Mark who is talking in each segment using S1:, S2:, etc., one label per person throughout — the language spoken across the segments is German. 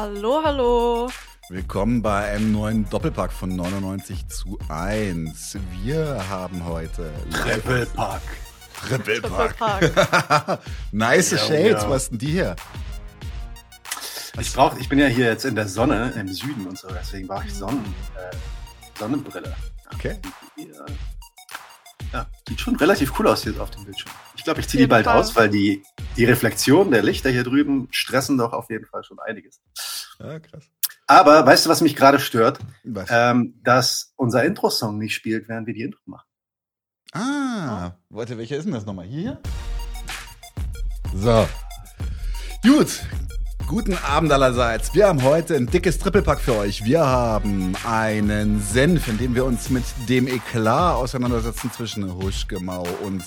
S1: Hallo, hallo.
S2: Willkommen bei einem neuen Doppelpack von 99 zu 1. Wir haben heute
S3: Trippelpack.
S2: Trippelpack. Nice
S3: Ja,
S2: Shades,
S3: ja.
S2: was ist denn die hier?
S3: Ich brauch, ich bin ja hier jetzt in der Sonne im Süden und so, deswegen brauche ich Sonnen, äh, Sonnenbrille.
S2: Okay.
S3: Äh, ja, sieht schon relativ cool aus hier auf dem Bildschirm. Ich glaube, ich ziehe die bald
S1: Fall.
S3: aus, weil die, die Reflexion der Lichter hier drüben stressen doch auf jeden Fall schon einiges.
S2: Ja, krass.
S3: Aber weißt du, was mich gerade stört?
S2: Was?
S3: Ähm, dass unser Intro-Song nicht spielt, während wir die Intro machen.
S2: ah, warte, welcher ist denn das nochmal? Hier? So. Gut. Guten Abend allerseits. Wir haben heute ein dickes Trippelpack für euch. Wir haben einen Senf, in dem wir uns mit dem Eklat auseinandersetzen zwischen Huschgemau und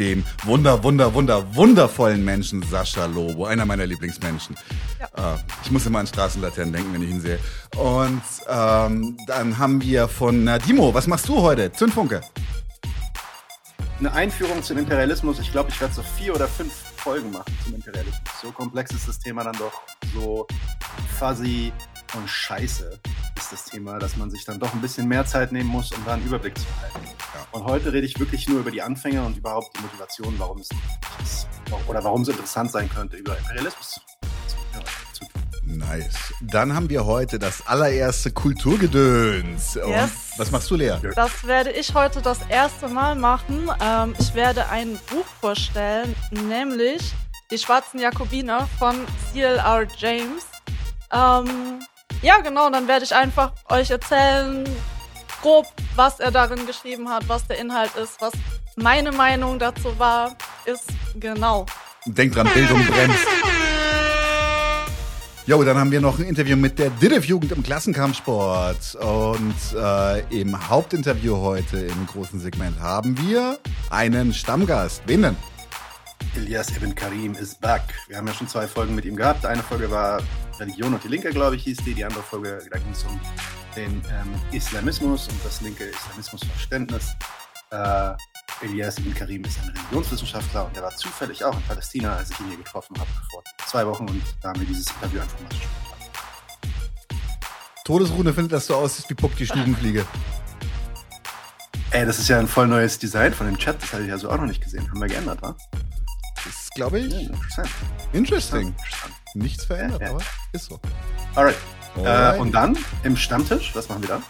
S2: dem wunder, wunder, wunder, wundervollen Menschen Sascha Lobo. Einer meiner Lieblingsmenschen. Äh, ich muss immer an Straßenlaternen denken, wenn ich ihn sehe. Und ähm, dann haben wir von Nadimo. Was machst du heute? Zündfunke.
S3: Eine Einführung zum Imperialismus. Ich glaube, ich werde so vier oder fünf Folgen machen zum Imperialismus. So komplex ist das Thema dann doch, so fuzzy und scheiße ist das Thema, dass man sich dann doch ein bisschen mehr Zeit nehmen muss, um da einen Überblick zu behalten.
S2: Ja.
S3: Und heute rede ich wirklich nur über die Anfänge und überhaupt die Motivation, warum es ist, oder warum es interessant sein könnte, über Imperialismus zu, tun.
S2: Nice. Dann haben wir heute das allererste Kulturgedöns.
S1: Yes.
S2: was machst du, Lea?
S1: Das werde ich heute das erste Mal machen. Ähm, ich werde ein Buch vorstellen, nämlich Die Schwarzen Jakobiner von C.L.R. James. Ähm, ja, genau, dann werde ich einfach euch erzählen, grob, was er darin geschrieben hat, was der Inhalt ist, was meine Meinung dazu war, ist genau.
S2: Denk dran, Bildung bremst. Jo, dann haben wir noch ein Interview mit der DIDEF-Jugend im Klassenkampfsport. Und äh, im Hauptinterview heute im großen Segment haben wir einen Stammgast. Wen denn?
S3: Elias Ibn Karim is back. Wir haben ja schon zwei Folgen mit ihm gehabt. Eine Folge war Religion und die Linke, glaube ich, hieß die. Die andere Folge, da ging es um den ähm, Islamismus und das linke Islamismusverständnis. Äh, Elias Ibn Karim ist ein Religionswissenschaftler und er war zufällig auch in Palästina, als ich ihn hier getroffen habe, vor zwei Wochen. Und da haben wir dieses Interview einfach mal gesprochen.
S2: Todesrune findet, dass du aussiehst wie Puck die Stubenfliege.
S3: Ey, das ist ja ein voll neues Design von dem Chat. Das hatte ich ja so auch noch nicht gesehen. Haben wir geändert, wa?
S2: Das ist, glaube
S3: Ja,
S2: ich,
S3: interessant.
S2: interesting.
S3: interessant.
S2: Nichts verändert,
S3: Ja, ja.
S2: aber ist so.
S3: Alright.
S2: Alright.
S3: Äh, und dann im Stammtisch, was machen wir dann?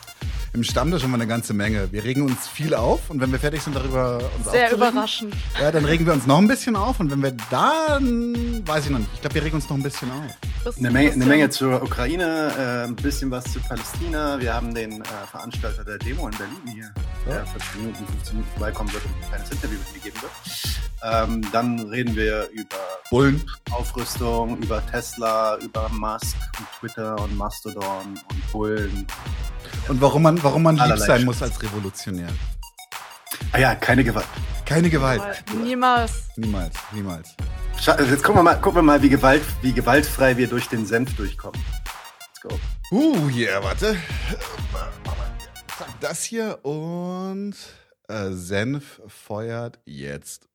S2: Im Stammtisch haben wir eine ganze Menge. Wir regen uns viel auf und wenn wir fertig sind, darüber uns
S1: Sehr überraschend.
S2: Ja, dann regen wir uns noch ein bisschen auf und wenn wir dann, weiß ich noch nicht, ich glaube, wir regen uns noch ein bisschen auf.
S3: Eine Menge, eine Menge zur Ukraine, äh, ein bisschen was zu Palästina. Wir haben den äh, Veranstalter der Demo in Berlin hier, der 40 Minuten, 15 Minuten vorbeikommen wird und ein kleines Interview mit mir geben wird. Ähm, dann reden wir über
S2: Bullen.
S3: Aufrüstung, über Tesla, über Musk und Twitter und Mastodon und Bullen.
S2: Und warum man, warum man lieb sein muss als Revolutionär.
S3: Ah ja, keine Gewalt.
S2: Keine Gewalt.
S1: Niemals.
S2: Niemals, niemals.
S3: Scha jetzt gucken wir mal, gucken wir mal wie, Gewalt, wie gewaltfrei wir durch den Senf durchkommen. Let's go.
S2: Uh, hier, warte. Zack, das hier und äh, Senf feuert jetzt.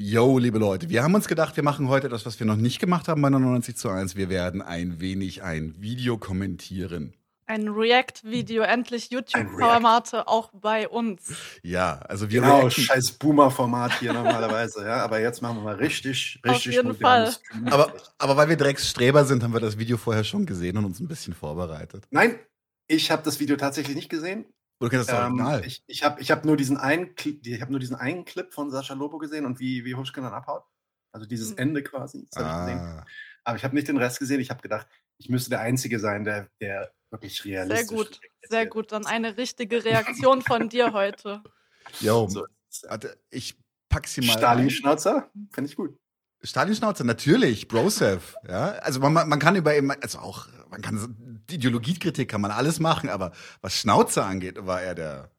S2: Yo, liebe Leute, wir haben uns gedacht, wir machen heute das, was wir noch nicht gemacht haben bei 99 zu 1. Wir werden ein wenig ein Video kommentieren.
S1: Ein React-Video, endlich YouTube-Formate auch bei uns.
S2: Ja, also wir
S3: Genau,
S2: reacten-
S3: scheiß Boomer-Format hier normalerweise, ja. Aber jetzt machen wir mal richtig,
S1: Auf
S3: richtig
S1: jeden
S3: modernes
S1: Fall.
S2: Aber, aber weil wir Drecksstreber sind, haben wir das Video vorher schon gesehen und uns ein bisschen vorbereitet.
S3: Nein, ich habe das Video tatsächlich nicht gesehen.
S2: Oder kennst du das
S3: Ähm,
S2: Original?
S3: ich ich habe ich hab nur, diesen einen Clip- ich hab nur diesen einen Clip von Sascha Lobo gesehen und wie, wie Huschke dann abhaut. Also dieses
S1: Mhm.
S3: Ende quasi. Das hab ich gesehen.
S2: ah,
S3: Aber ich habe nicht den Rest gesehen. Ich habe gedacht, ich müsste der Einzige sein, der, der wirklich
S1: Sehr
S3: realistisch
S1: gut,
S3: erzählt.
S1: sehr gut. Dann eine richtige Reaktion von dir heute.
S2: yo,
S3: So,
S2: ich pack sie mal.
S3: Stalin-Schnauzer, finde ich gut.
S2: Stalin-Schnauze, natürlich, Brosev. Ja, also man, man kann über ihm, also auch, man kann Ideologiekritik kann man alles machen, aber was Schnauze angeht, war er der,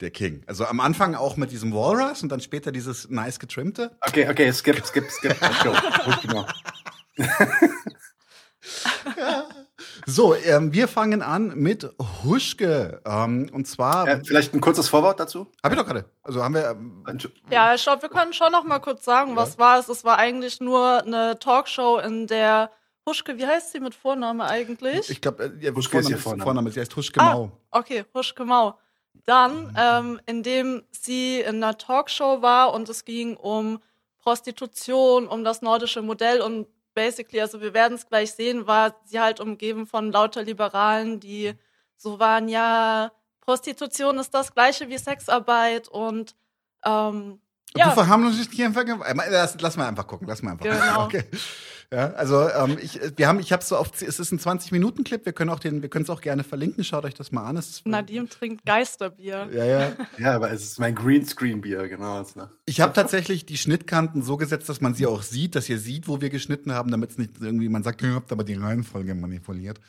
S2: der King. Also am Anfang auch mit diesem Walrus und dann später dieses nice getrimmte.
S3: Okay, okay, skip, skip, skip. Let's go. Gut, genau.
S2: So, ähm, wir fangen an mit Huschke. Ähm, und zwar.
S3: Äh, vielleicht ein kurzes Vorwort dazu?
S2: Hab ich doch gerade. Also haben wir. Ähm,
S1: ja, ich glaube, wir können schon noch mal kurz sagen, was ja. war es. Es war eigentlich nur eine Talkshow, in der Huschke, wie heißt sie mit Vorname eigentlich?
S2: Ich glaube, äh, ja, Huschke Vorname ist ihr Vorname. Vorname. Sie heißt Huschke ah, Mau.
S1: Okay, Huschke Mau. Dann, ähm, indem sie in einer Talkshow war und es ging um Prostitution, um das nordische Modell und basically, also wir werden es gleich sehen, war sie halt umgeben von lauter Liberalen, die so waren, ja, Prostitution ist das gleiche wie Sexarbeit und ähm, ja.
S2: Du verharmlost dich einfach. Lass, lass mal einfach gucken. Lass mal einfach.
S1: Genau.
S2: Okay. Ja, also ähm, ich, wir haben, ich habe so auf, es ist ein 20 Minuten Clip. Wir können auch den, wir können es auch gerne verlinken. Schaut euch das mal an. Es
S1: Nadim trinkt Geisterbier.
S2: Ja, ja.
S3: ja, aber es ist mein Greenscreen-Bier, genau.
S2: Ich habe tatsächlich die Schnittkanten so gesetzt, dass man sie auch sieht, dass ihr sieht, wo wir geschnitten haben, damit es nicht irgendwie man sagt, ihr habt aber die Reihenfolge manipuliert.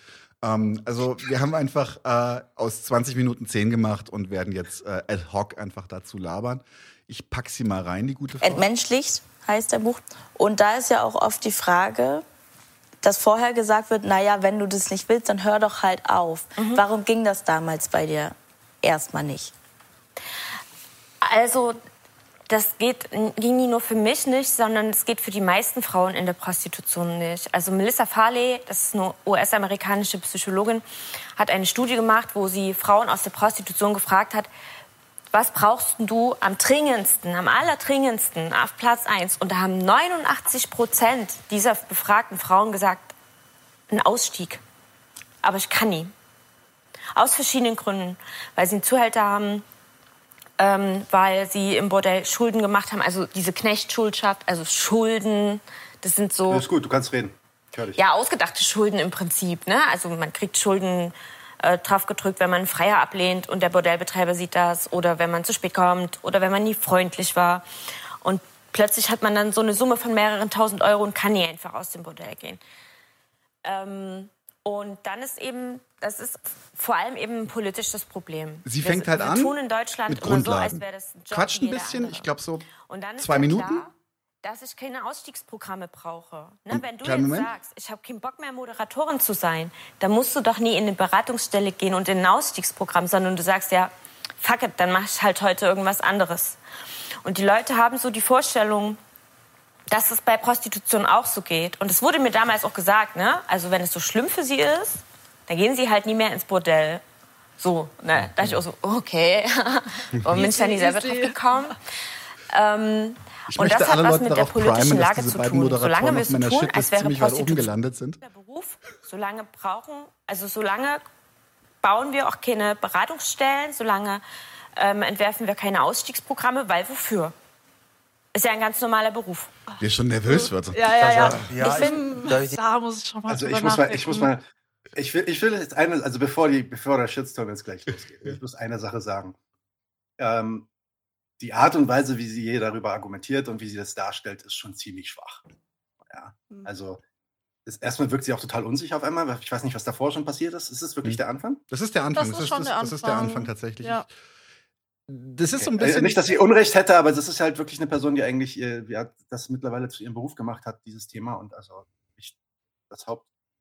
S2: Ähm, also wir haben einfach äh, aus 20 Minuten 10 gemacht und werden jetzt äh, ad hoc einfach dazu labern. Ich pack sie mal rein, die gute Frau.
S4: Entmenschlicht heißt der Buch. Und da ist ja auch oft die Frage, dass vorher gesagt wird, naja, wenn du das nicht willst, dann hör doch halt auf. Mhm. Warum ging das damals bei dir erstmal nicht?
S5: Also das geht, ging nie nur für mich nicht, sondern es geht für die meisten Frauen in der Prostitution nicht. Also Melissa Farley, das ist eine US-amerikanische Psychologin, hat eine Studie gemacht, wo sie Frauen aus der Prostitution gefragt hat, was brauchst du am dringendsten, am allerdringendsten auf Platz 1? Und da haben 89 Prozent dieser befragten Frauen gesagt, ein Ausstieg. Aber ich kann nie. Aus verschiedenen Gründen. Weil sie einen Zuhälter haben, ähm, weil sie im Bordell Schulden gemacht haben, also diese Knechtschuldschaft, also Schulden, das sind so...
S3: Das ist gut, du kannst reden.
S5: Ja, ausgedachte Schulden im Prinzip. Ne? Also man kriegt Schulden äh, drauf gedrückt, wenn man einen Freier ablehnt und der Bordellbetreiber sieht das oder wenn man zu spät kommt oder wenn man nie freundlich war. Und plötzlich hat man dann so eine Summe von mehreren tausend Euro und kann nie einfach aus dem Bordell gehen. Ähm, und dann ist eben, das ist vor allem eben politisch das Problem.
S2: Sie fängt halt wir an
S5: tun in Deutschland
S2: mit Grundlagen.
S5: So, als das ein
S2: Job Quatscht ein bisschen, ich glaube so zwei Minuten. Klar,
S5: dass ich keine Ausstiegsprogramme brauche. Ne? Wenn du jetzt Moment. sagst, ich habe keinen Bock mehr, Moderatorin zu sein, dann musst du doch nie in eine Beratungsstelle gehen und in ein Ausstiegsprogramm, sondern du sagst ja, fuck it, dann mache ich halt heute irgendwas anderes. Und die Leute haben so die Vorstellung, dass es bei Prostitution auch so geht. Und es wurde mir damals auch gesagt, ne? Also wenn es so schlimm für sie ist, dann gehen sie halt nie mehr ins Bordell. So, ne? Da dachte ich auch so, okay, warum bin ich da nie selber drauf gekommen? Ähm,
S2: ich und das hat was mit der politischen primen, Lage zu tun. Solange wir so tun, als wäre Prostitution
S5: der Beruf, solange brauchen, also solange bauen wir auch keine Beratungsstellen, solange ähm, entwerfen wir keine Ausstiegsprogramme, weil wofür? Ist ja ein ganz normaler Beruf.
S2: Wir schon nervös wird.
S1: Ja, ja, ja. ja ich bin, da muss ich schon mal
S3: Also ich muss mal, ich muss mal, ich will, ich will jetzt eine, also bevor die, bevor der Shitstorm jetzt gleich losgeht, ich muss eine Sache sagen. Ähm, die Art und Weise, wie sie hier darüber argumentiert und wie sie das darstellt, ist schon ziemlich schwach. Ja, mhm. also das, erstmal wirkt sie auch total unsicher auf einmal. Ich weiß nicht, was davor schon passiert ist. Ist es wirklich mhm. der Anfang?
S2: Das ist der Anfang. Das ist, das, ist, das ist der Anfang tatsächlich. Ja. Das ist okay. so ein bisschen. Also
S3: nicht, dass sie Unrecht hätte, aber das ist halt wirklich eine Person, die eigentlich ja, das mittlerweile zu ihrem Beruf gemacht hat, dieses Thema und also ich, das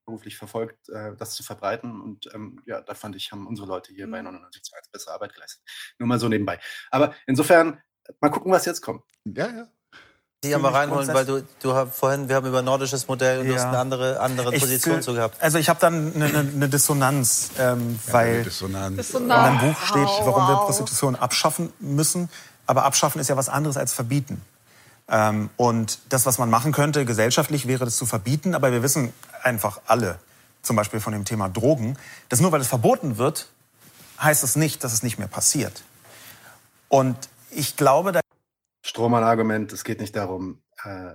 S3: hauptberuflich verfolgt, äh, das zu verbreiten. Und ähm, ja, da fand ich, haben unsere Leute hier mhm. bei 99 bessere Arbeit geleistet. Nur mal so nebenbei. Aber insofern, mal gucken, was jetzt kommt.
S2: Ja, ja.
S6: Die aber reinholen, weil du, du hast vorhin, wir haben über nordisches Modell und ja. du hast eine andere, andere Position zu gehabt.
S7: Also ich habe dann eine, eine Dissonanz, ähm, ja, weil
S2: Dissonanz.
S7: in einem Buch steht, warum wir Prostitution abschaffen müssen. Aber abschaffen ist ja was anderes als verbieten. Ähm, und das, was man machen könnte, gesellschaftlich, wäre das zu verbieten. Aber wir wissen einfach alle, zum Beispiel von dem Thema Drogen, dass nur weil es verboten wird, heißt es nicht, dass es nicht mehr passiert. Und ich glaube, da
S3: Strohmann-Argument, es geht nicht darum, äh,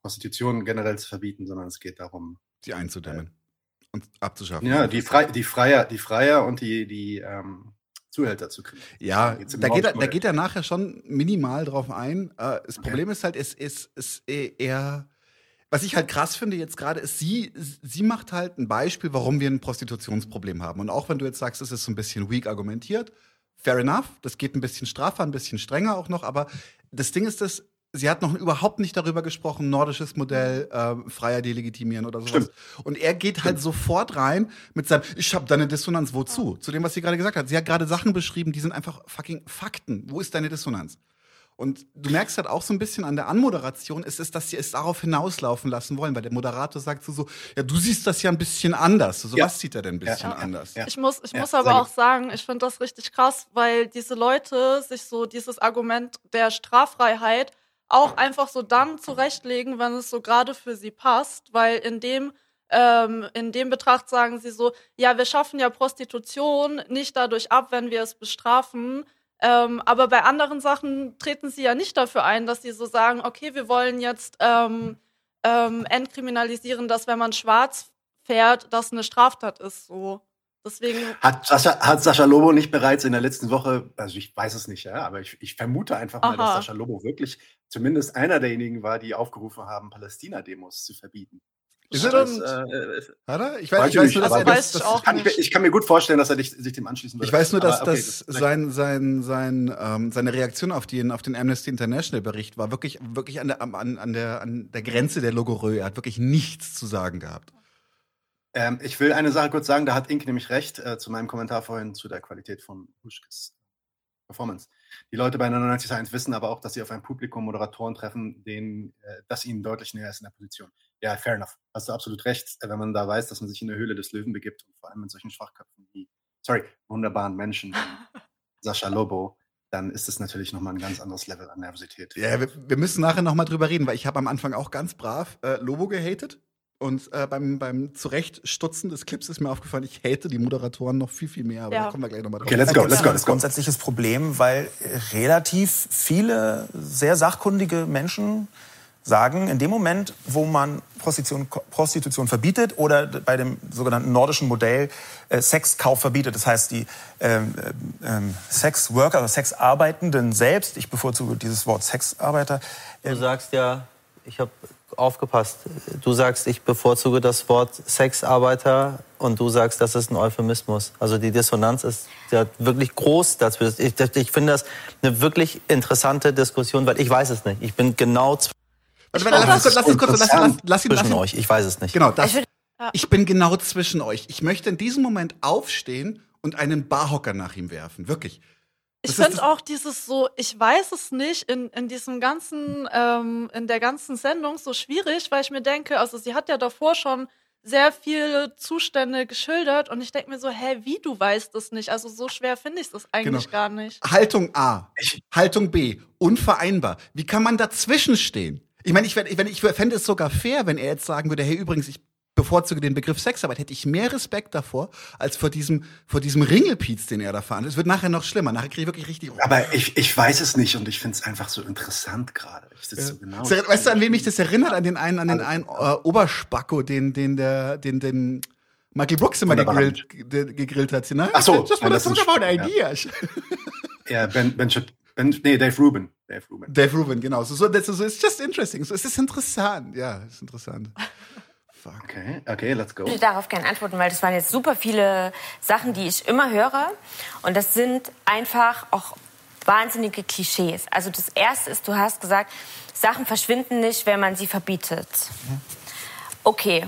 S3: Prostitution generell zu verbieten, sondern es geht darum,
S2: sie einzudämmen äh, und abzuschaffen.
S3: Ja, die, Fre die, Freier, die Freier und die, die ähm, Zuhälter zu kriegen.
S2: Ja, da geht, er, da geht er nachher schon minimal drauf ein. Äh, das okay. Problem ist halt, es ist, ist eher. Was ich halt krass finde jetzt gerade, ist, sie, sie macht halt ein Beispiel, warum wir ein Prostitutionsproblem haben. Und auch wenn du jetzt sagst, es ist so ein bisschen weak argumentiert, fair enough, das geht ein bisschen straffer, ein bisschen strenger auch noch, aber das Ding ist das, sie hat noch überhaupt nicht darüber gesprochen, nordisches Modell, äh, freier delegitimieren oder sowas. Stimmt. Und er geht halt sofort rein mit seinem, ich habe deine Dissonanz, wozu? Zu dem, was sie gerade gesagt hat. Sie hat gerade Sachen beschrieben, die sind einfach fucking Fakten. Wo ist deine Dissonanz? Und du merkst halt auch so ein bisschen an der Anmoderation, ist es, dass sie es darauf hinauslaufen lassen wollen, weil der Moderator sagt so, so ja, du siehst das ja ein bisschen anders. So, ja. was sieht er denn ein bisschen ja. anders?
S1: Ja. Ich muss, ich muss aber auch sagen, ich finde das richtig krass, weil diese Leute sich so dieses Argument der Straffreiheit auch einfach so dann zurechtlegen, wenn es so gerade für sie passt, weil in dem ähm, in dem Betracht sagen sie so, ja, wir schaffen ja Prostitution nicht dadurch ab, wenn wir es bestrafen. Ähm, aber bei anderen Sachen treten sie ja nicht dafür ein, dass sie so sagen, okay, wir wollen jetzt ähm, ähm, entkriminalisieren, dass wenn man schwarz fährt, das eine Straftat ist. So. Deswegen
S3: hat, Sascha, hat Sascha Lobo nicht bereits in der letzten Woche, also ich weiß es nicht, ja, aber ich, ich vermute einfach mal, Aha. dass Sascha Lobo wirklich zumindest einer derjenigen war, die aufgerufen haben, Palästina-Demos zu verbieten.
S2: Ist er das? Äh, Hat er? Ich weiß, ich weiß nur, dass er das, das,
S3: das kann ich, ich, kann mir gut vorstellen, dass er dich, sich dem anschließen würde.
S2: Ich weiß nur, dass, okay, dass sein, sein, sein, ähm, seine Reaktion auf den, auf den Amnesty International Bericht war wirklich, wirklich an der, an, an der, an der Grenze der Logorö. Er hat wirklich nichts zu sagen gehabt.
S3: Ähm, ich will eine Sache kurz sagen, da hat Ink nämlich recht äh, zu meinem Kommentar vorhin zu der Qualität von Huschkes Performance. Die Leute bei 99.1 wissen aber auch, dass sie auf ein Publikum Moderatoren treffen, denen, äh, das ihnen deutlich näher ist in der Position. Ja, fair enough. Hast du absolut recht, äh, wenn man da weiß, dass man sich in der Höhle des Löwen begibt und vor allem mit solchen Schwachköpfen wie, sorry, wunderbaren Menschen wie Sascha Lobo, dann ist es natürlich nochmal ein ganz anderes Level an Nervosität.
S2: Ja, wir, wir müssen nachher nochmal drüber reden, weil ich habe am Anfang auch ganz brav äh, Lobo gehatet. Und äh, beim, beim Zurechtstutzen des Clips ist mir aufgefallen, ich hate die Moderatoren noch viel, viel mehr. Aber ja. da kommen wir gleich nochmal drauf.
S7: Okay, let's go, let's go, let's go. Grundsätzliches Problem, weil relativ viele sehr sachkundige Menschen sagen, in dem Moment, wo man Prostitution, Prostitution verbietet oder bei dem sogenannten nordischen Modell äh, Sexkauf verbietet, das heißt die ähm, ähm, Sexworker oder Sexarbeitenden selbst, ich bevorzuge dieses Wort Sexarbeiter.
S6: Äh, du sagst ja, ich habe aufgepasst. Du sagst, ich bevorzuge das Wort Sexarbeiter und du sagst, das ist ein Euphemismus. Also die Dissonanz ist ja wirklich groß dazu. Ich, ich finde das eine wirklich interessante Diskussion, weil ich weiß es nicht. Ich bin genau
S2: zwischen lass, lass, lass, kurz, lass, lass, lass ihn,
S6: zwischen euch. Ich weiß es nicht.
S2: Genau, das. Ich bin genau zwischen euch. Ich möchte in diesem Moment aufstehen und einen Barhocker nach ihm werfen. Wirklich.
S1: Ich finde auch dieses so, ich weiß es nicht, in, in diesem ganzen, ähm, in der ganzen Sendung so schwierig, weil ich mir denke, also sie hat ja davor schon sehr viele Zustände geschildert und ich denke mir so, hä, wie du weißt es nicht? Also so schwer finde ich es eigentlich genau. gar nicht.
S2: Haltung A, Haltung B, unvereinbar. Wie kann man dazwischen stehen? Ich meine, ich, ich, ich fände es sogar fair, wenn er jetzt sagen würde, hey, übrigens, ich bevorzuge den Begriff Sexarbeit, hätte ich mehr Respekt davor, als vor diesem, vor diesem Ringelpiez, den er da fahren. Es wird nachher noch schlimmer. Nachher kriege ich wirklich richtig.
S3: Aber ich, ich weiß es nicht und ich finde es einfach so interessant gerade. Ja. So genau
S2: weißt du, an wen mich das erinnert? An den einen, an den einen äh, Oberspacko, den, den, der, den, den Michael Brooks immer gegrillt, gegrillt hat. Ne?
S3: Ach so.
S2: Das war das talk about ideas.
S3: Ja, Ben, ben, ben, nee, Dave Rubin. Dave Rubin.
S2: Dave Rubin, genau. So, so, das, so, it's just interesting. So, es ist interessant. Ja, es ist interessant.
S3: Fuck. Okay, okay, let's go.
S5: Ich würde darauf gerne antworten, weil das waren jetzt super viele Sachen, die ich immer höre. Und das sind einfach auch wahnsinnige Klischees. Also das Erste ist, du hast gesagt, Sachen verschwinden nicht, wenn man sie verbietet. Okay,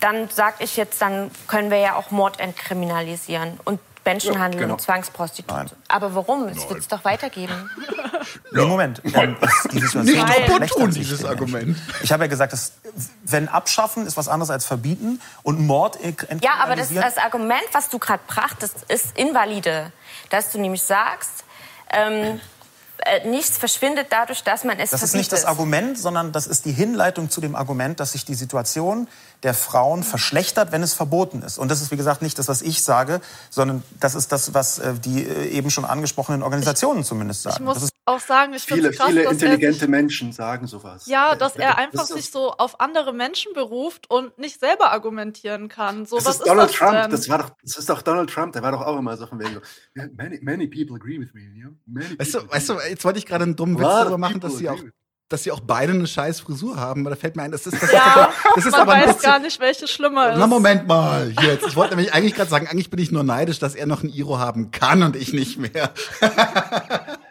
S5: dann sage ich jetzt, dann können wir ja auch Mord entkriminalisieren. Und Menschenhandel ja, genau. und Zwangsprostitution. Nein. Aber warum? Es wird es doch weitergeben.
S7: Nee, Moment. Ähm,
S2: die Situation Nicht opportun, dieses Argument.
S7: Ich habe ja gesagt, dass, wenn abschaffen ist was anderes als verbieten und Mord
S5: Ja, aber das, das Argument, was du gerade brachtest, ist invalide. Dass du nämlich sagst, ähm, äh, nichts verschwindet dadurch, dass man es
S7: Das ist nicht das Argument, sondern das ist die Hinleitung zu dem Argument, dass sich die Situation der Frauen verschlechtert, wenn es verboten ist. Und das ist, wie gesagt, nicht das, was ich sage, sondern das ist das, was äh, die äh, eben schon angesprochenen Organisationen ich, zumindest sagen.
S1: Auch sagen, ich
S3: viele,
S1: krass,
S3: viele intelligente sich, Menschen sagen sowas.
S1: Ja, dass er einfach sich so auf andere Menschen beruft und nicht selber argumentieren kann. So,
S3: das
S1: was
S3: ist Donald ist das Trump. Denn? Das war doch, das ist doch Donald Trump. Der war doch auch immer so von wegen. Many, many people agree with me. You know?
S2: many weißt du, weißt du, jetzt wollte ich gerade einen dummen Witz darüber machen, dass sie auch dass sie auch beide eine scheiß Frisur haben. Aber da fällt mir ein, das ist, das
S1: ja, ist, das ist man aber weiß bisschen, gar nicht, welche schlimmer ist.
S2: Na, Moment mal, jetzt. Ich wollte nämlich eigentlich gerade sagen, eigentlich bin ich nur neidisch, dass er noch ein Iro haben kann und ich nicht mehr.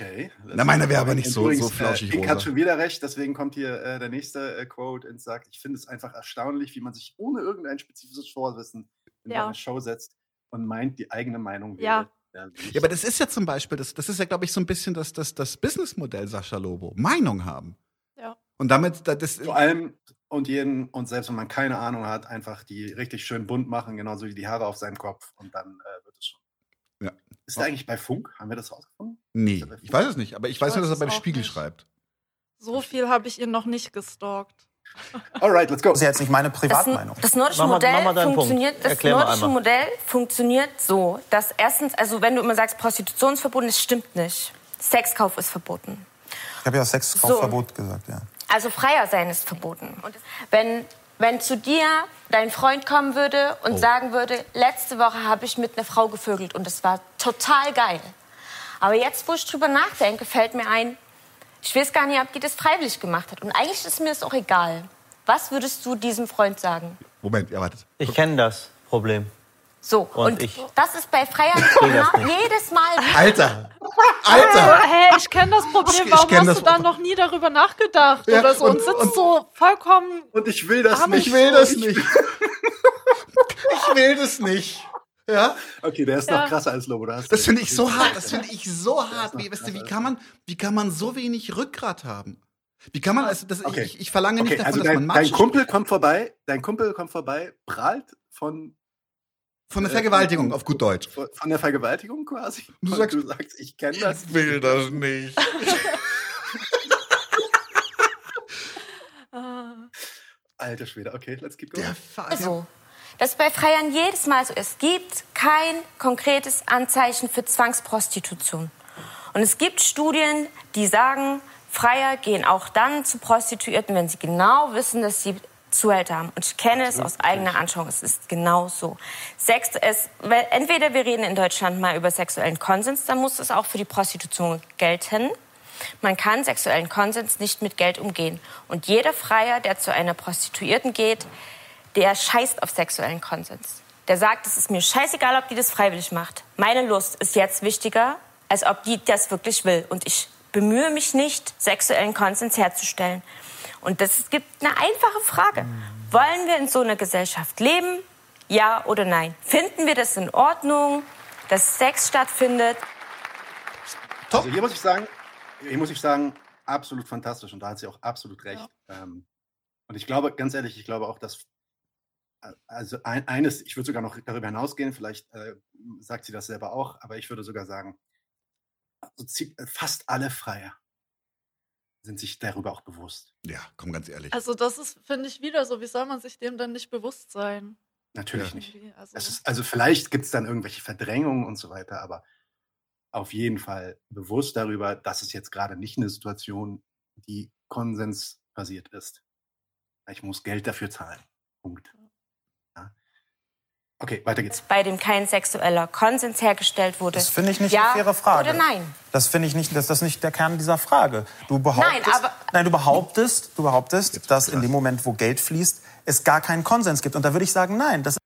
S3: Okay.
S2: Na, meine wäre aber nicht so,
S3: Übrigens,
S2: so flauschig
S3: Äh, hat schon wieder recht, deswegen kommt hier äh, der nächste äh, Quote und sagt, ich finde es einfach erstaunlich, wie man sich ohne irgendein spezifisches Vorwissen in
S1: Ja.
S3: eine Show setzt und meint, die eigene Meinung wäre.
S1: Ja.
S3: Ja,
S2: Ja, aber das ist ja zum Beispiel, das, das ist ja, glaube ich, so ein bisschen das, das, das Businessmodell Sascha Lobo. Meinung haben.
S1: Ja.
S2: Und damit, da- das,
S3: Vor allem und jeden, und selbst wenn man keine Ahnung hat, einfach die richtig schön bunt machen, genauso wie die Haare auf seinem Kopf. Und dann äh, schon.
S2: Ja.
S3: Ist er eigentlich bei Funk? Haben wir das rausgefunden?
S2: nee, ich weiß es nicht, aber ich, weiß nur, dass er beim Spiegel
S1: nicht.
S2: schreibt.
S1: So viel habe ich ihn noch nicht gestalkt.
S3: Alright, let's go.
S7: Das ist ja jetzt nicht meine
S5: Das,
S7: Privatmeinung.
S5: das nordische
S6: Mach mal-
S5: Modell
S6: mach
S5: funktioniert. Das nordische. Modell funktioniert so, dass erstens, also wenn du immer sagst, Prostitution ist verboten, das stimmt nicht. Sexkauf ist verboten.
S7: Ich habe ja Sexkaufverbot gesagt, ja.
S5: Also freier sein ist verboten. Und wenn, wenn zu dir dein Freund kommen würde und
S2: Oh.
S5: sagen würde, letzte Woche habe ich mit einer Frau gevögelt und es war total geil. Aber jetzt, wo ich drüber nachdenke, fällt mir ein, ich weiß gar nicht, ob die das freiwillig gemacht hat. Und eigentlich ist mir das auch egal. Was würdest du diesem Freund sagen?
S2: Moment, ja, wartet.
S6: Ich kenne das Problem.
S5: So,
S6: Und
S5: und,
S6: ich-
S5: das ist bei Freier
S6: das nicht.
S5: jedes Mal.
S2: Alter! Alter!
S1: hey, ich kenne das Problem.
S2: Ich
S1: Warum
S2: kenn
S1: hast
S2: das
S1: du da noch nie darüber nachgedacht
S2: Ja,
S1: oder so
S2: und-
S1: und, sitzt
S2: und-
S1: so vollkommen.
S3: Und ich will das nicht.
S2: Ich will das nicht. Ich will das nicht. Ja?
S3: Okay, der ist
S1: Ja.
S3: noch krasser als Lobo. Da hast
S2: Das
S3: du-
S2: finde ich so hart. Das finde ich so hart. Wie, weißt du, wie kann man, wie kann man so wenig Rückgrat haben? Wie kann man, also das,
S3: Okay.
S2: ich, ich verlange nicht
S3: Okay,
S2: davon,
S3: also
S2: dass
S3: dein,
S2: man
S3: dein
S2: Matsch
S3: Kumpel kommt vorbei, dein Kumpel kommt vorbei, prahlt von,
S2: von der Vergewaltigung auf gut Deutsch.
S3: von von der Vergewaltigung quasi.
S2: Du sagst-
S3: du sagst, ich kenne das.
S2: will das nicht.
S3: Alter Schwede, okay, let's keep going.
S2: Der Fa
S5: So. Das ist bei Freiern jedes Mal so. Es gibt kein konkretes Anzeichen für Zwangsprostitution. Und es gibt Studien, die sagen, Freier gehen auch dann zu Prostituierten, wenn sie genau wissen, dass sie Zuhälter haben. Und ich kenne es aus eigener Anschauung. Es ist genau so. Sex, weil entweder wir reden in Deutschland mal über sexuellen Konsens, dann muss es auch für die Prostitution gelten. Man kann sexuellen Konsens nicht mit Geld umgehen. Und jeder Freier, der zu einer Prostituierten geht, der scheißt auf sexuellen Konsens. Der sagt, es ist mir scheißegal, ob die das freiwillig macht. Meine Lust ist jetzt wichtiger, als ob die das wirklich will. Und ich bemühe mich nicht, sexuellen Konsens herzustellen. Und das es gibt eine einfache Frage. Wollen wir in so einer Gesellschaft leben? Ja oder nein? Finden wir das in Ordnung, dass Sex stattfindet?
S3: Also hier muss ich sagen, hier muss ich sagen, absolut fantastisch und da hat sie auch absolut recht. Ähm, und ich glaube, ganz ehrlich, ich glaube auch, dass äh, also ein, eines, ich würde sogar noch darüber hinausgehen, vielleicht äh, sagt sie das selber auch, aber ich würde sogar sagen, so zie- fast alle Freier sind sich darüber auch bewusst.
S2: Ja, komm ganz ehrlich.
S1: Also das ist, finde ich, wieder so. Wie soll man sich dem dann nicht bewusst sein?
S3: Natürlich
S2: Ja.
S3: nicht.
S1: Also,
S3: Es ist, also vielleicht gibt es dann irgendwelche Verdrängungen und so weiter, aber auf jeden Fall bewusst darüber, dass es jetzt gerade nicht eine Situation, die konsensbasiert ist. Ich muss Geld dafür zahlen. Punkt. Okay, weiter geht's.
S5: Bei dem kein sexueller Konsens hergestellt wurde.
S7: Das finde ich nicht
S5: ja
S7: eine faire Frage.
S5: Oder nein?
S7: Das finde ich nicht, das ist nicht der Kern dieser Frage. Du behauptest,
S5: Nein, aber-
S7: nein, du behauptest, du behauptest, dass in dem Moment, wo Geld fließt, es gar keinen Konsens gibt. Und da würde ich sagen, nein, das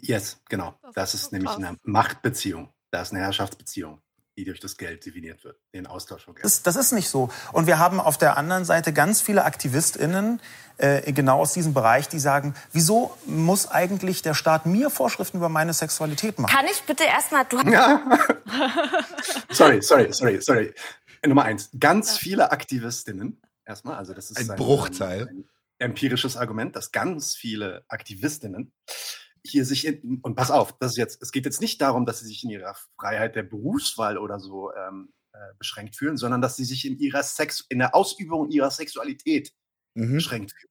S3: Yes, genau.
S1: Das ist
S3: nämlich eine Machtbeziehung. Das ist eine Herrschaftsbeziehung, die durch das Geld definiert wird. Den Austausch von Geld.
S7: ist, das ist nicht so. Und wir haben auf der anderen Seite ganz viele AktivistInnen, äh, genau aus diesem Bereich, die sagen, wieso muss eigentlich der Staat mir Vorschriften über meine Sexualität machen?
S5: Kann ich bitte erstmal, du
S3: sorry, sorry, sorry, sorry. Nummer eins. Ganz viele Aktivistinnen, erstmal, also das ist
S2: Ein Bruchteil.
S3: Ein, empirisches Argument, dass ganz viele Aktivistinnen hier sich in, und pass auf, das ist jetzt, es geht jetzt nicht darum, dass sie sich in ihrer Freiheit der Berufswahl oder so ähm, äh, beschränkt fühlen, sondern dass sie sich in ihrer Sex, in der Ausübung ihrer Sexualität
S2: Mhm.
S3: beschränkt fühlen.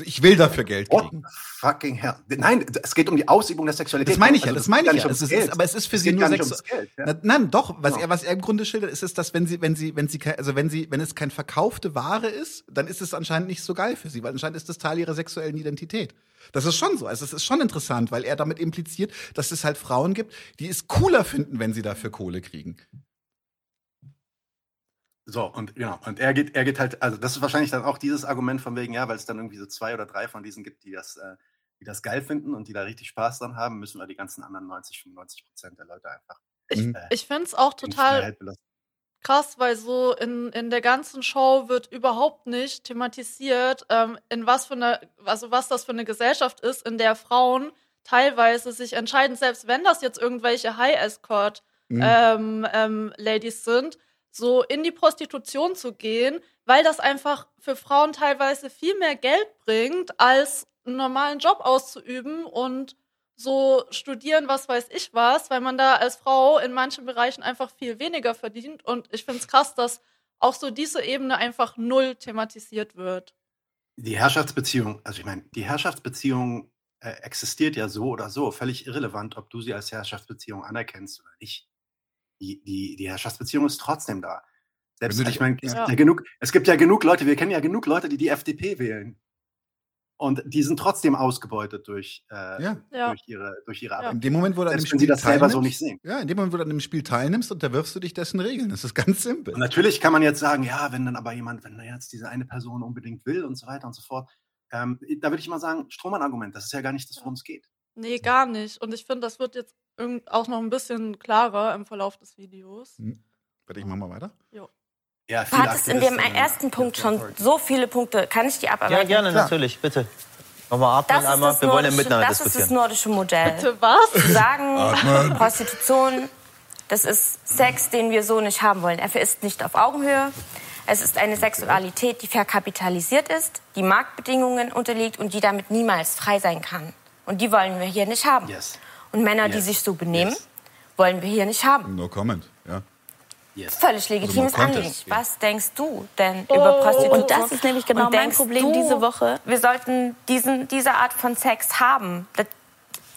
S2: Ich will dafür Geld
S3: What
S2: kriegen.
S3: the fucking hell? Nein, es geht um die Ausübung der Sexualität.
S2: Das meine ich ja,
S3: Also,
S2: das meine ich ja. Es ist, aber es ist für
S3: Es
S2: sie nur
S3: ums Geld, ja?
S2: Na, nein, doch, was
S3: Genau.
S2: er, was er im Grunde schildert, ist es, dass wenn sie, wenn sie, wenn sie, also wenn sie, wenn es kein verkaufte Ware ist, dann ist es anscheinend nicht so geil für sie, weil anscheinend ist das Teil ihrer sexuellen Identität. Das ist schon so. Also es ist schon interessant, weil er damit impliziert, dass es halt Frauen gibt, die es cooler finden, wenn sie dafür Kohle kriegen.
S3: So, und genau, und er geht, er geht halt, also das ist wahrscheinlich dann auch dieses Argument von wegen, ja, weil es dann irgendwie so zwei oder drei von diesen gibt, die das, äh, die das geil finden und die da richtig Spaß dran haben, müssen wir die ganzen anderen 90, 95 Prozent der Leute einfach
S1: ich
S2: Mhm.
S1: ich finde es auch total. Krass, weil so in, in der ganzen Show wird überhaupt nicht thematisiert, ähm, in was für eine, also was das für eine Gesellschaft ist, in der Frauen teilweise sich entscheiden, selbst wenn das jetzt irgendwelche High-Escort
S2: Mhm.
S1: ähm, ähm, Ladies sind, so in die Prostitution zu gehen, weil das einfach für Frauen teilweise viel mehr Geld bringt, als einen normalen Job auszuüben und so studieren, was weiß ich was, weil man da als Frau in manchen Bereichen einfach viel weniger verdient. Und ich finde es krass, dass auch so diese Ebene einfach null thematisiert wird.
S3: Die Herrschaftsbeziehung, also ich meine, die Herrschaftsbeziehung äh, existiert ja so oder so, völlig irrelevant, ob du sie als Herrschaftsbeziehung anerkennst oder nicht. Die, die, die Herrschaftsbeziehung ist trotzdem da. Selbst, ich meine, es,
S1: Ja.
S3: gibt ja genug, es gibt ja genug Leute, wir kennen ja genug Leute, die die FDP wählen. Und die sind trotzdem ausgebeutet durch, äh,
S2: Ja.
S3: Durch ihre, durch ihre. Arbeit.
S2: In dem Moment, wo du an dem
S3: wenn sie
S2: Spiel
S3: das selber so
S2: teilnimmst,
S3: nicht sehen.
S2: ja, in dem Moment, wo du an dem Spiel teilnimmst, unterwirfst du dich dessen Regeln. Das ist ganz simpel.
S3: Und natürlich kann man jetzt sagen, ja, wenn dann aber jemand, wenn jetzt diese eine Person unbedingt will und so weiter und so fort, ähm, da würde ich mal sagen, Strohmann-Argument, das ist ja gar nicht das, worum es geht.
S1: Nee, gar nicht. Und ich finde, das wird jetzt auch noch ein bisschen klarer im Verlauf des Videos.
S2: Warte, ich mach mal weiter.
S3: Ja,
S5: Du hattest in dem ersten Punkt schon so viele Punkte. Kann ich die
S6: Ja,
S5: abarbeiten?
S6: gerne,
S2: Klar.
S6: natürlich, bitte. Nochmal atmen
S5: Das ist
S6: einmal.
S5: das,
S6: Wir wollen ja
S5: nordische,
S6: miteinander
S5: das ist das
S6: diskutieren.
S5: nordische Modell.
S1: Bitte was?
S5: Zu sagen, Prostitution, das ist Sex, den wir so nicht haben wollen. Er ist nicht auf Augenhöhe. Es ist eine Sexualität, die verkapitalisiert ist, die Marktbedingungen unterliegt und die damit niemals frei sein kann. Und die wollen wir hier nicht haben.
S3: Yes.
S5: Und Männer, die
S3: Yes.
S5: sich so benehmen,
S3: Yes.
S5: wollen wir hier nicht haben.
S2: No comment.
S3: Yes.
S5: Völlig legitimes
S2: Also man konnte
S5: Anliegen. Was denkst du denn über Prostitution?
S4: Und das ist nämlich genau mein Problem diese Woche.
S5: Wir sollten diesen, diese Art von Sex haben.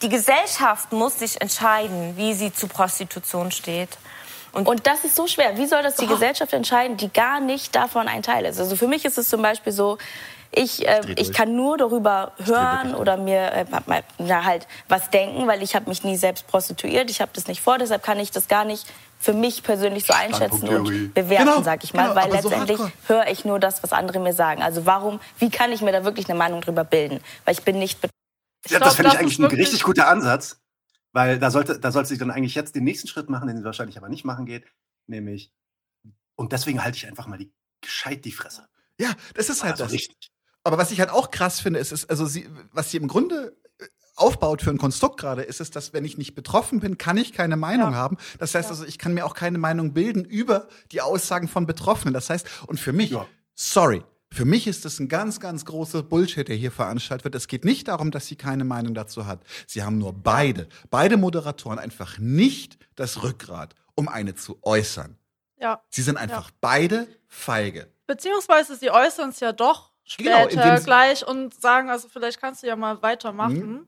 S5: Die Gesellschaft muss sich entscheiden, wie sie zu Prostitution steht. Und,
S4: Und das ist so schwer. Wie soll das die Gesellschaft entscheiden, die gar nicht davon ein Teil ist? Also für mich ist es zum Beispiel so, ich, äh, ich kann nur darüber hören oder mir äh, na, halt was denken, weil ich habe mich nie selbst prostituiert. Ich habe das nicht vor, deshalb kann ich das gar nicht für mich persönlich so einschätzen und bewerten,
S2: Genau,
S4: sag ich mal,
S2: genau,
S4: weil
S2: so
S4: letztendlich
S2: hardcore.
S4: höre ich nur das, was andere mir sagen. Also warum, wie kann ich mir da wirklich eine Meinung drüber bilden? Weil ich bin nicht betroffen.
S1: Ich
S3: Ja,
S1: glaub,
S3: das finde ich eigentlich ein richtig guter Ansatz, weil da sollte, da sollte sie dann eigentlich jetzt den nächsten Schritt machen, den sie wahrscheinlich aber nicht machen geht, nämlich, und deswegen halte ich einfach mal die, gescheit die Fresse.
S2: Ja, das ist halt
S3: Also
S2: das.
S3: richtig.
S2: Aber was ich halt auch krass finde, ist, ist also sie, was sie im Grunde aufbaut für ein Konstrukt gerade, ist es, dass wenn ich nicht betroffen bin, kann ich keine Meinung
S1: Ja.
S2: haben. Das heißt also, ich kann mir auch keine Meinung bilden über die Aussagen von Betroffenen. Das heißt, und für mich,
S3: Ja.
S2: sorry, für mich ist das ein ganz, ganz großer Bullshit, der hier veranstaltet wird. Es geht nicht darum, dass sie keine Meinung dazu hat. Sie haben nur beide, beide Moderatoren einfach nicht das Rückgrat, um eine zu äußern.
S1: Ja.
S2: Sie sind einfach beide feige.
S1: Beziehungsweise sie äußern es ja doch
S2: Genau,
S1: später
S2: sie-
S1: gleich und sagen, also vielleicht kannst du ja mal weitermachen.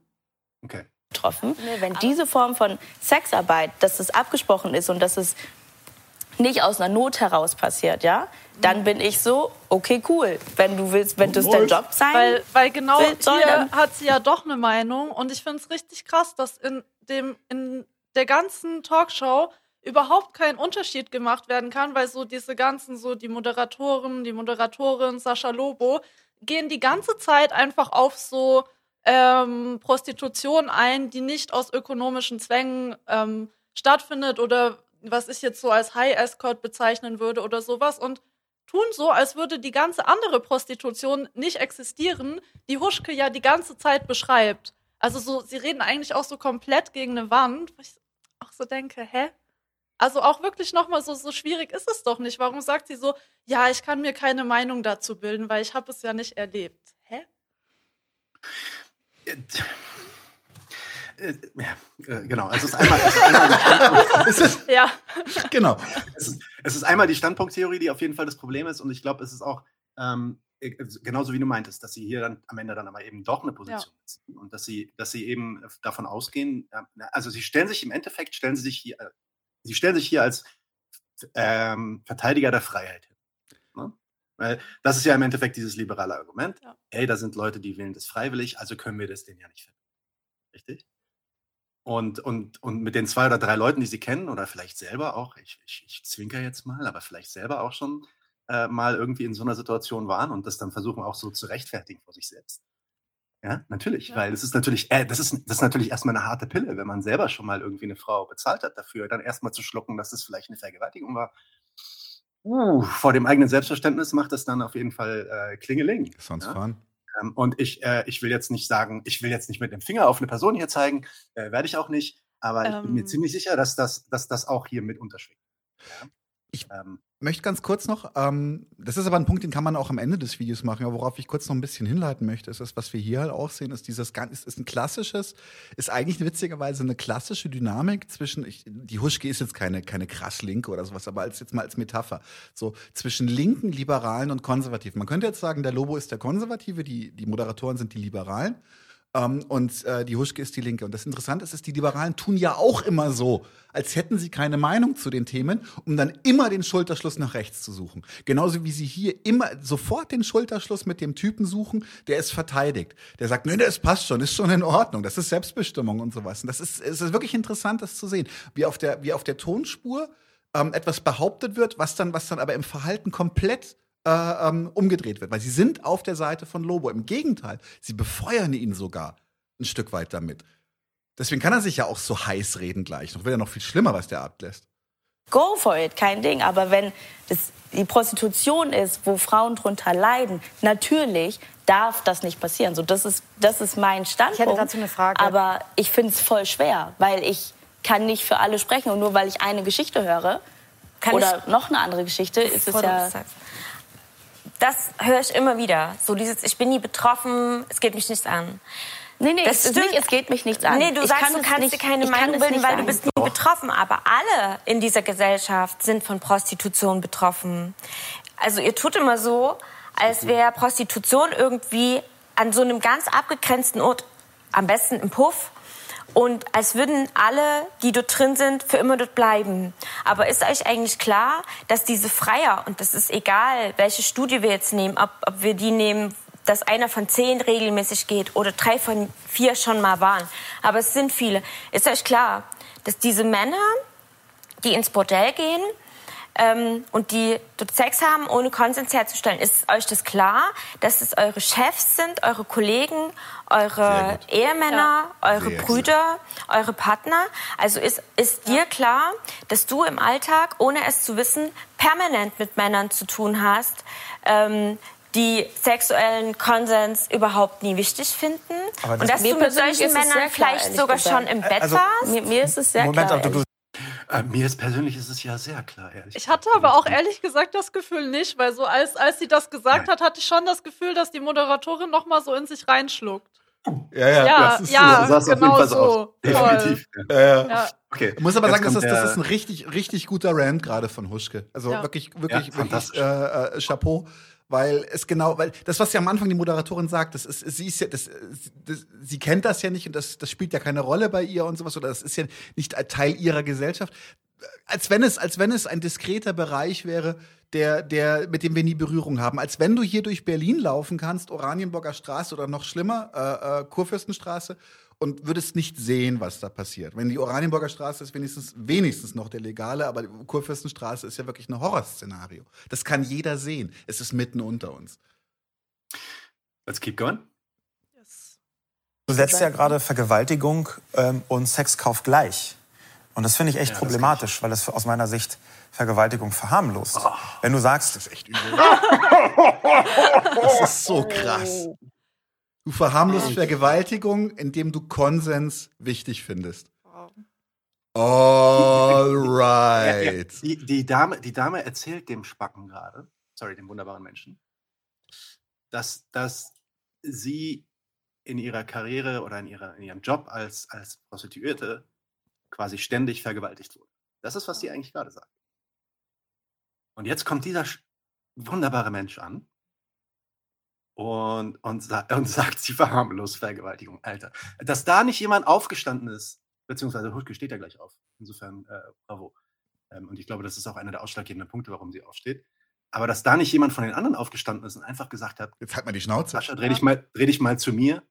S3: Okay.
S4: betroffen. Wenn diese Form von Sexarbeit, dass es abgesprochen ist und dass es nicht aus einer Not heraus passiert, ja, dann bin ich so, okay, cool. Wenn du willst, wenn das dein Job sein
S1: Weil, weil genau
S4: Will- soll
S1: hier hat sie ja doch eine Meinung und ich finde es richtig krass, dass in dem in der ganzen Talkshow überhaupt kein Unterschied gemacht werden kann, weil so diese ganzen so die Moderatoren, die Moderatorin Sascha Lobo gehen die ganze Zeit einfach auf so ähm, Prostitution ein, die nicht aus ökonomischen Zwängen ähm, stattfindet oder was ich jetzt so als High Escort bezeichnen würde oder sowas und tun so, als würde die ganze andere Prostitution nicht existieren, die Huschke ja die ganze Zeit beschreibt. Also so, sie reden eigentlich auch so komplett gegen eine Wand, wo ich auch so denke, hä? Also auch wirklich nochmal so, so schwierig ist es doch nicht. Warum sagt sie so, ja, ich kann mir keine Meinung dazu bilden, weil ich habe es ja nicht erlebt. Hä?
S3: Äh, äh, ja, äh, genau, es ist einmal, es ist einmal,
S2: Es ist,
S1: Ja,
S2: genau.
S3: es ist, es ist einmal die Standpunkttheorie, die auf jeden Fall das Problem ist. Und ich glaube, es ist auch ähm, äh, genauso wie du meintest, dass sie hier dann am Ende dann aber eben doch eine Position beziehen und dass sie, dass sie eben davon ausgehen, äh, also sie stellen sich im Endeffekt, stellen sie sich hier, sie stellen sich hier als ähm, Verteidiger der Freiheit? Weil das ist ja im Endeffekt dieses liberale Argument.
S1: Ja.
S3: Hey, da sind Leute, die wählen das freiwillig, also können wir das denen ja nicht finden. Richtig? Und, und, und mit den zwei oder drei Leuten, die sie kennen, oder vielleicht selber auch, ich, ich, ich zwinker jetzt mal, aber vielleicht selber auch schon äh, mal irgendwie in so einer Situation waren und das dann versuchen auch so zu rechtfertigen vor sich selbst. Ja, natürlich,
S1: Ja.
S3: weil es ist natürlich, äh, das ist, das ist natürlich erstmal eine harte Pille, wenn man selber schon mal irgendwie eine Frau bezahlt hat dafür, dann erstmal zu schlucken, dass es vielleicht eine Vergewaltigung war. Uh, vor dem eigenen Selbstverständnis macht das dann auf jeden Fall äh, Klingeling.
S2: Sonst
S3: ja?
S2: fahren.
S3: Ähm, und ich, äh, ich will jetzt nicht sagen, ich will jetzt nicht mit dem Finger auf eine Person hier zeigen, äh, werde ich auch nicht, aber ich bin mir
S1: Ähm.
S3: ziemlich sicher, dass das, dass das auch hier mit unterschwingt. Ja?
S2: Ich-
S3: ähm,
S2: möchte ganz kurz noch, ähm, das ist aber ein Punkt, den kann man auch am Ende des Videos machen, aber worauf ich kurz noch ein bisschen hinleiten möchte, ist das, was wir hier halt auch sehen, ist dieses ganz, ist, ein klassisches, ist eigentlich witzigerweise eine klassische Dynamik zwischen, ich, die Huschke ist jetzt keine, keine krass Linke oder sowas, aber als jetzt mal als Metapher, so zwischen Linken, Liberalen und Konservativen. Man könnte jetzt sagen, der Lobo ist der Konservative, die, die Moderatoren sind die Liberalen. Ähm, und äh, die Huschke ist die Linke. Und das Interessante ist, ist, die Liberalen tun ja auch immer so, als hätten sie keine Meinung zu den Themen, um dann immer den Schulterschluss nach rechts zu suchen. Genauso wie sie hier immer sofort den Schulterschluss mit dem Typen suchen, der es verteidigt. Der sagt, nee, das passt schon, ist schon in Ordnung, das ist Selbstbestimmung und sowas. Und das ist, es ist wirklich interessant, das zu sehen, wie auf der, wie auf der Tonspur ähm, etwas behauptet wird, was dann, was dann aber im Verhalten komplett äh, ähm, umgedreht wird. Weil sie sind auf der Seite von Lobo. Im Gegenteil, sie befeuern ihn sogar ein Stück weit damit. Deswegen kann er sich ja auch so heiß reden gleich. Noch wird ja noch viel schlimmer, was der ablässt.
S4: Go for it, kein Ding. Aber wenn es die Prostitution ist, wo Frauen drunter leiden, natürlich darf das nicht passieren. So, das, ist, das ist mein Standpunkt.
S8: dazu eine Frage.
S4: Aber ich finde es voll schwer, weil ich kann nicht für alle sprechen. Und nur weil ich eine Geschichte höre
S5: Kann
S4: oder noch eine andere Geschichte, ist es ja...
S5: sagst. Das höre ich immer wieder. So dieses, ich bin nie betroffen, es geht mich nichts an.
S4: Nee, nee,
S5: Das
S4: es, nicht, es geht mich nichts an.
S5: Nee, du
S4: Ich
S5: sagst,
S4: kann
S5: du kannst
S4: nicht-
S5: dir keine Meinung bilden, weil du bist nie betroffen. Aber alle in dieser Gesellschaft sind von Prostitution betroffen. Also ihr tut immer so, als wäre Prostitution irgendwie an so einem ganz abgegrenzten Ort, am besten im Puff, und als würden alle, die dort drin sind, für immer dort bleiben. Aber ist euch eigentlich klar, dass diese Freier, und das ist egal, welche Studie wir jetzt nehmen, ob, ob wir die nehmen, dass einer von zehn regelmäßig geht oder drei von vier schon mal waren, aber es sind viele. Ist euch klar, dass diese Männer, die ins Bordell gehen, ähm, und die dort Sex haben, ohne Konsens herzustellen. Ist euch das klar, dass es eure Chefs sind, eure Kollegen, eure
S2: gut.
S5: Ehemänner, eure
S2: Sehr gut.
S5: Brüder, eure Partner? Also ist, ist dir klar, dass du im Alltag, ohne es zu wissen, permanent mit Männern zu tun hast, ähm, die sexuellen Konsens überhaupt nie wichtig finden?
S7: Das-
S5: und dass du mit solchen Männern
S4: klar,
S5: vielleicht sogar
S4: gesagt.
S5: schon im Bett
S7: Also-
S5: warst?
S4: Mir, mir ist es sehr
S7: Moment,
S4: klar.
S7: aber du,
S4: ehrlich.
S3: äh, mir ist persönlich ist es ja sehr klar, ehrlich.
S1: Ich hatte aber auch ehrlich gesagt das Gefühl nicht, weil so als, als sie das gesagt
S3: Nein.
S1: hat, hatte ich schon das Gefühl, dass die Moderatorin noch mal so in sich reinschluckt.
S2: Ja, ja,
S1: Ja,
S2: das ist
S1: ja,
S3: so sah es auf jeden
S1: genau
S3: Fall so aus. Definitiv. Ja.
S2: Ja,
S3: Okay.
S2: Ich muss aber
S3: Jetzt
S2: sagen, das ist, das ist ein richtig, richtig guter Rant gerade von Huschke. Also
S1: Ja.
S2: wirklich, wirklich,
S3: Ja,
S2: wirklich
S3: fantastisch.
S2: äh, äh, Chapeau. Weil es genau, weil das, was ja am Anfang die Moderatorin sagt, das ist, sie ist ja, das, das, sie kennt das ja nicht und das, das spielt ja keine Rolle bei ihr und sowas, oder das ist ja nicht Teil ihrer Gesellschaft. Als wenn es, als wenn es ein diskreter Bereich wäre, der, der, mit dem wir nie Berührung haben. Als wenn du hier durch Berlin laufen kannst, Oranienburger Straße oder noch schlimmer, äh, äh, Kurfürstenstraße, und würdest nicht sehen, was da passiert. Wenn die Oranienburger Straße ist wenigstens, wenigstens noch der legale, aber die Kurfürstenstraße ist ja wirklich ein Horrorszenario. Das kann jeder sehen. Es ist mitten unter uns.
S3: Let's keep going.
S7: du setzt ja gerade Vergewaltigung ähm, und Sexkauf gleich. Und das finde ich echt
S3: Ja, das
S7: problematisch, weil das aus meiner Sicht Vergewaltigung verharmlost. Wenn du sagst,
S2: Das ist echt übel. das ist so krass. Du verharmlost Vergewaltigung, indem du Konsens wichtig findest. All right.
S3: Die, die, Dame, die Dame erzählt dem Spacken gerade, sorry, dem wunderbaren Menschen, dass, dass sie in ihrer Karriere oder in, ihrer, in ihrem Job als, als Prostituierte quasi ständig vergewaltigt wurde. Das ist, was sie eigentlich gerade sagt. Und jetzt kommt dieser wunderbare Mensch an und, und, und sagt, sie verharmlost Vergewaltigung. Alter, dass da nicht jemand aufgestanden ist, beziehungsweise Huschke steht ja gleich auf. Insofern, äh, bravo. Ähm, und ich glaube, das ist auch einer der ausschlaggebenden Punkte, warum sie aufsteht. Aber dass da nicht jemand von den anderen aufgestanden ist und einfach gesagt hat,
S2: Jetzt halt mal die Schnauze.
S3: Sascha, dreh dich mal, dreh dich mal zu mir.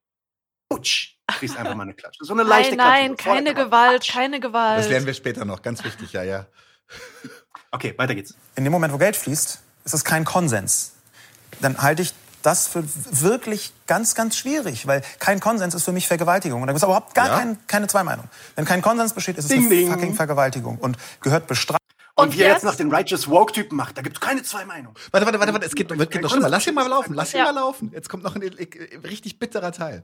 S3: Putsch, kriegst einfach mal eine Klatsche. So eine leichte
S1: Nein, nein,
S3: Klatsche. vor
S1: keine. Gewalt,
S3: Patsch.
S1: keine Gewalt.
S2: Das lernen wir später noch. Ganz wichtig, ja, ja.
S3: Okay, weiter geht's.
S7: in dem Moment, wo Geld fließt, ist es kein Konsens. Dann halte ich das für wirklich ganz, ganz schwierig, weil kein Konsens ist für mich Vergewaltigung. Und da gibt es überhaupt gar
S2: Ja?
S7: kein, keine zwei Meinungen. Wenn kein Konsens besteht, ist es
S3: Ding,
S7: eine
S3: ding.
S7: fucking Vergewaltigung und gehört bestraft.
S3: Und, wie er jetzt noch den Righteous Woke-Typen macht, da gibt es keine zwei Meinungen.
S2: Warte, warte, warte, warte, es geht, wird, geht noch schlimmer. Lass ihn mal laufen, lass ihn
S1: Ja.
S2: mal laufen. Jetzt kommt noch ein äh, richtig bitterer Teil.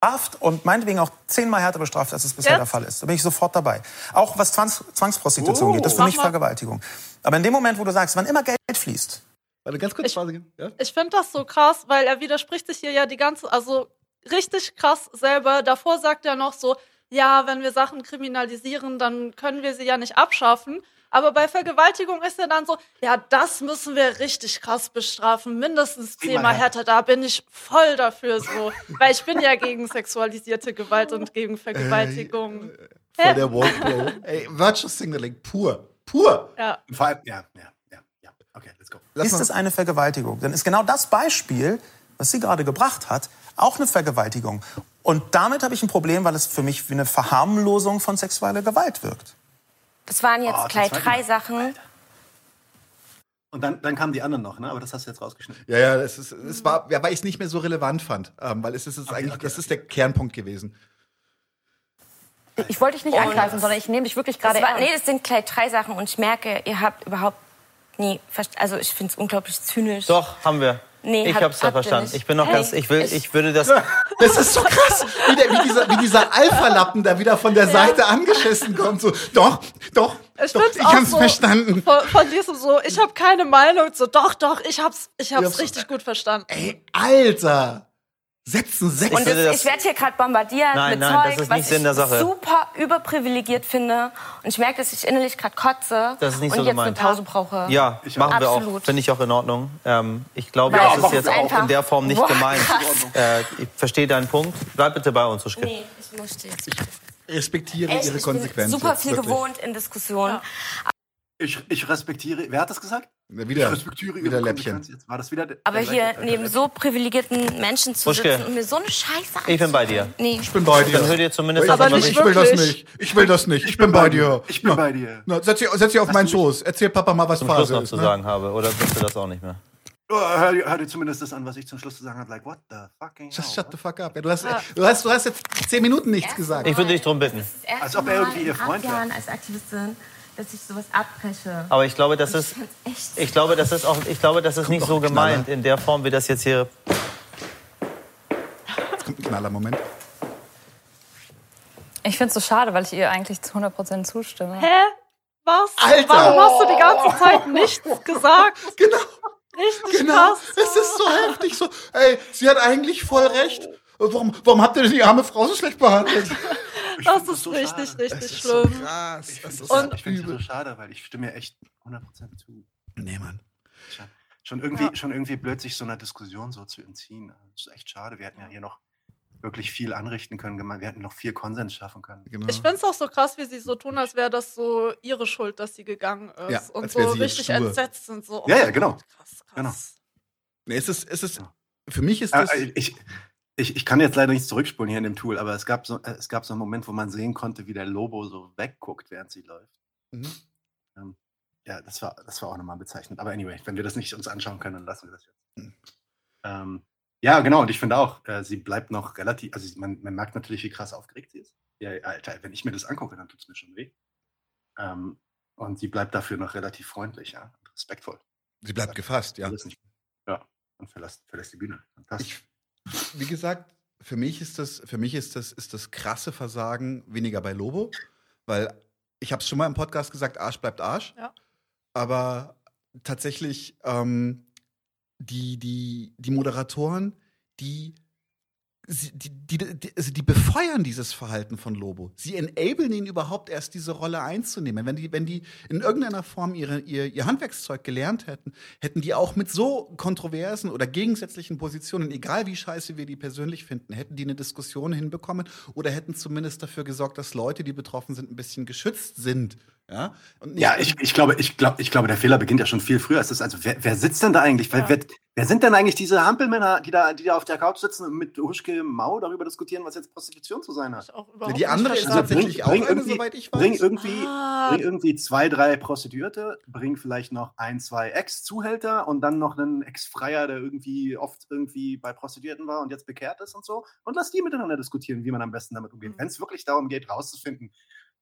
S7: bestraft und meinetwegen auch zehnmal härter bestraft, als es bisher
S1: Jetzt?
S7: der Fall ist. Da bin ich sofort dabei. Auch was Zwangs Zwangsprostitution
S3: Oh.
S7: geht, das ist für mich
S1: mal.
S7: Vergewaltigung. Aber in dem Moment, wo du sagst, wann immer Geld fließt,
S2: Warte, ganz kurz
S1: Ich-.
S2: Ja?
S1: Ich finde das so krass, weil er widerspricht sich hier ja die ganze, also richtig krass selber. Davor sagt er noch so, ja, wenn wir Sachen kriminalisieren, dann können wir sie ja nicht abschaffen. Aber bei Vergewaltigung ist er dann so, ja, das müssen wir richtig krass bestrafen, mindestens
S3: Zehnmal härter.
S1: Da bin ich voll dafür so, weil ich bin ja gegen sexualisierte Gewalt und gegen Vergewaltigung.
S2: Voll der. Ey, Virtual Signaling, pur. Pur.
S1: Ja.
S3: Vor allem, ja, ja. Okay, let's go.
S2: Lass
S7: ist es eine Vergewaltigung. Dann ist genau das Beispiel, was sie gerade gebracht hat, auch eine Vergewaltigung. Und damit habe ich ein Problem, weil es für mich wie eine Verharmlosung von sexueller Gewalt wirkt.
S5: Das waren jetzt
S3: Oh,
S5: gleich drei. Sachen.
S3: Und dann, dann kamen die anderen noch, ne? Aber das hast du jetzt rausgeschnitten.
S2: Ja, ja, es, ist, es war, ja, weil ich es nicht mehr so relevant fand. Ähm, weil es ist, es ist eigentlich,
S3: okay.
S2: das ist der Kernpunkt gewesen.
S8: Ich wollte dich nicht angreifen, sondern ich nehme dich wirklich gerade
S5: Das nee, das sind gleich drei Sachen und ich merke, ihr habt überhaupt verst- also ich finde es unglaublich zynisch.
S6: Doch, haben wir.
S5: Nee,
S6: ich
S5: hab-
S6: hab's da
S5: habt ihr
S6: verstanden. Ich bin noch
S5: Hey,
S6: ganz, ich will,
S5: ich-
S6: ich würde das,
S2: Das ist so krass, wie, der, wie dieser, wie dieser Alpha-Lappen da wieder von der Seite angeschissen kommt. So, doch, doch,
S1: Ich
S2: doch, ich hab's
S1: so
S2: verstanden.
S1: Von, von diesem so, ich habe keine Meinung, so doch, doch, ich hab's, ich hab's
S2: hab's-
S1: richtig gut verstanden.
S2: Ey, Alter. Setzen sechs.
S5: Und das, ich werde hier gerade bombardiert
S6: Nein,
S5: mit
S6: nein,
S5: Zeug,
S6: das ist
S5: was
S6: Sinn der
S5: ich
S6: Sache.
S5: super überprivilegiert finde. Und ich merke, dass ich innerlich gerade kotze
S6: Das ist nicht
S5: und
S6: so
S5: jetzt
S6: gemeint.
S5: eine Pause brauche.
S6: ja,
S3: Ich
S6: machen
S3: auch.
S6: wir auch.
S5: Absolut.
S6: Finde ich auch in Ordnung. Ähm, ich glaube,
S5: Weil
S6: das ist jetzt auch in der Form nicht
S5: Boah,
S6: gemeint. Äh, ich verstehe deinen Punkt. Bleib bitte bei uns, Uschke.
S5: Nee, ich musste jetzt.
S2: Respektiere
S5: Echt,
S2: ihre
S5: ich bin
S2: Konsequenzen.
S5: super viel
S2: wirklich.
S5: gewohnt in Diskussionen.
S3: Ich, ich respektiere. Wer hat das gesagt?
S2: Na, Wieder,
S3: ich respektiere
S2: wieder Läppchen.
S3: Jetzt war das wieder. der-
S5: Aber
S3: der
S5: hier
S3: gleiche-
S5: neben so privilegierten Menschen zu
S6: Uschke.
S5: sitzen und mir so eine Scheiße
S6: Ich bin bei dir.
S5: anzuhören. Nee.
S2: Ich bin bei dir.
S6: Dann hör dir zumindest
S1: Aber
S6: das was
S1: nicht
S6: ich
S2: ich will das nicht. Ich will das nicht. Ich bin bei dir.
S3: Ich bin
S2: Na,
S3: bei dir.
S2: Na, setz dich, setz dich auf meinen Schoß. Erzähl Papa mal, was
S6: zum Schluss
S2: Phase
S6: noch
S2: ist.
S6: zu
S2: ne?
S6: sagen habe. Oder willst du das auch nicht mehr?
S3: Oh, hör, dir- hör dir zumindest das an, was ich zum Schluss zu sagen habe. Like, what the fucking
S2: Just
S3: hell?
S2: shut the fuck up. Ja, du, hast, du, hast, du hast jetzt zehn Minuten nichts gesagt.
S6: Ich würde dich drum bitten.
S3: Als ob er irgendwie ihr Freund wäre.
S5: Jahren als Aktivistin, dass ich sowas abbreche.
S6: Aber ich glaube, das ist, ich glaube, das ist auch, ich glaube, das ist nicht
S2: noch
S6: so
S2: Knaller.
S6: gemeint in der Form, wie das jetzt hier.
S2: Jetzt kommt ein knaller Moment.
S8: Ich finde es so schade, weil ich ihr eigentlich zu 100% zustimme.
S1: Hä? Was?
S2: Alter!
S1: Warum hast du die ganze Zeit nichts gesagt?
S2: Genau.
S1: Richtig
S2: Genau,
S1: krass.
S2: es ist so heftig. So, ey, sie hat eigentlich voll recht. Warum, warum habt ihr denn die arme Frau so schlecht behandelt?
S3: Ich
S1: Das ist
S3: so
S1: richtig,
S3: schade.
S1: richtig
S2: Das ist so
S1: schlimm.
S2: krass.
S3: Ich finde es so
S2: übel.
S3: schade, weil ich stimme mir echt 100% zu.
S2: Nee, Mann.
S3: Schon- Schon irgendwie, schon irgendwie blöd, sich so einer Diskussion so zu entziehen. Das ist echt schade. Wir hätten ja hier noch wirklich viel anrichten können. Wir hätten noch viel Konsens schaffen können.
S2: Genau.
S1: Ich finde es auch so krass, wie sie so tun, als wäre das so ihre Schuld, dass sie gegangen ist.
S2: Ja,
S1: und so richtig entsetzt sind. So, oh
S3: Ja, ja,
S1: mein
S3: genau.
S1: Gott, Krass, krass.
S3: Genau.
S2: nee, es ist, es ist, für mich ist
S3: Äh,
S2: das.
S3: äh, ich, ich, ich kann jetzt leider nicht zurückspulen hier in dem Tool, aber es gab, so, äh, es gab so einen Moment, wo man sehen konnte, wie der Lobo so wegguckt, während sie läuft.
S2: Mhm.
S3: Ähm, ja, das war, das war auch nochmal bezeichnend. Aber anyway, wenn wir das nicht uns anschauen können, dann lassen wir das jetzt.
S2: Mhm.
S3: Ähm, ja, genau. Und ich finde auch, äh, sie bleibt noch relativ, also man, man merkt natürlich, wie krass aufgeregt sie ist. Ja, Alter, wenn ich mir das angucke, dann tut es mir schon weh. Ähm, und sie bleibt dafür noch relativ freundlich, ja, und respektvoll.
S2: Sie bleibt gefasst, ja.
S3: Nicht. Ja, und verlässt, verlässt die Bühne. Fantastisch.
S2: Wie gesagt, für mich ist das, für mich ist das, ist das krasse Versagen weniger bei Lobo, weil ich habe es schon mal im Podcast gesagt, Arsch bleibt Arsch.
S1: Ja.
S2: Aber tatsächlich ähm, die, die, die Moderatoren, die, sie- die, die, die, also die befeuern dieses Verhalten von Lobo. Sie enablen ihn überhaupt erst, diese Rolle einzunehmen. Wenn die, wenn die in irgendeiner Form ihre, ihr, ihr Handwerkszeug gelernt hätten, hätten die auch mit so kontroversen oder gegensätzlichen Positionen, egal wie scheiße wir die persönlich finden, hätten die eine Diskussion hinbekommen oder hätten zumindest dafür gesorgt, dass Leute, die betroffen sind, ein bisschen geschützt sind. Ja,
S3: Ja, ich, ich, glaube, ich, glaube, ich glaube, der Fehler beginnt ja schon viel früher. Es ist also, wer, wer sitzt denn da eigentlich? Wer, wer, wer sind denn eigentlich diese Hampelmänner, die da, die da auf der Couch sitzen und mit Huschke Mau darüber diskutieren, was jetzt Prostitution zu sein hat?
S1: Überhaupt
S2: die andere ist tatsächlich auch eine, soweit ich weiß.
S3: Bring irgendwie,
S1: Ah.
S3: bring irgendwie zwei, drei Prostituierte, bring vielleicht noch ein, zwei Ex-Zuhälter und dann noch einen Ex-Freier, der irgendwie oft irgendwie bei Prostituierten war und jetzt bekehrt ist und so. Und lass die miteinander diskutieren, wie man am besten damit umgeht.
S1: Mhm.
S3: Wenn es wirklich darum geht, rauszufinden,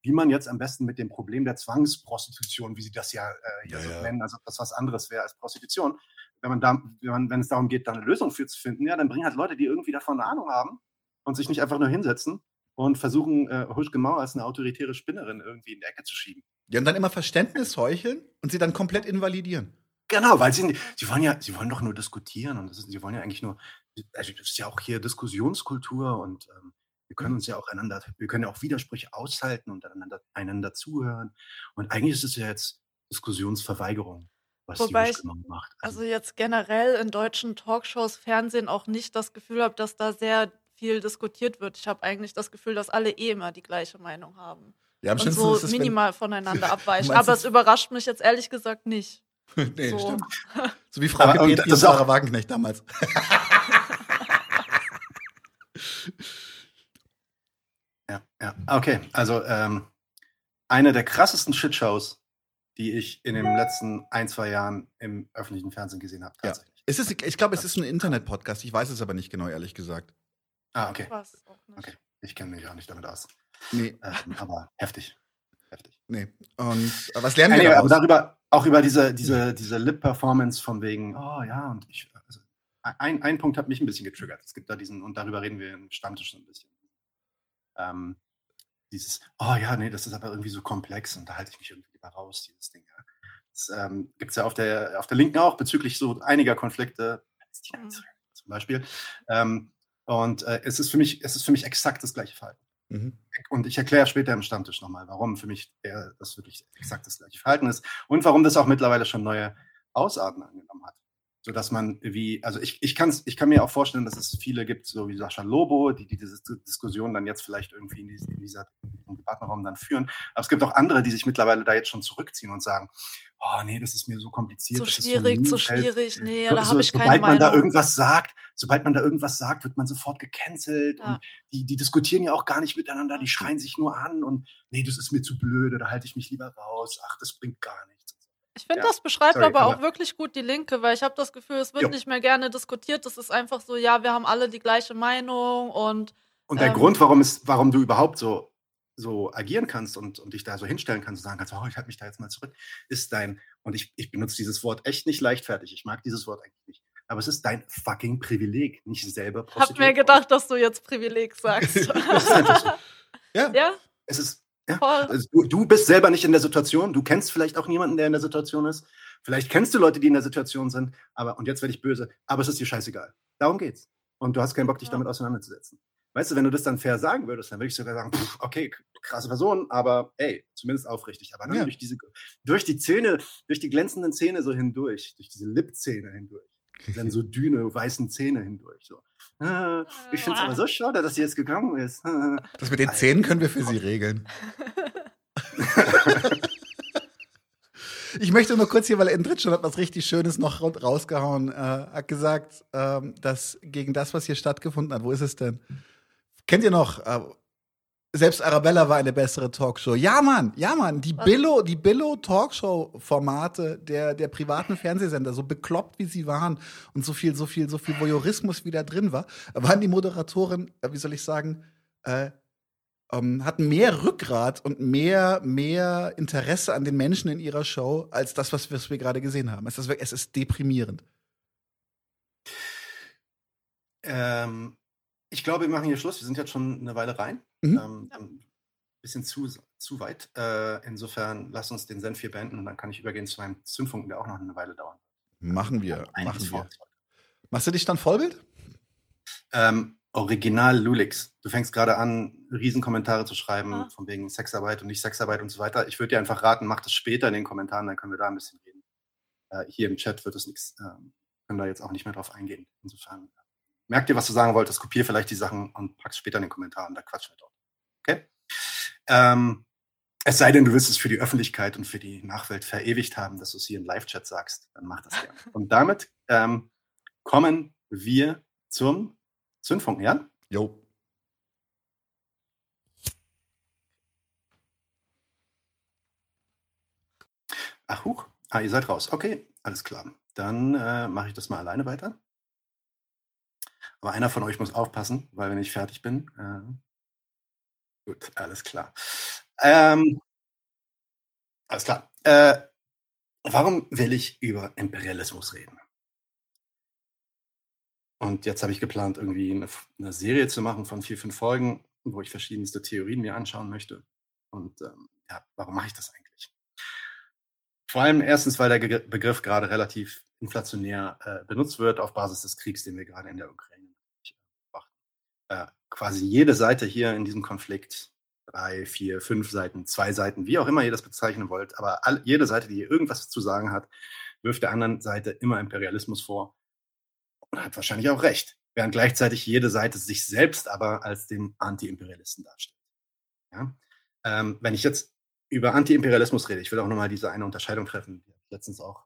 S3: wie man jetzt am besten mit dem Problem der Zwangsprostitution, wie sie das ja, äh, hier
S2: Ja,
S3: so
S2: ja.
S3: nennen, also das was anderes wäre als Prostitution, wenn man da, wenn, man, wenn es darum geht, da eine Lösung für zu finden, ja, dann bringen halt Leute, die irgendwie davon eine Ahnung haben und sich nicht einfach nur hinsetzen und versuchen, äh, Huschke Mauer als eine autoritäre Spinnerin irgendwie in die Ecke zu schieben.
S2: Die haben dann immer Verständnis heucheln und sie dann komplett invalidieren.
S3: Genau, weil sie, sie wollen ja, sie wollen doch nur diskutieren und das ist, sie wollen ja eigentlich nur, also das ist ja auch hier Diskussionskultur und ähm, wir können uns ja auch einander, wir können ja auch Widersprüche aushalten und einander, einander zuhören. Und eigentlich ist es ja jetzt Diskussionsverweigerung, was
S1: Wobei
S3: die
S1: ich-
S3: macht.
S1: Also jetzt generell in deutschen Talkshows, Fernsehen auch nicht das Gefühl habe, dass da sehr viel diskutiert wird. Ich habe eigentlich das Gefühl, dass alle eh immer die gleiche Meinung haben.
S2: Ja, am
S1: und so
S2: ist es,
S1: minimal voneinander abweichen. Aber
S2: es-
S1: überrascht mich jetzt ehrlich gesagt nicht.
S2: nee,
S1: so.
S2: stimmt. So wie Frau
S3: Aber- und das ist auch-
S2: Sarah Wagenknecht damals.
S3: Ja, ja. Okay, also ähm, eine der krassesten Shitshows, die ich in den letzten ein, zwei Jahren im öffentlichen Fernsehen gesehen habe.
S2: Ja.
S3: Tatsächlich.
S2: Es ist, ich glaube, es ist ein Internet-Podcast. Ich weiß es aber nicht genau, ehrlich gesagt.
S3: Ah, okay. Okay. Ich kenne mich auch nicht damit aus.
S2: Nee,
S3: Ähm, aber heftig. Heftig.
S2: nee. Und äh, was lernen wir
S3: Anyway, aber
S2: daraus?
S3: darüber, auch über diese, diese, diese Lip-Performance von wegen, oh ja, und ich, also, ein, ein Punkt hat mich ein bisschen getriggert. Es gibt da diesen, und darüber reden wir im Stammtisch so ein bisschen. Ähm, dieses, oh ja, nee, das ist aber irgendwie so komplex und da halte ich mich irgendwie lieber raus, dieses Ding. Ja. Das ähm, gibt es ja auf der, auf der Linken auch bezüglich so einiger Konflikte,
S1: Mhm.
S3: Zum Beispiel. Ähm, und äh, es, ist für mich, es ist für mich exakt das gleiche Verhalten.
S2: Mhm.
S3: Und ich erkläre später im Stammtisch nochmal, warum für mich der, das wirklich exakt das gleiche Verhalten ist und warum das auch mittlerweile schon neue Ausarten angenommen hat. Sodass man wie, also ich, ich, kann's, ich kann mir auch vorstellen, dass es viele gibt, so wie Sascha Lobo, die, die diese Diskussion dann jetzt vielleicht irgendwie in, diese, in dieser Debattenraum dann führen. Aber es gibt auch andere, die sich mittlerweile da jetzt schon zurückziehen und sagen, oh nee, das ist mir so kompliziert.
S1: Zu
S3: so
S1: schwierig, zu schwierig. Nee,
S3: So-
S1: da
S3: so-
S1: habe ich keine
S3: sobald man da
S1: Meinung.
S3: irgendwas sagt, sobald man da irgendwas sagt, wird man sofort gecancelt.
S1: Ja.
S3: Und die, die diskutieren ja auch gar nicht miteinander, die schreien sich nur an und nee, das ist mir zu blöde, da halte ich mich lieber raus. Ach, das bringt gar nichts.
S1: Ich finde,
S3: Ja,
S1: das beschreibt
S3: sorry,
S1: aber auch
S3: aber-
S1: wirklich gut die Linke, weil ich habe das Gefühl, es wird
S3: Jo.
S1: nicht mehr gerne diskutiert. Das ist einfach so, ja, wir haben alle die gleiche Meinung und
S3: Und der
S1: Ähm.
S3: Grund, warum, es, warum du überhaupt so, so agieren kannst und, und dich da so hinstellen kannst und sagen kannst, oh, ich halte mich da jetzt mal zurück, ist dein, und ich, ich benutze dieses Wort echt nicht leichtfertig, ich mag dieses Wort eigentlich nicht, aber es ist dein fucking Privileg, nicht selber
S1: hab mir
S3: prostituiert
S1: gedacht, dass du jetzt Privileg sagst.
S3: Das ist einfach so.
S2: Ja.
S1: ja,
S3: Es ist, ja, also du, du bist selber nicht in der Situation, du kennst vielleicht auch niemanden, der in der Situation ist, vielleicht kennst du Leute, die in der Situation sind, aber, und jetzt werde ich böse, aber es ist dir scheißegal. Darum geht's. Und du hast keinen Bock, dich
S1: Ja.
S3: damit auseinanderzusetzen. Weißt du, wenn du das dann fair sagen würdest, dann würde ich sogar sagen, pff, okay, krasse Person, aber ey, zumindest aufrichtig. Aber
S2: Ja.
S3: durch diese, durch die Zähne, durch die glänzenden Zähne so hindurch, durch diese Lipzähne hindurch, dann so dünne, weißen Zähne hindurch. So. Ah, ich finde es aber so schade, dass sie jetzt gegangen ist.
S2: Das mit den Zähnen können wir für Sie regeln. Ich möchte nur kurz hier, weil Endrit schon hat was richtig Schönes noch ra- rausgehauen, äh, hat gesagt, ähm, dass gegen das, was hier stattgefunden hat, wo ist es denn? Kennt ihr noch? Äh, selbst Arabella war eine bessere Talkshow. Ja, Mann, ja, Mann, die? Billo, die Billo-Talkshow-Formate der, der privaten Fernsehsender, so bekloppt wie sie waren und so viel, so viel, so viel Voyeurismus wie da drin war, waren die Moderatoren, äh, wie soll ich sagen, äh, ähm, hatten mehr Rückgrat und mehr, mehr Interesse an den Menschen in ihrer Show als das, was, was wir gerade gesehen haben. Es ist, es ist deprimierend.
S3: Ähm, ich glaube, wir machen hier Schluss. Wir sind jetzt schon eine Weile rein.
S2: Mhm.
S3: Ähm, ein bisschen zu, zu weit. Äh, insofern lass uns den Senf hier beenden und dann kann ich übergehen zu meinem Zündfunken, der auch noch eine Weile dauert.
S2: Machen wir, machen
S3: vor
S2: wir. Machst du dich dann Vollbild?
S3: Ähm, Original Lulix. Du fängst gerade an, Riesenkommentare zu schreiben,
S1: Ah.
S3: von wegen Sexarbeit und nicht Sexarbeit und so weiter. Ich würde dir einfach raten, mach das später in den Kommentaren, dann können wir da ein bisschen reden. Äh, hier im Chat wird es nichts, ähm, können da jetzt auch nicht mehr drauf eingehen. Insofern, äh, merk dir, was du sagen wolltest, kopier vielleicht die Sachen und pack's später in den Kommentaren, da quatschen wir dort. Okay? Ähm, es sei denn, du willst es für die Öffentlichkeit und für die Nachwelt verewigt haben, dass du es hier im Live-Chat sagst, dann mach das gerne. Und damit ähm, kommen wir zum Zündfunken, ja?
S2: Jo.
S3: Ach, huch. Ah, ihr seid raus. Okay, alles klar. Dann äh, mache ich das mal alleine weiter. Aber einer von euch muss aufpassen, weil wenn ich fertig bin. Äh, gut, alles klar. Ähm, alles klar. Äh, warum will ich über Imperialismus reden? Und jetzt habe ich geplant, irgendwie eine, eine, Serie zu machen von vier, fünf Folgen, wo ich verschiedenste Theorien mir anschauen möchte. Und ähm, ja, warum mache ich das eigentlich? Vor allem erstens, weil der Begriff gerade relativ inflationär äh, benutzt wird auf Basis des Kriegs, den wir gerade in der Ukraine. Äh, quasi jede Seite hier in diesem Konflikt, drei, vier, fünf Seiten, zwei Seiten, wie auch immer ihr das bezeichnen wollt, aber all, jede Seite, die irgendwas zu sagen hat, wirft der anderen Seite immer Imperialismus vor und hat wahrscheinlich auch recht, während gleichzeitig jede Seite sich selbst aber als den Anti-Imperialisten darstellt. Ja? Ähm, wenn ich jetzt über Anti-Imperialismus rede, ich will auch nochmal diese eine Unterscheidung treffen, die ich letztens auch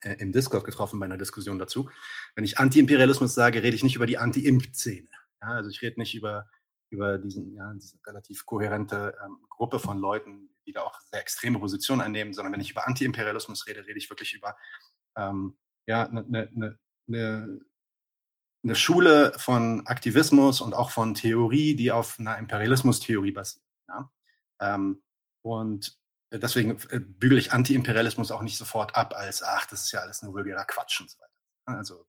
S3: äh, im Discord getroffen bei einer Diskussion dazu. Wenn ich Anti-Imperialismus sage, rede ich nicht über die Anti-Imp-Szene. Ja, also ich rede nicht über, über diesen, ja, diese relativ kohärente ähm, Gruppe von Leuten, die da auch sehr extreme Positionen einnehmen, sondern wenn ich über Anti-Imperialismus rede, rede ich wirklich über ähm, ja, eine ne, ne, ne, ne Schule von Aktivismus und auch von Theorie, die auf einer Imperialismus-Theorie basiert. Ja? Ähm, und deswegen äh, bügele ich Anti-Imperialismus auch nicht sofort ab als, ach, das ist ja alles nur vulgärer Quatsch und so weiter. Also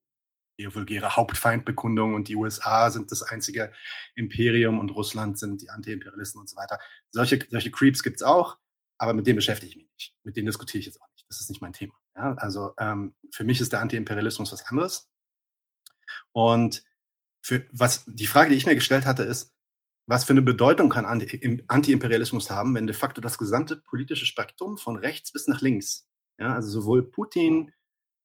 S3: die vulgäre Hauptfeindbekundung und die USA sind das einzige Imperium und Russland sind die Anti-Imperialisten und so weiter. Solche, solche Creeps gibt es auch, aber mit denen beschäftige ich mich nicht. Mit denen diskutiere ich jetzt auch nicht. Das ist nicht mein Thema. Ja? Also ähm, für mich ist der Anti-Imperialismus was anderes. Und für was die Frage, die ich mir gestellt hatte, ist, was für eine Bedeutung kann Anti-Imperialismus haben, wenn de facto das gesamte politische Spektrum von rechts bis nach links, ja, also sowohl Putin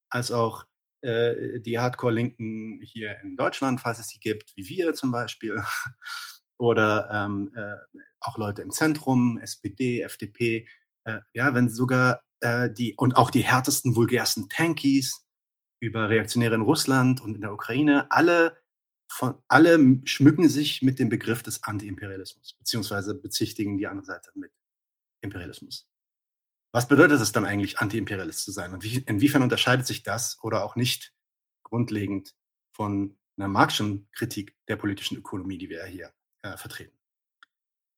S3: als auch äh, die Hardcore-Linken hier in Deutschland, falls es sie gibt, wie wir zum Beispiel, oder ähm, äh, auch Leute im Zentrum, SPD, FDP, äh, ja, wenn sogar äh, die und auch die härtesten, vulgärsten Tankies über Reaktionäre in Russland und in der Ukraine, alle von alle schmücken sich mit dem Begriff des Anti-Imperialismus, beziehungsweise bezichtigen die andere Seite mit Imperialismus. Was bedeutet es dann eigentlich, Anti-Imperialist zu sein? Und wie, inwiefern unterscheidet sich das oder auch nicht grundlegend von einer Marxischen Kritik der politischen Ökonomie, die wir hier äh, vertreten?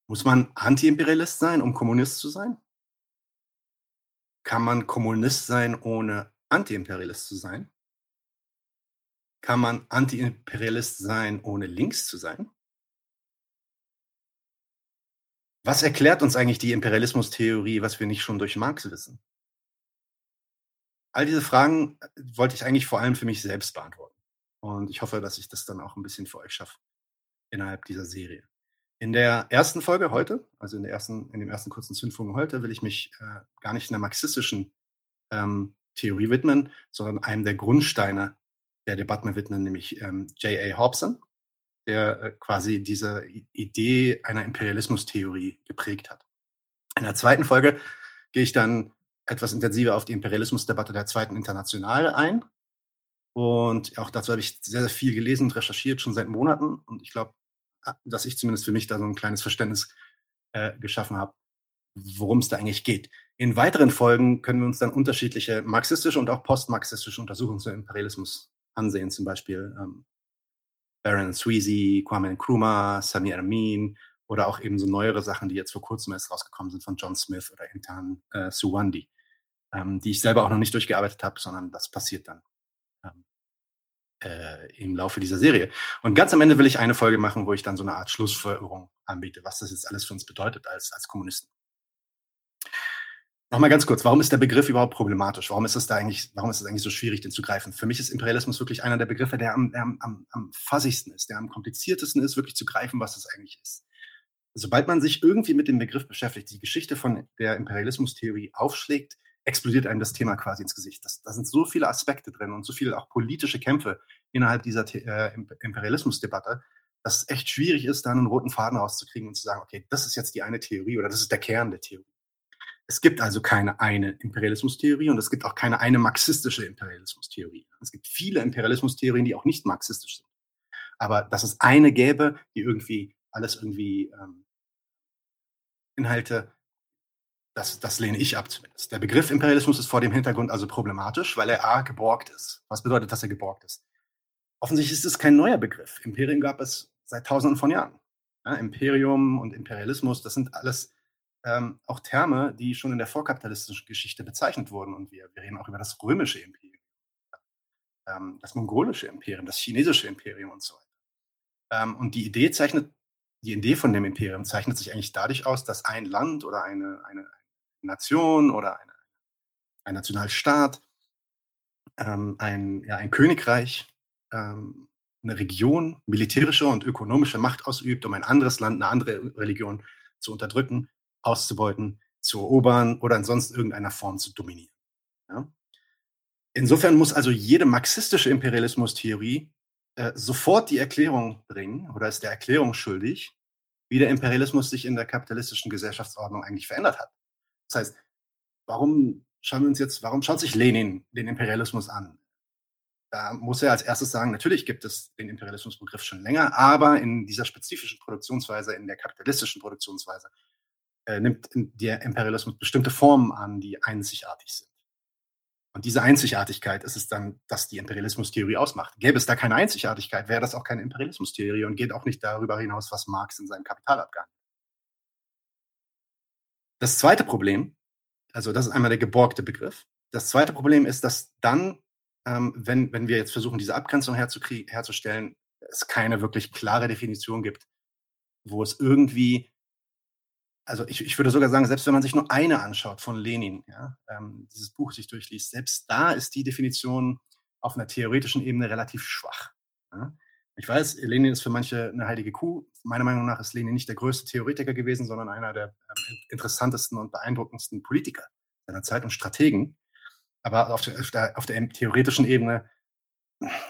S3: Muss man Anti-Imperialist sein, um Kommunist zu sein? Kann man Kommunist sein, ohne Anti-Imperialist zu sein? Kann man Anti-Imperialist sein, ohne links zu sein? Was erklärt uns eigentlich die Imperialismustheorie, was wir nicht schon durch Marx wissen? All diese Fragen äh, wollte ich eigentlich vor allem für mich selbst beantworten. Und ich hoffe, dass ich das dann auch ein bisschen für euch schaffe innerhalb dieser Serie. In der ersten Folge heute, also in, der ersten, in dem ersten kurzen Zündfunken heute, will ich mich äh, gar nicht einer marxistischen ähm, Theorie widmen, sondern einem der Grundsteine der Debatten widmen, nämlich ähm, J.A. Hobson, der äh, quasi diese Idee einer Imperialismustheorie geprägt hat. In der zweiten Folge gehe ich dann etwas intensiver auf die Imperialismusdebatte der zweiten Internationale ein. Und auch dazu habe ich sehr, sehr viel gelesen und recherchiert, schon seit Monaten. Und ich glaube, dass ich zumindest für mich da so ein kleines Verständnis äh, geschaffen habe, worum es da eigentlich geht. In weiteren Folgen können wir uns dann unterschiedliche marxistische und auch postmarxistische Untersuchungen zum Imperialismus ansehen, zum Beispiel ähm, Baron Sweezy, Kwame Nkrumah, Samir Amin oder auch eben so neuere Sachen, die jetzt vor kurzem erst rausgekommen sind von John Smith oder Intan äh, Suwandi, ähm, die ich selber auch noch nicht durchgearbeitet habe, sondern das passiert dann ähm, äh, im Laufe dieser Serie. Und ganz am Ende will ich eine Folge machen, wo ich dann so eine Art Schlussfolgerung anbiete, was das jetzt alles für uns bedeutet als, als Kommunisten. Nochmal ganz kurz, warum ist der Begriff überhaupt problematisch? Warum ist es da eigentlich, warum ist es eigentlich so schwierig, den zu greifen? Für mich ist Imperialismus wirklich einer der Begriffe, der am, der am, am, am fassigsten ist, der am kompliziertesten ist, wirklich zu greifen, was es eigentlich ist. Sobald man sich irgendwie mit dem Begriff beschäftigt, die Geschichte von der Imperialismustheorie aufschlägt, explodiert einem das Thema quasi ins Gesicht. Das, da sind so viele Aspekte drin und so viele auch politische Kämpfe innerhalb dieser äh, Imperialismusdebatte, dass es echt schwierig ist, da einen roten Faden rauszukriegen und zu sagen, okay, das ist jetzt die eine Theorie oder das ist der Kern der Theorie. Es gibt also keine eine Imperialismustheorie und es gibt auch keine eine marxistische Imperialismustheorie. Es gibt viele Imperialismustheorien, die auch nicht marxistisch sind. Aber dass es eine gäbe, die irgendwie alles irgendwie ähm, Inhalte, das, das lehne ich ab zumindest. Der Begriff Imperialismus ist vor dem Hintergrund also problematisch, weil er A geborgt ist. Was bedeutet, dass er geborgt ist? Offensichtlich ist es kein neuer Begriff. Imperium gab es seit tausenden von Jahren. Ja, Imperium und Imperialismus, das sind alles ähm, auch Terme, die schon in der vorkapitalistischen Geschichte bezeichnet wurden. Und wir, wir reden auch über das römische Imperium, ähm, das mongolische Imperium, das chinesische Imperium und so weiter. Ähm, und die Idee zeichnet, die Idee von dem Imperium zeichnet sich eigentlich dadurch aus, dass ein Land oder eine, eine Nation oder eine, ein Nationalstaat, ähm, ein, ja, ein Königreich, ähm, eine Region militärische und ökonomische Macht ausübt, um ein anderes Land, eine andere Religion zu unterdrücken, auszubeuten, zu erobern oder in sonst irgendeiner Form zu dominieren. Ja? Insofern muss also jede marxistische Imperialismustheorie äh, sofort die Erklärung bringen oder ist der Erklärung schuldig, wie der Imperialismus sich in der kapitalistischen Gesellschaftsordnung eigentlich verändert hat. Das heißt, warum schauen wir uns jetzt, warum schaut sich Lenin den Imperialismus an? Da muss er als erstes sagen, natürlich gibt es den Imperialismusbegriff schon länger, aber in dieser spezifischen Produktionsweise, in der kapitalistischen Produktionsweise, äh, nimmt der Imperialismus bestimmte Formen an, die einzigartig sind. Und diese Einzigartigkeit ist es dann, dass die Imperialismustheorie ausmacht. Gäbe es da keine Einzigartigkeit, wäre das auch keine Imperialismustheorie und geht auch nicht darüber hinaus, was Marx in seinem Kapital abgang. Das zweite Problem, also das ist einmal der geborgte Begriff. Das zweite Problem ist, dass dann, ähm, wenn, wenn wir jetzt versuchen, diese Abgrenzung herzustellen, es keine wirklich klare Definition gibt, wo es irgendwie also ich, ich würde sogar sagen, selbst wenn man sich nur eine anschaut von Lenin, ja, ähm, dieses Buch sich durchliest, selbst da ist die Definition auf einer theoretischen Ebene relativ schwach. Ja. Ich weiß, Lenin ist für manche eine heilige Kuh. Meiner Meinung nach ist Lenin nicht der größte Theoretiker gewesen, sondern einer der ähm, interessantesten und beeindruckendsten Politiker seiner Zeit und Strategen. Aber auf der, auf der, auf der theoretischen Ebene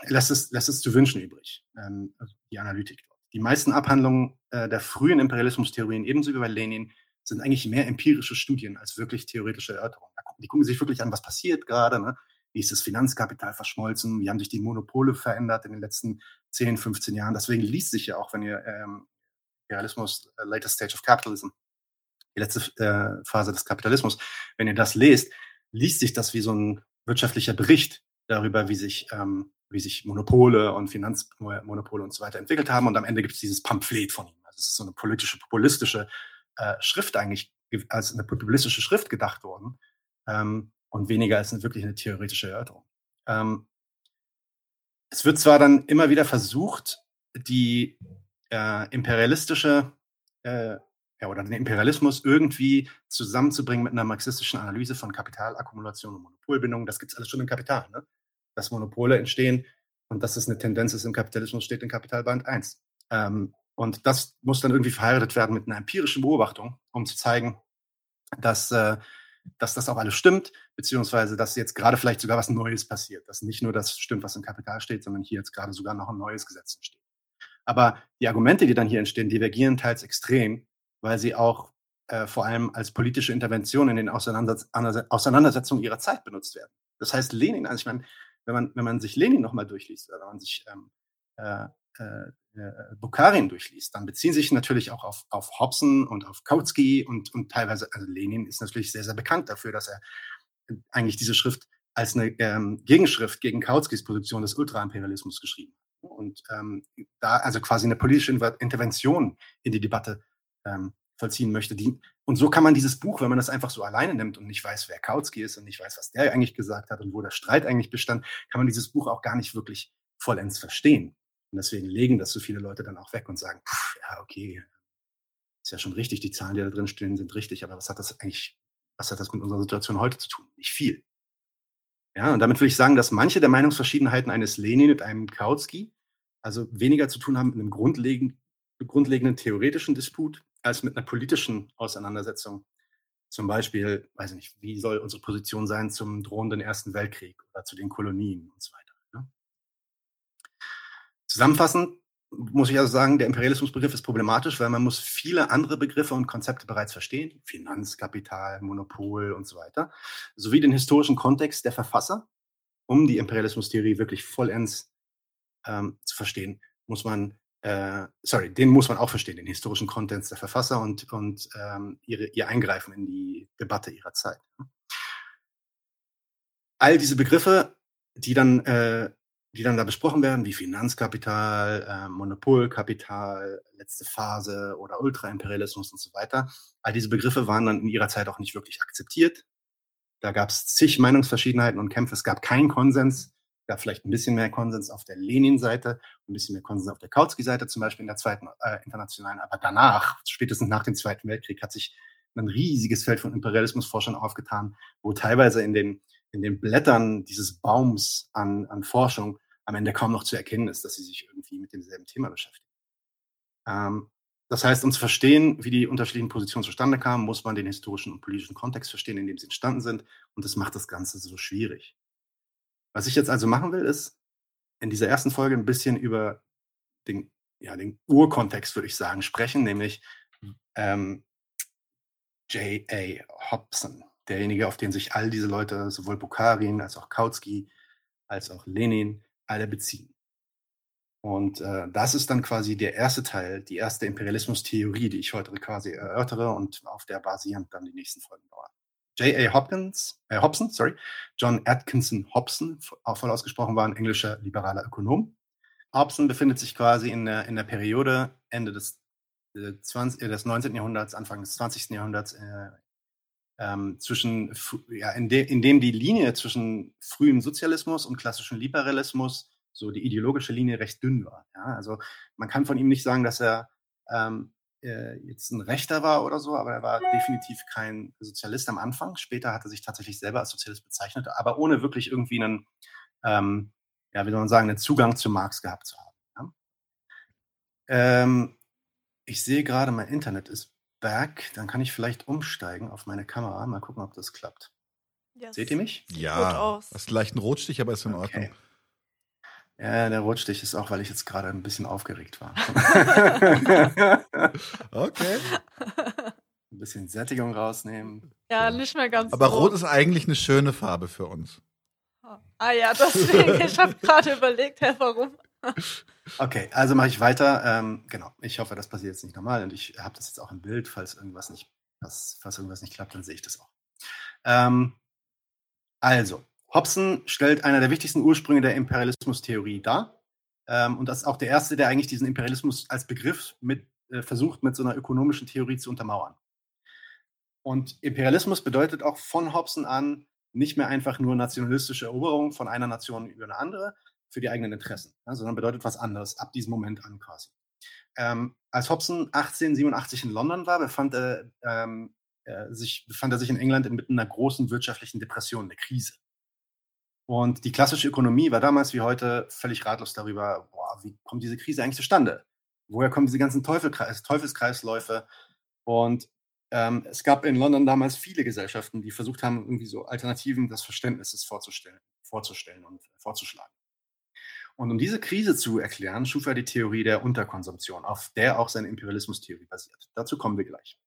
S3: lässt es, lässt es zu wünschen übrig, ähm, also die Analytik dort. Die meisten Abhandlungen äh, der frühen Imperialismustheorien, ebenso wie bei Lenin, sind eigentlich mehr empirische Studien als wirklich theoretische Erörterungen. Die gucken sich wirklich an, was passiert gerade. Ne? Wie ist das Finanzkapital verschmolzen? Wie haben sich die Monopole verändert in den letzten 10, 15 Jahren? Deswegen liest sich ja auch, wenn ihr ähm, Imperialismus, uh, Latest Stage of Capitalism, die letzte äh, Phase des Kapitalismus, wenn ihr das lest, liest sich das wie so ein wirtschaftlicher Bericht darüber, wie sich ähm, wie sich Monopole und Finanzmonopole und so weiter entwickelt haben. Und am Ende gibt es dieses Pamphlet von ihm. Also es ist so eine politische, populistische äh, Schrift eigentlich, als eine populistische Schrift gedacht worden ähm, und weniger als eine, wirklich eine theoretische Erörterung. Ähm, es wird zwar dann immer wieder versucht, die äh, imperialistische äh, ja, oder den Imperialismus irgendwie zusammenzubringen mit einer marxistischen Analyse von Kapitalakkumulation und Monopolbindung. Das gibt es alles schon im Kapital. Ne? Dass Monopole entstehen und dass es eine Tendenz ist im Kapitalismus, steht in Kapitalband 1. Ähm, und das muss dann irgendwie verheiratet werden mit einer empirischen Beobachtung, um zu zeigen, dass, äh, dass das auch alles stimmt, beziehungsweise dass jetzt gerade vielleicht sogar was Neues passiert, dass nicht nur das stimmt, was im Kapital steht, sondern hier jetzt gerade sogar noch ein neues Gesetz entsteht. Aber die Argumente, die dann hier entstehen, divergieren teils extrem, weil sie auch äh, vor allem als politische Intervention in den Auseinandersetz Auseinandersetzungen ihrer Zeit benutzt werden. Das heißt, Lenin, also ich meine, wenn man, wenn man sich Lenin nochmal durchliest, oder wenn man sich ähm, äh, äh, äh, Bukharin durchliest, dann beziehen sich natürlich auch auf, auf Hobson und auf Kautsky und, und teilweise, also Lenin ist natürlich sehr, sehr bekannt dafür, dass er eigentlich diese Schrift als eine ähm, Gegenschrift gegen Kautskys Position des Ultraimperialismus geschrieben hat. Und ähm, da also quasi eine politische Intervention in die Debatte ähm, vollziehen möchte. Die, und so kann man dieses Buch, wenn man das einfach so alleine nimmt und nicht weiß, wer Kautsky ist und nicht weiß, was der eigentlich gesagt hat und wo der Streit eigentlich bestand, kann man dieses Buch auch gar nicht wirklich vollends verstehen. Und deswegen legen das so viele Leute dann auch weg und sagen, pff, ja, okay, ist ja schon richtig, die Zahlen, die da drin stehen, sind richtig, aber was hat das eigentlich, was hat das mit unserer Situation heute zu tun? Nicht viel. Ja, und damit will ich sagen, dass manche der Meinungsverschiedenheiten eines Lenin mit einem Kautsky also weniger zu tun haben mit einem grundlegenden, grundlegenden theoretischen Disput als mit einer politischen Auseinandersetzung. Zum Beispiel, weiß ich nicht, wie soll unsere Position sein zum drohenden Ersten Weltkrieg oder zu den Kolonien und so weiter. Ne? Zusammenfassend muss ich also sagen, der Imperialismusbegriff ist problematisch, weil man muss viele andere Begriffe und Konzepte bereits verstehen, Finanzkapital, Monopol und so weiter, sowie den historischen Kontext der Verfasser, um die Imperialismustheorie wirklich vollends ähm, zu verstehen, muss man äh, sorry, den muss man auch verstehen, den historischen Kontext der Verfasser und, und ähm, ihre, ihr Eingreifen in die Debatte ihrer Zeit. All diese Begriffe, die dann, äh, die dann da besprochen werden, wie Finanzkapital, äh, Monopolkapital, letzte Phase oder Ultraimperialismus und so weiter. All diese Begriffe waren dann in ihrer Zeit auch nicht wirklich akzeptiert. Da gab es zig Meinungsverschiedenheiten und Kämpfe. Es gab keinen Konsens. Gab vielleicht ein bisschen mehr Konsens auf der Lenin-Seite, ein bisschen mehr Konsens auf der Kautsky-Seite, zum Beispiel in der zweiten äh, internationalen. Aber danach, spätestens nach dem Zweiten Weltkrieg, hat sich ein riesiges Feld von Imperialismusforschern aufgetan, wo teilweise in den, in den Blättern dieses Baums an, an Forschung am Ende kaum noch zu erkennen ist, dass sie sich irgendwie mit demselben Thema beschäftigen. Ähm, das heißt, um zu verstehen, wie die unterschiedlichen Positionen zustande kamen, muss man den historischen und politischen Kontext verstehen, in dem sie entstanden sind. Und das macht das Ganze so schwierig. Was ich jetzt also machen will, ist in dieser ersten Folge ein bisschen über den, ja, den Urkontext, würde ich sagen, sprechen, nämlich ähm, J.A. Hobson, derjenige, auf den sich all diese Leute, sowohl Bukharin als auch Kautsky, als auch Lenin, alle beziehen. Und äh, das ist dann quasi der erste Teil, die erste Imperialismus-Theorie, die ich heute quasi erörtere und auf der basierend dann die nächsten Folgen dauern. J.A. Hopkins, äh, Hobson, sorry, John Atkinson Hobson, auch voll ausgesprochen war ein englischer liberaler Ökonom. Hobson befindet sich quasi in der, in der Periode Ende des, äh, 20, äh, des 19. Jahrhunderts, Anfang des 20. Jahrhunderts, äh, ähm, zwischen, ja, in, de, in dem die Linie zwischen frühem Sozialismus und klassischem Liberalismus, so die ideologische Linie, recht dünn war. Ja? Also man kann von ihm nicht sagen, dass er ähm, äh, jetzt ein Rechter war oder so, aber er war definitiv kein Sozialist am Anfang. Später hat er sich tatsächlich selber als Sozialist bezeichnet, aber ohne wirklich irgendwie einen, ähm, ja, wie soll man sagen, einen Zugang zu Marx gehabt zu haben. Ja? Ähm, ich sehe gerade, mein Internet ist back. Dann kann ich vielleicht umsteigen auf meine Kamera. Mal gucken, ob das klappt. Yes. Seht ihr mich?
S2: Ja. Hast leicht einen Rotstich, aber ist in okay. Ordnung.
S3: Ja, der Rotstich ist auch, weil ich jetzt gerade ein bisschen aufgeregt war.
S2: okay.
S3: Ein bisschen Sättigung rausnehmen.
S1: Ja, nicht mehr ganz.
S2: Aber rot. rot ist eigentlich eine schöne Farbe für uns.
S1: Ah ja, deswegen. ich habe gerade überlegt, hey, warum.
S3: Okay, also mache ich weiter. Ähm, genau, ich hoffe, das passiert jetzt nicht normal und ich habe das jetzt auch im Bild, falls irgendwas nicht, falls, falls irgendwas nicht klappt, dann sehe ich das auch. Ähm, also, Hobson stellt einer der wichtigsten Ursprünge der Imperialismustheorie dar. Ähm, und das ist auch der erste, der eigentlich diesen Imperialismus als Begriff mit, äh, versucht, mit so einer ökonomischen Theorie zu untermauern. Und Imperialismus bedeutet auch von Hobson an nicht mehr einfach nur nationalistische Eroberung von einer Nation über eine andere, für die eigenen Interessen, ja, sondern bedeutet was anderes ab diesem Moment an quasi. Ähm, als Hobson 1887 in London war, befand er, ähm, er sich, befand er sich in England inmitten einer großen wirtschaftlichen Depression, der Krise. Und die klassische Ökonomie war damals wie heute völlig ratlos darüber, boah, wie kommt diese Krise eigentlich zustande? Woher kommen diese ganzen Teufelkreis, Teufelskreisläufe? Und ähm, es gab in London damals viele Gesellschaften, die versucht haben, irgendwie so Alternativen des Verständnisses vorzustellen, vorzustellen und vorzuschlagen. Und um diese Krise zu erklären, schuf er die Theorie der Unterkonsumption, auf der auch seine Imperialismustheorie basiert. Dazu kommen wir gleich.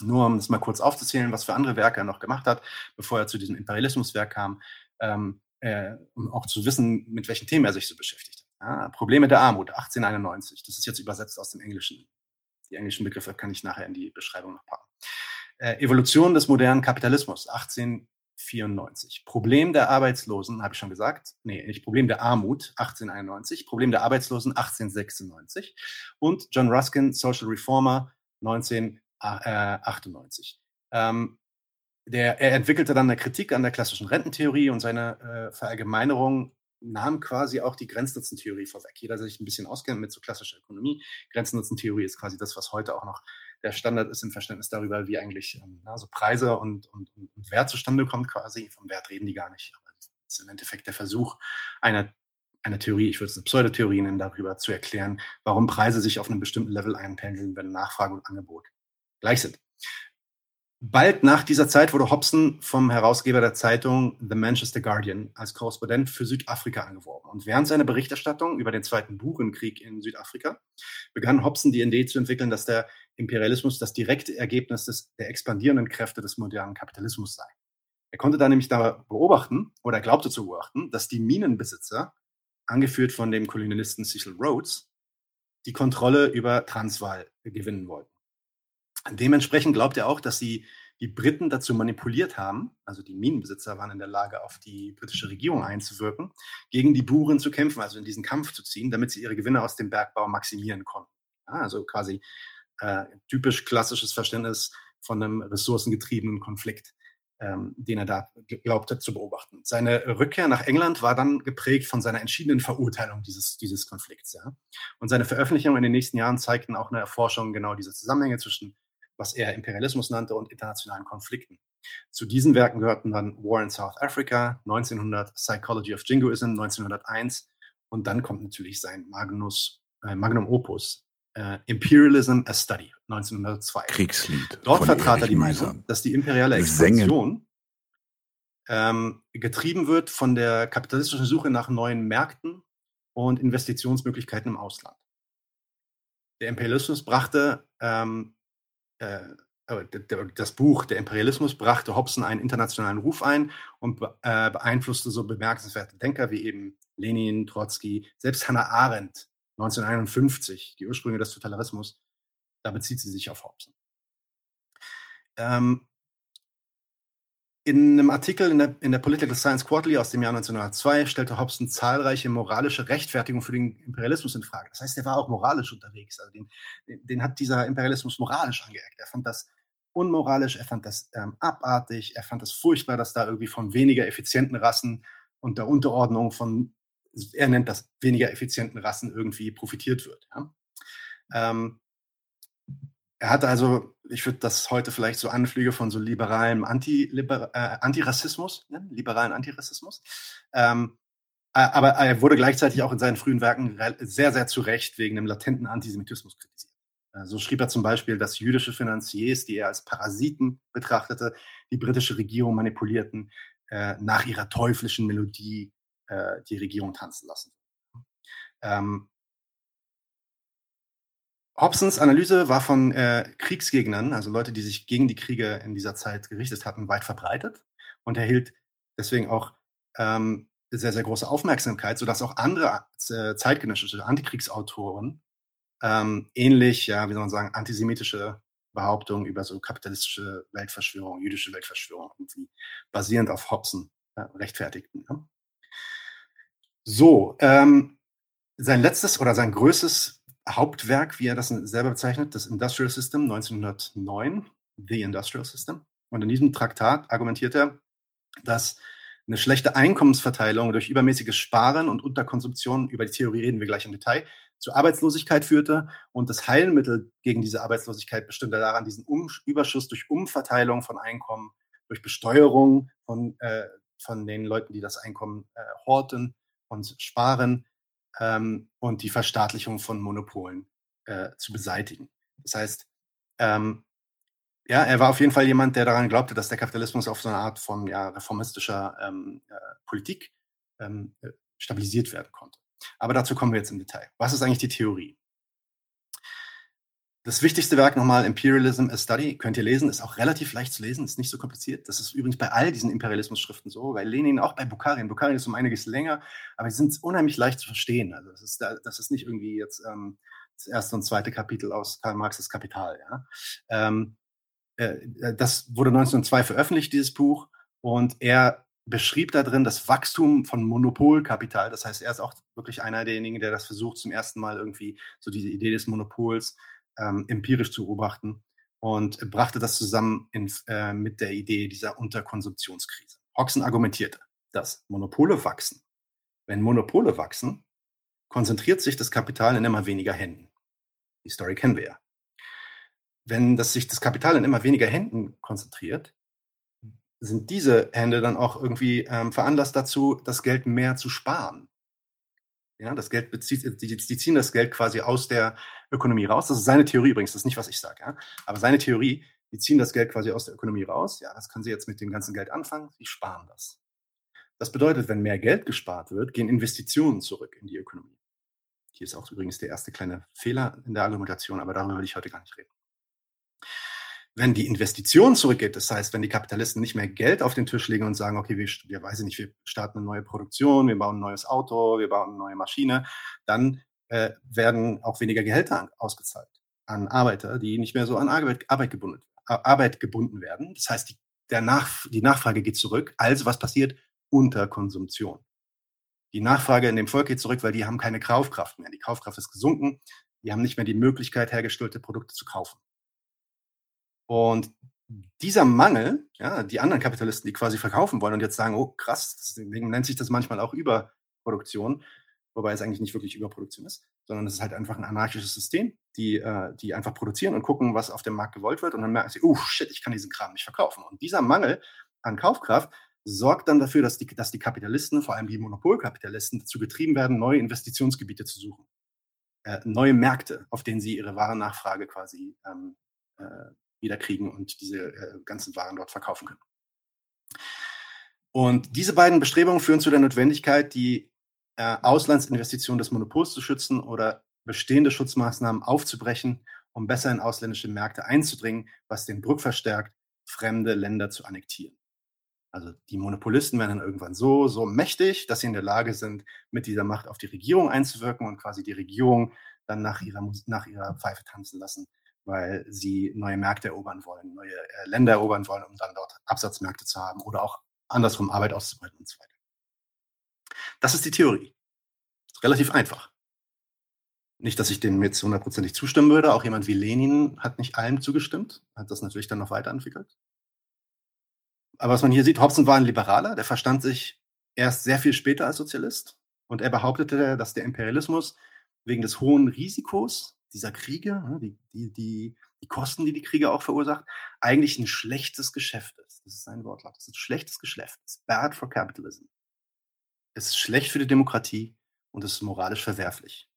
S3: Nur um es mal kurz aufzuzählen, was für andere Werke er noch gemacht hat, bevor er zu diesem Imperialismuswerk kam, ähm, äh, um auch zu wissen, mit welchen Themen er sich so beschäftigt. Ja, Probleme der Armut, 1891. Das ist jetzt übersetzt aus dem Englischen. Die englischen Begriffe kann ich nachher in die Beschreibung noch packen. Äh, Evolution des modernen Kapitalismus, 18 94. Problem der Arbeitslosen, habe ich schon gesagt. Nee, nicht Problem der Armut, 1891. Problem der Arbeitslosen, 1896. Und John Ruskin, Social Reformer, 1998. Ähm, der, er entwickelte dann eine Kritik an der klassischen Rententheorie und seine äh, Verallgemeinerung nahm quasi auch die Grenznutzentheorie vorweg. Jeder, der sich ein bisschen auskennt mit so klassischer Ökonomie, Grenznutzentheorie ist quasi das, was heute auch noch der Standard ist im Verständnis darüber, wie eigentlich ähm, also Preise und, und, und, Wert zustande kommt quasi. Vom Wert reden die gar nicht. Aber das ist im Endeffekt der Versuch einer, einer Theorie, ich würde es eine Pseudotheorie nennen, darüber zu erklären, warum Preise sich auf einem bestimmten Level einpendeln, wenn Nachfrage und Angebot gleich sind. Bald nach dieser Zeit wurde Hobson vom Herausgeber der Zeitung The Manchester Guardian als Korrespondent für Südafrika angeworben. Und während seiner Berichterstattung über den Zweiten Burenkrieg in Südafrika begann Hobson die Idee zu entwickeln, dass der Imperialismus das direkte Ergebnis des, der expandierenden Kräfte des modernen Kapitalismus sei. Er konnte da nämlich da beobachten, oder er glaubte zu beobachten, dass die Minenbesitzer, angeführt von dem Kolonialisten Cecil Rhodes, die Kontrolle über Transvaal gewinnen wollten. Dementsprechend glaubt er auch, dass sie die Briten dazu manipuliert haben, also die Minenbesitzer waren in der Lage, auf die britische Regierung einzuwirken, gegen die Buren zu kämpfen, also in diesen Kampf zu ziehen, damit sie ihre Gewinne aus dem Bergbau maximieren konnten. Ja, also quasi äh, typisch klassisches Verständnis von einem ressourcengetriebenen Konflikt, ähm, den er da glaubte zu beobachten. Seine Rückkehr nach England war dann geprägt von seiner entschiedenen Verurteilung dieses, dieses Konflikts. Ja? Und seine Veröffentlichungen in den nächsten Jahren zeigten auch eine Erforschung genau dieser Zusammenhänge zwischen, was er Imperialismus nannte, und internationalen Konflikten. Zu diesen Werken gehörten dann War in South Africa, 1900 Psychology of Jingoism, 1901 und dann kommt natürlich sein Magnus, äh, Magnum Opus, äh, Imperialism a Study 1902.
S2: Kriegslied.
S3: Dort vertrat er die Meinung, dass die imperiale Expansion ähm, getrieben wird von der kapitalistischen Suche nach neuen Märkten und Investitionsmöglichkeiten im Ausland. Der Imperialismus brachte ähm, äh, das Buch Der Imperialismus brachte Hobson einen internationalen Ruf ein und äh, beeinflusste so bemerkenswerte Denker wie eben Lenin, Trotzki, selbst Hannah Arendt 1951, die Ursprünge des Totalitarismus, da bezieht sie sich auf Hobson. Ähm, in einem Artikel in der, in der, Political Science Quarterly aus dem Jahr 1902 stellte Hobson zahlreiche moralische Rechtfertigungen für den Imperialismus in Frage. Das heißt, er war auch moralisch unterwegs. Also den, den, hat dieser Imperialismus moralisch angeeckt. Er fand das unmoralisch, er fand das ähm, abartig, er fand das furchtbar, dass da irgendwie von weniger effizienten Rassen und der Unterordnung von er nennt das weniger effizienten Rassen irgendwie profitiert wird. Ja? Ähm, er hatte also, ich würde das heute vielleicht so Anflüge von so liberalem Anti -Liber äh, Antirassismus, ne? liberalen Antirassismus. Ähm, aber er wurde gleichzeitig auch in seinen frühen Werken sehr, sehr zu Recht wegen einem latenten Antisemitismus kritisiert. Äh, so schrieb er zum Beispiel, dass jüdische Finanziers, die er als Parasiten betrachtete, die britische Regierung manipulierten, äh, nach ihrer teuflischen Melodie äh, die Regierung tanzen lassen. Hobsons Analyse war von äh, Kriegsgegnern, also Leute, die sich gegen die Kriege in dieser Zeit gerichtet hatten, weit verbreitet und erhielt deswegen auch ähm, sehr, sehr große Aufmerksamkeit, sodass auch andere äh, zeitgenössische Antikriegsautoren ähm, ähnlich, ja, wie soll man sagen, antisemitische Behauptungen über so kapitalistische Weltverschwörung, jüdische Weltverschwörung, irgendwie basierend auf Hobson äh, rechtfertigten. Ne? So, ähm, sein letztes oder sein größtes Hauptwerk, wie er das selber bezeichnet, das Industrial System 1909, The Industrial System. Und in diesem Traktat argumentiert er, dass eine schlechte Einkommensverteilung durch übermäßiges Sparen und Unterkonsumption, über die Theorie reden wir gleich im Detail, zu Arbeitslosigkeit führte. Und das Heilmittel gegen diese Arbeitslosigkeit bestünde daran, diesen um Überschuss durch Umverteilung von Einkommen, durch Besteuerung von, äh, von den Leuten, die das Einkommen äh, horten, und Sparen ähm, und die Verstaatlichung von Monopolen äh, zu beseitigen. Das heißt, ähm, ja, er war auf jeden Fall jemand, der daran glaubte, dass der Kapitalismus auf so eine Art von ja, reformistischer ähm, äh, Politik ähm, äh, stabilisiert werden konnte. Aber dazu kommen wir jetzt im Detail. Was ist eigentlich die Theorie? Das wichtigste Werk nochmal, Imperialism a Study, könnt ihr lesen, ist auch relativ leicht zu lesen, ist nicht so kompliziert. Das ist übrigens bei all diesen Imperialismus-Schriften so, bei Lenin, auch bei Bukharin. Bukharin ist um einiges länger, aber sie sind unheimlich leicht zu verstehen. Also das ist, das ist nicht irgendwie jetzt ähm, das erste und zweite Kapitel aus Karl Marxes Kapital. Ja? Ähm, äh, das wurde 1902 veröffentlicht, dieses Buch, und er beschrieb da drin das Wachstum von Monopolkapital. Das heißt, er ist auch wirklich einer derjenigen, der das versucht, zum ersten Mal irgendwie so diese Idee des Monopols ähm, empirisch zu beobachten und brachte das zusammen in, äh, mit der Idee dieser Unterkonsumptionskrise. Hoxton argumentierte, dass Monopole wachsen. Wenn Monopole wachsen, konzentriert sich das Kapital in immer weniger Händen. Die Story kennen wir ja. Wenn das sich das Kapital in immer weniger Händen konzentriert, sind diese Hände dann auch irgendwie ähm, veranlasst dazu, das Geld mehr zu sparen. Ja, das Geld bezieht, die, die, ziehen das Geld quasi aus der Ökonomie raus. Das ist seine Theorie übrigens, das ist nicht, was ich sage. Ja? Aber seine Theorie, die ziehen das Geld quasi aus der Ökonomie raus. Ja, das können sie jetzt mit dem ganzen Geld anfangen. Sie sparen das. Das bedeutet, wenn mehr Geld gespart wird, gehen Investitionen zurück in die Ökonomie. Hier ist auch übrigens der erste kleine Fehler in der Argumentation, aber darüber will ich heute gar nicht reden. Wenn die Investition zurückgeht, das heißt, wenn die Kapitalisten nicht mehr Geld auf den Tisch legen und sagen, okay, wir, wir weiß ich nicht, wir starten eine neue Produktion, wir bauen ein neues Auto, wir bauen eine neue Maschine, dann äh, werden auch weniger Gehälter ausgezahlt an Arbeiter, die nicht mehr so an Arbeit, Arbeit gebunden werden. Arbeit gebunden werden. Das heißt, die, der Nach die Nachfrage geht zurück. Also was passiert? Unterkonsumption. Die Nachfrage in dem Volk geht zurück, weil die haben keine Kaufkraft mehr. Die Kaufkraft ist gesunken. Die haben nicht mehr die Möglichkeit, hergestellte Produkte zu kaufen. Und dieser Mangel, ja, die anderen Kapitalisten, die quasi verkaufen wollen und jetzt sagen, oh krass, deswegen nennt sich das manchmal auch Überproduktion, wobei es eigentlich nicht wirklich Überproduktion ist, sondern es ist halt einfach ein anarchisches System, die, äh, die einfach produzieren und gucken, was auf dem Markt gewollt wird und dann merken sie, oh shit, ich kann diesen Kram nicht verkaufen. Und dieser Mangel an Kaufkraft sorgt dann dafür, dass die, dass die Kapitalisten, vor allem die Monopolkapitalisten, dazu getrieben werden, neue Investitionsgebiete zu suchen. Äh, neue Märkte, auf denen sie ihre Warennachfrage quasi ähm, äh, wiederkriegen und diese äh, ganzen Waren dort verkaufen können. Und diese beiden Bestrebungen führen zu der Notwendigkeit, die äh, Auslandsinvestitionen des Monopols zu schützen oder bestehende Schutzmaßnahmen aufzubrechen, um besser in ausländische Märkte einzudringen, was den Druck verstärkt, fremde Länder zu annektieren. Also die Monopolisten werden dann irgendwann so, so mächtig, dass sie in der Lage sind, mit dieser Macht auf die Regierung einzuwirken und quasi die Regierung dann nach ihrer, nach ihrer Pfeife tanzen lassen, weil sie neue Märkte erobern wollen, neue äh, Länder erobern wollen, um dann dort Absatzmärkte zu haben oder auch andersrum Arbeit auszubreiten und so weiter. Das ist die Theorie. Ist relativ einfach. Nicht, dass ich dem jetzt hundertprozentig zustimmen würde. Auch jemand wie Lenin hat nicht allem zugestimmt, hat das natürlich dann noch weiterentwickelt. Aber was man hier sieht, Hobson war ein Liberaler, der verstand sich erst sehr viel später als Sozialist. Und er behauptete, dass der Imperialismus wegen des hohen Risikos dieser Kriege, ne, die, die, die, die Kosten, die die Kriege auch verursacht, eigentlich ein schlechtes Geschäft ist. Das ist ein Wortlaut. Das ist ein schlechtes Geschäft. It's bad for capitalism. Es ist schlecht für die Demokratie und es ist moralisch verwerflich.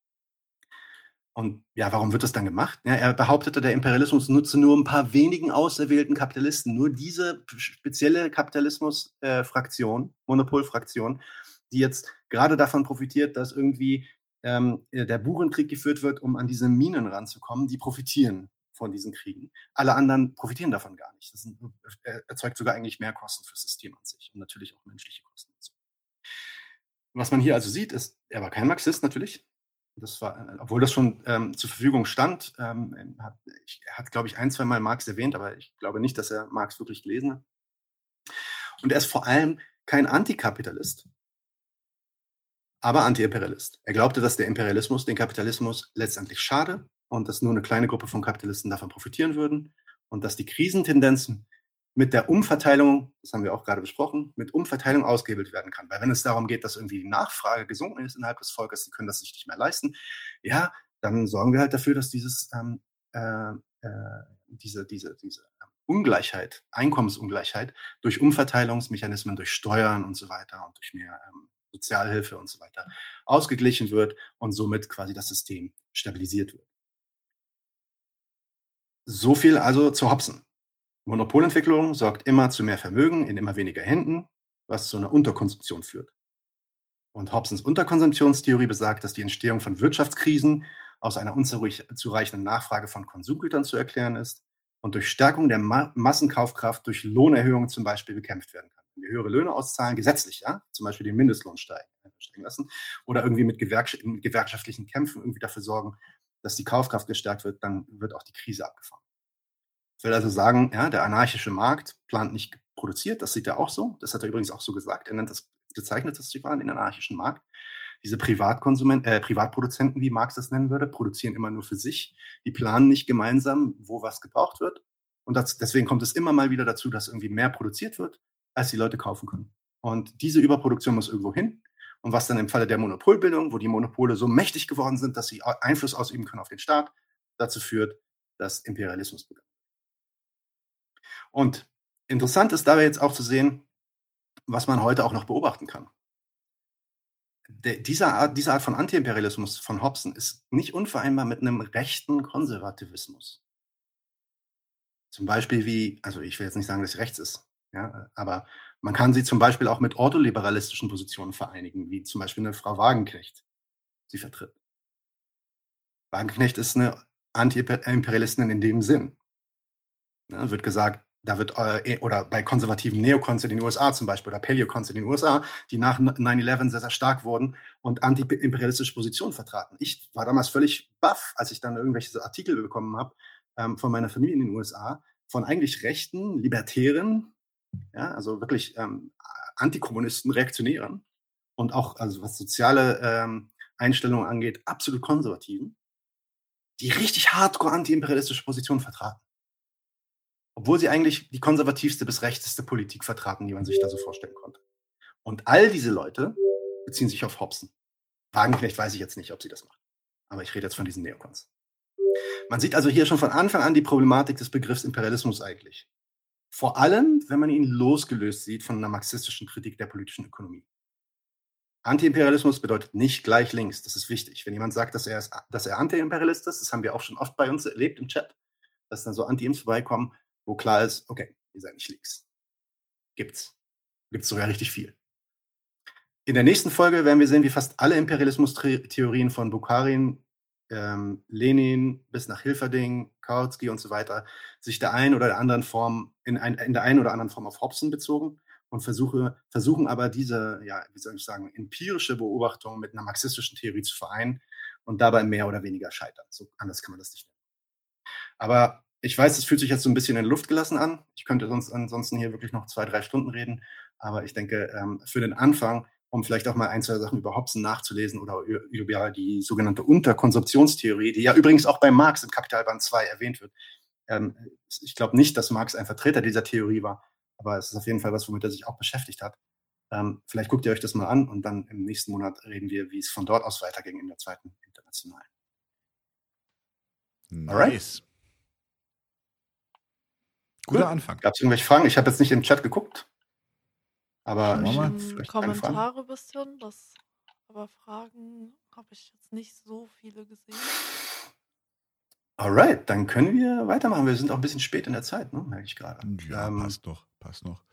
S3: Und ja, warum wird das dann gemacht? Ja, er behauptete, der Imperialismus nutze nur ein paar wenigen auserwählten Kapitalisten, nur diese spezielle Kapitalismus-Fraktion, äh, Monopolfraktion, die jetzt gerade davon profitiert, dass irgendwie ähm, äh, der Burenkrieg geführt wird, um an diese Minen ranzukommen, die profitieren von diesen Kriegen. Alle anderen profitieren davon gar nicht. Das sind, äh, erzeugt sogar eigentlich mehr Kosten fürs System an sich und natürlich auch menschliche Kosten. Was man hier also sieht, ist, er war kein Marxist natürlich, das war, obwohl das schon ähm, zur Verfügung stand, ähm, hat, ich, er hat, glaube ich, ein, zwei Mal Marx erwähnt, aber ich glaube nicht, dass er Marx wirklich gelesen hat. Und er ist vor allem kein Antikapitalist, aber Antiimperialist. Er glaubte, dass der Imperialismus den Kapitalismus letztendlich schade und dass nur eine kleine Gruppe von Kapitalisten davon profitieren würden und dass die Krisentendenzen mit der Umverteilung, das haben wir auch gerade besprochen, mit Umverteilung ausgehebelt werden kann. Weil wenn es darum geht, dass irgendwie die Nachfrage gesunken ist innerhalb des Volkes, sie können das sich nicht mehr leisten, ja, dann sorgen wir halt dafür, dass dieses, ähm, äh, äh, diese, diese, diese Ungleichheit, Einkommensungleichheit durch Umverteilungsmechanismen, durch Steuern und so weiter und durch mehr ähm, Sozialhilfe und so weiter ausgeglichen wird und somit quasi das System stabilisiert wird. So viel also zu Hobson. Monopolentwicklung sorgt immer zu mehr Vermögen in immer weniger Händen, was zu einer Unterkonsumption führt. Und Hobsons Unterkonsumptionstheorie besagt, dass die Entstehung von Wirtschaftskrisen aus einer unzureichenden Nachfrage von Konsumgütern zu erklären ist und durch Stärkung der Ma Massenkaufkraft durch Lohnerhöhungen zum Beispiel bekämpft werden kann. Höhere Löhne auszahlen, gesetzlich, ja, zum Beispiel den Mindestlohn steigen, steigen lassen oder irgendwie mit, gewerks mit gewerkschaftlichen Kämpfen irgendwie dafür sorgen, dass die Kaufkraft gestärkt wird, dann wird auch die Krise abgefangen. Ich will also sagen, ja, der anarchische Markt plant nicht produziert, das sieht er auch so. Das hat er übrigens auch so gesagt. Er nennt das, bezeichnet das sogar den anarchischen Markt. Diese Privatkonsumenten, äh, Privatproduzenten, wie Marx das nennen würde, produzieren immer nur für sich. Die planen nicht gemeinsam, wo was gebraucht wird. Und das, deswegen kommt es immer mal wieder dazu, dass irgendwie mehr produziert wird, als die Leute kaufen können. Und diese Überproduktion muss irgendwo hin. Und was dann im Falle der Monopolbildung, wo die Monopole so mächtig geworden sind, dass sie Einfluss ausüben können auf den Staat, dazu führt, dass Imperialismus begann. Und interessant ist dabei jetzt auch zu sehen, was man heute auch noch beobachten kann. Der, diese, Art, diese Art von Antiimperialismus von Hobson ist nicht unvereinbar mit einem rechten Konservativismus. Zum Beispiel wie, also ich will jetzt nicht sagen, dass es rechts ist, ja, aber man kann sie zum Beispiel auch mit ordoliberalistischen Positionen vereinigen, wie zum Beispiel eine Frau Wagenknecht sie vertritt. Wagenknecht ist eine Anti-Imperialistin in dem Sinn. Ja, wird gesagt, da wird, äh, eh, oder bei konservativen Neokons in den USA zum Beispiel, oder Paleokons in den USA, die nach 9-11 sehr, sehr stark wurden und anti-imperialistische Positionen vertraten. Ich war damals völlig baff, als ich dann irgendwelche Artikel bekommen habe ähm, von meiner Familie in den USA, von eigentlich rechten, libertären, ja, also wirklich ähm, Antikommunisten, Reaktionären und auch, also was soziale ähm, Einstellungen angeht, absolut Konservativen, die richtig hardcore antiimperialistische Positionen vertraten. Obwohl sie eigentlich die konservativste bis rechteste Politik vertraten, die man sich da so vorstellen konnte. Und all diese Leute beziehen sich auf Hobson. Wagenknecht weiß ich jetzt nicht, ob sie das macht. Aber ich rede jetzt von diesen Neokons. Man sieht also hier schon von Anfang an die Problematik des Begriffs Imperialismus eigentlich. Vor allem, wenn man ihn losgelöst sieht von einer marxistischen Kritik der politischen Ökonomie. Antiimperialismus bedeutet nicht gleich links. Das ist wichtig. Wenn jemand sagt, dass er, ist, dass er Antiimperialist ist, das haben wir auch schon oft bei uns erlebt im Chat, dass dann so Anti-Imps vorbeikommen, wo klar ist, okay, ihr seid nicht links. Gibt's. Gibt's sogar richtig viel. In der nächsten Folge werden wir sehen, wie fast alle Imperialismus-Theorien von Bukharin ähm, Lenin bis nach Hilferding, Kautsky und so weiter, sich der einen oder der anderen Form, in, ein, in der einen oder anderen Form auf Hobson bezogen und versuche, versuchen aber diese, ja, wie soll ich sagen, empirische Beobachtung mit einer marxistischen Theorie zu vereinen und dabei mehr oder weniger scheitern. So anders kann man das nicht nennen. Aber ich weiß, es fühlt sich jetzt so ein bisschen in Luft gelassen an. Ich könnte sonst ansonsten hier wirklich noch zwei, drei Stunden reden. Aber ich denke, ähm, für den Anfang um vielleicht auch mal ein, zwei Sachen über Hobson nachzulesen oder über die sogenannte Unterkonsumptionstheorie, die ja übrigens auch bei Marx im Kapitalband 2 erwähnt wird. Ähm, ich glaube nicht, dass Marx ein Vertreter dieser Theorie war, aber es ist auf jeden Fall was, womit er sich auch beschäftigt hat. Ähm, vielleicht guckt ihr euch das mal an und dann im nächsten Monat reden wir, wie es von dort aus weiterging in der zweiten Internationalen.
S2: Nice. Alright. Guter Gut. Anfang.
S3: Gab es irgendwelche Fragen? Ich habe jetzt nicht im Chat geguckt. Aber ich,
S1: ähm, Kommentare ein bisschen, das, aber Fragen habe ich jetzt nicht so viele gesehen.
S3: Alright, dann können wir weitermachen. Wir sind auch ein bisschen spät in der Zeit, ne? merke ich gerade.
S2: Ja, ähm, passt doch, passt noch.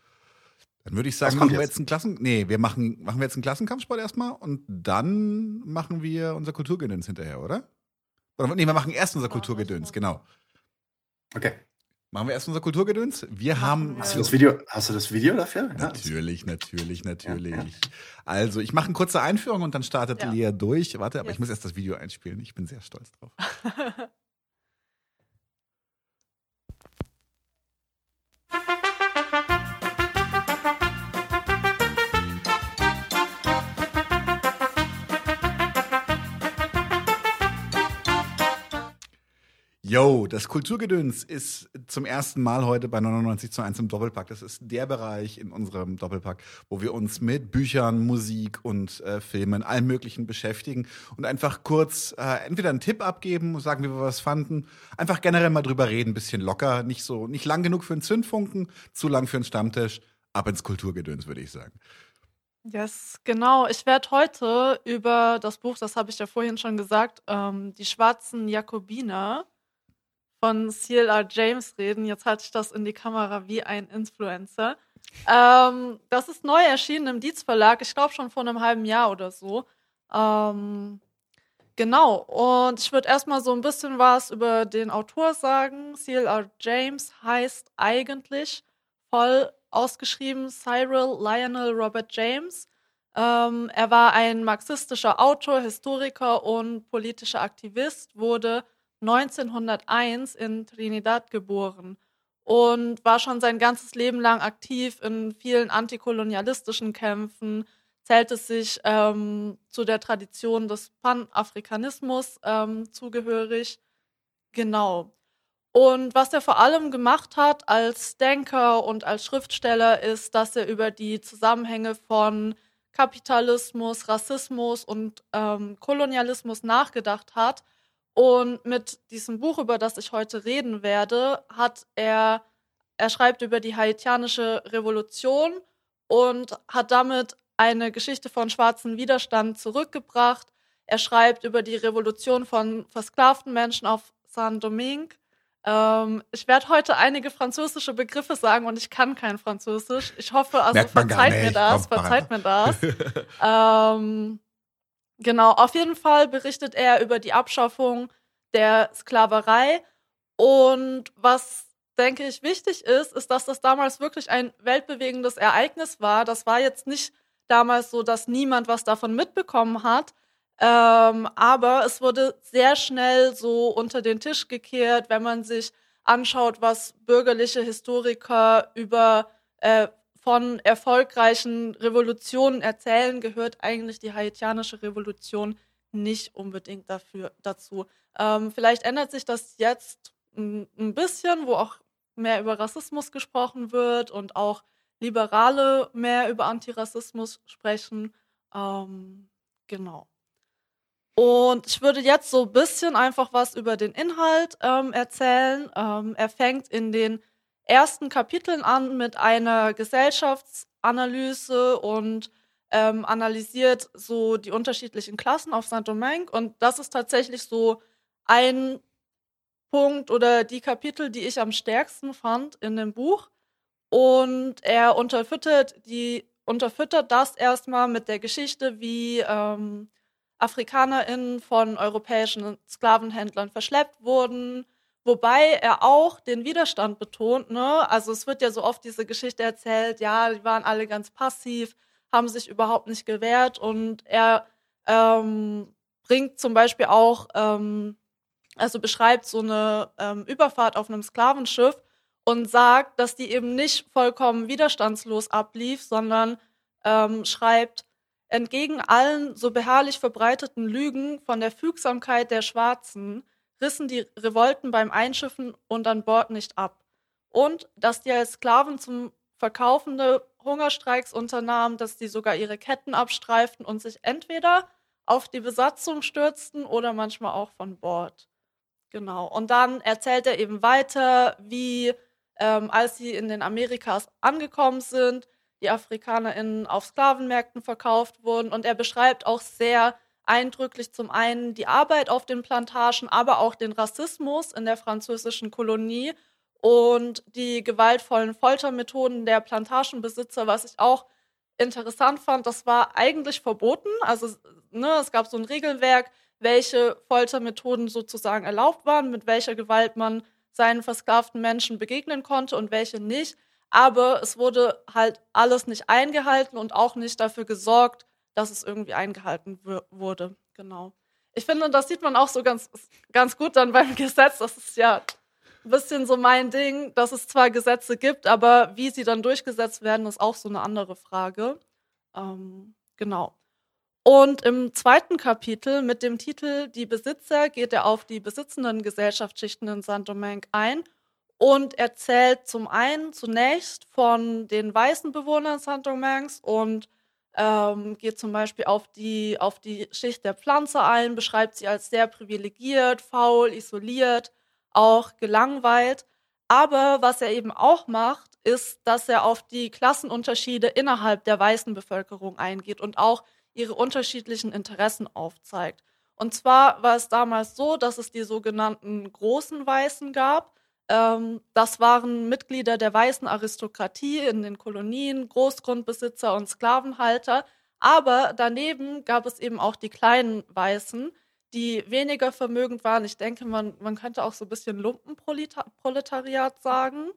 S2: Dann würde ich sagen, machen wir jetzt einen Klassen. Nee, wir machen, machen wir jetzt einen Klassenkampfsport erstmal und dann machen wir unser Kulturgedöns hinterher, oder? Oder nee, wir machen erst unser Kulturgedöns, genau.
S3: Okay.
S2: Machen wir erst unser Kulturgedöns. Wir haben.
S3: Hast du das Video, hast du das Video dafür?
S2: Natürlich, natürlich, natürlich. Ja, ja. Also, ich mache eine kurze Einführung und dann startet ja. Lea durch. Warte, aber yes. ich muss erst das Video einspielen. Ich bin sehr stolz drauf. Yo, das Kulturgedöns ist zum ersten Mal heute bei 99 zu 1 im Doppelpack. Das ist der Bereich in unserem Doppelpack, wo wir uns mit Büchern, Musik und äh, Filmen, allem Möglichen beschäftigen und einfach kurz äh, entweder einen Tipp abgeben, sagen, wie wir was fanden, einfach generell mal drüber reden, bisschen locker, nicht so, nicht lang genug für einen Zündfunken, zu lang für einen Stammtisch, ab ins Kulturgedöns, würde ich sagen.
S1: Yes, genau. Ich werde heute über das Buch, das habe ich ja vorhin schon gesagt, ähm, Die schwarzen Jakobiner von CLR James reden. Jetzt halte ich das in die Kamera wie ein Influencer. Ähm, das ist neu erschienen im Dietz Verlag, ich glaube schon vor einem halben Jahr oder so. Ähm, genau, und ich würde erstmal so ein bisschen was über den Autor sagen. CLR James heißt eigentlich voll ausgeschrieben Cyril Lionel Robert James. Ähm, er war ein marxistischer Autor, Historiker und politischer Aktivist, wurde 1901 in Trinidad geboren und war schon sein ganzes Leben lang aktiv in vielen antikolonialistischen Kämpfen, zählte sich ähm, zu der Tradition des Panafrikanismus ähm, zugehörig. Genau. Und was er vor allem gemacht hat als Denker und als Schriftsteller, ist, dass er über die Zusammenhänge von Kapitalismus, Rassismus und ähm, Kolonialismus nachgedacht hat und mit diesem Buch, über das ich heute reden werde, hat er, er schreibt über die haitianische Revolution und hat damit eine Geschichte von schwarzen Widerstand zurückgebracht. Er schreibt über die Revolution von versklavten Menschen auf Saint-Domingue. Ähm, ich werde heute einige französische Begriffe sagen und ich kann kein Französisch. Ich hoffe, also verzeiht mir das, verzeiht mir das. ähm, Genau, auf jeden Fall berichtet er über die Abschaffung der Sklaverei. Und was, denke ich, wichtig ist, ist, dass das damals wirklich ein weltbewegendes Ereignis war. Das war jetzt nicht damals so, dass niemand was davon mitbekommen hat. Ähm, aber es wurde sehr schnell so unter den Tisch gekehrt, wenn man sich anschaut, was bürgerliche Historiker über äh, von erfolgreichen Revolutionen erzählen, gehört eigentlich die haitianische Revolution nicht unbedingt dafür, dazu. Ähm, vielleicht ändert sich das jetzt ein, bisschen, wo auch mehr über Rassismus gesprochen wird und auch Liberale mehr über Antirassismus sprechen. Ähm, genau. Und ich würde jetzt so ein bisschen einfach was über den Inhalt ähm, erzählen. Ähm, er fängt in den ersten Kapiteln an mit einer Gesellschaftsanalyse und ähm, analysiert so die unterschiedlichen Klassen auf Saint-Domingue. Und das ist tatsächlich so ein Punkt oder die Kapitel, die ich am stärksten fand in dem Buch. Und er unterfüttert, die, unterfüttert das erstmal mit der Geschichte, wie ähm, AfrikanerInnen von europäischen Sklavenhändlern verschleppt wurden, wobei er auch den Widerstand betont. Ne? Also es wird ja so oft diese Geschichte erzählt, ja, die waren alle ganz passiv, haben sich überhaupt nicht gewehrt und er ähm, bringt zum Beispiel auch, ähm, also beschreibt so eine ähm, Überfahrt auf einem Sklavenschiff und sagt, dass die eben nicht vollkommen widerstandslos ablief, sondern ähm, schreibt, Entgegen allen so beharrlich verbreiteten Lügen von der Fügsamkeit der Schwarzen rissen die Revolten beim Einschiffen und an Bord nicht ab. Und dass die als Sklaven zum Verkaufende Hungerstreiks unternahmen, dass die sogar ihre Ketten abstreiften und sich entweder auf die Besatzung stürzten oder manchmal auch von Bord. Genau. Und dann erzählt er eben weiter, wie ähm, als sie in den Amerikas angekommen sind, die AfrikanerInnen auf Sklavenmärkten verkauft wurden. Und er beschreibt auch sehr eindrücklich zum einen die Arbeit auf den Plantagen, aber auch den Rassismus in der französischen Kolonie und die gewaltvollen Foltermethoden der Plantagenbesitzer, was ich auch interessant fand. Das war eigentlich verboten. Also ne, es gab so ein Regelwerk, welche Foltermethoden sozusagen erlaubt waren, mit welcher Gewalt man seinen versklavten Menschen begegnen konnte und welche nicht aber es wurde halt alles nicht eingehalten und auch nicht dafür gesorgt, dass es irgendwie eingehalten wurde. Genau. Ich finde, das sieht man auch so ganz, ganz gut dann beim Gesetz. Das ist ja ein bisschen so mein Ding, dass es zwar Gesetze gibt, aber wie sie dann durchgesetzt werden, ist auch so eine andere Frage. Ähm, genau. Und im zweiten Kapitel mit dem Titel Die Besitzer geht er auf die besitzenden Gesellschaftsschichten in Saint-Domingue ein und erzählt zum einen zunächst von den weißen Bewohnern Saint-Domingues und ähm, geht zum Beispiel auf die, auf die Schicht der Pflanze ein, beschreibt sie als sehr privilegiert, faul, isoliert, auch gelangweilt. Aber was er eben auch macht, ist, dass er auf die Klassenunterschiede innerhalb der weißen Bevölkerung eingeht und auch ihre unterschiedlichen Interessen aufzeigt. Und zwar war es damals so, dass es die sogenannten großen Weißen gab, ähm, das waren Mitglieder der weißen Aristokratie in den Kolonien, Großgrundbesitzer und Sklavenhalter. Aber daneben gab es eben auch die kleinen Weißen, die weniger vermögend waren. Ich denke, man, man könnte auch so ein bisschen Lumpenproletariat sagen.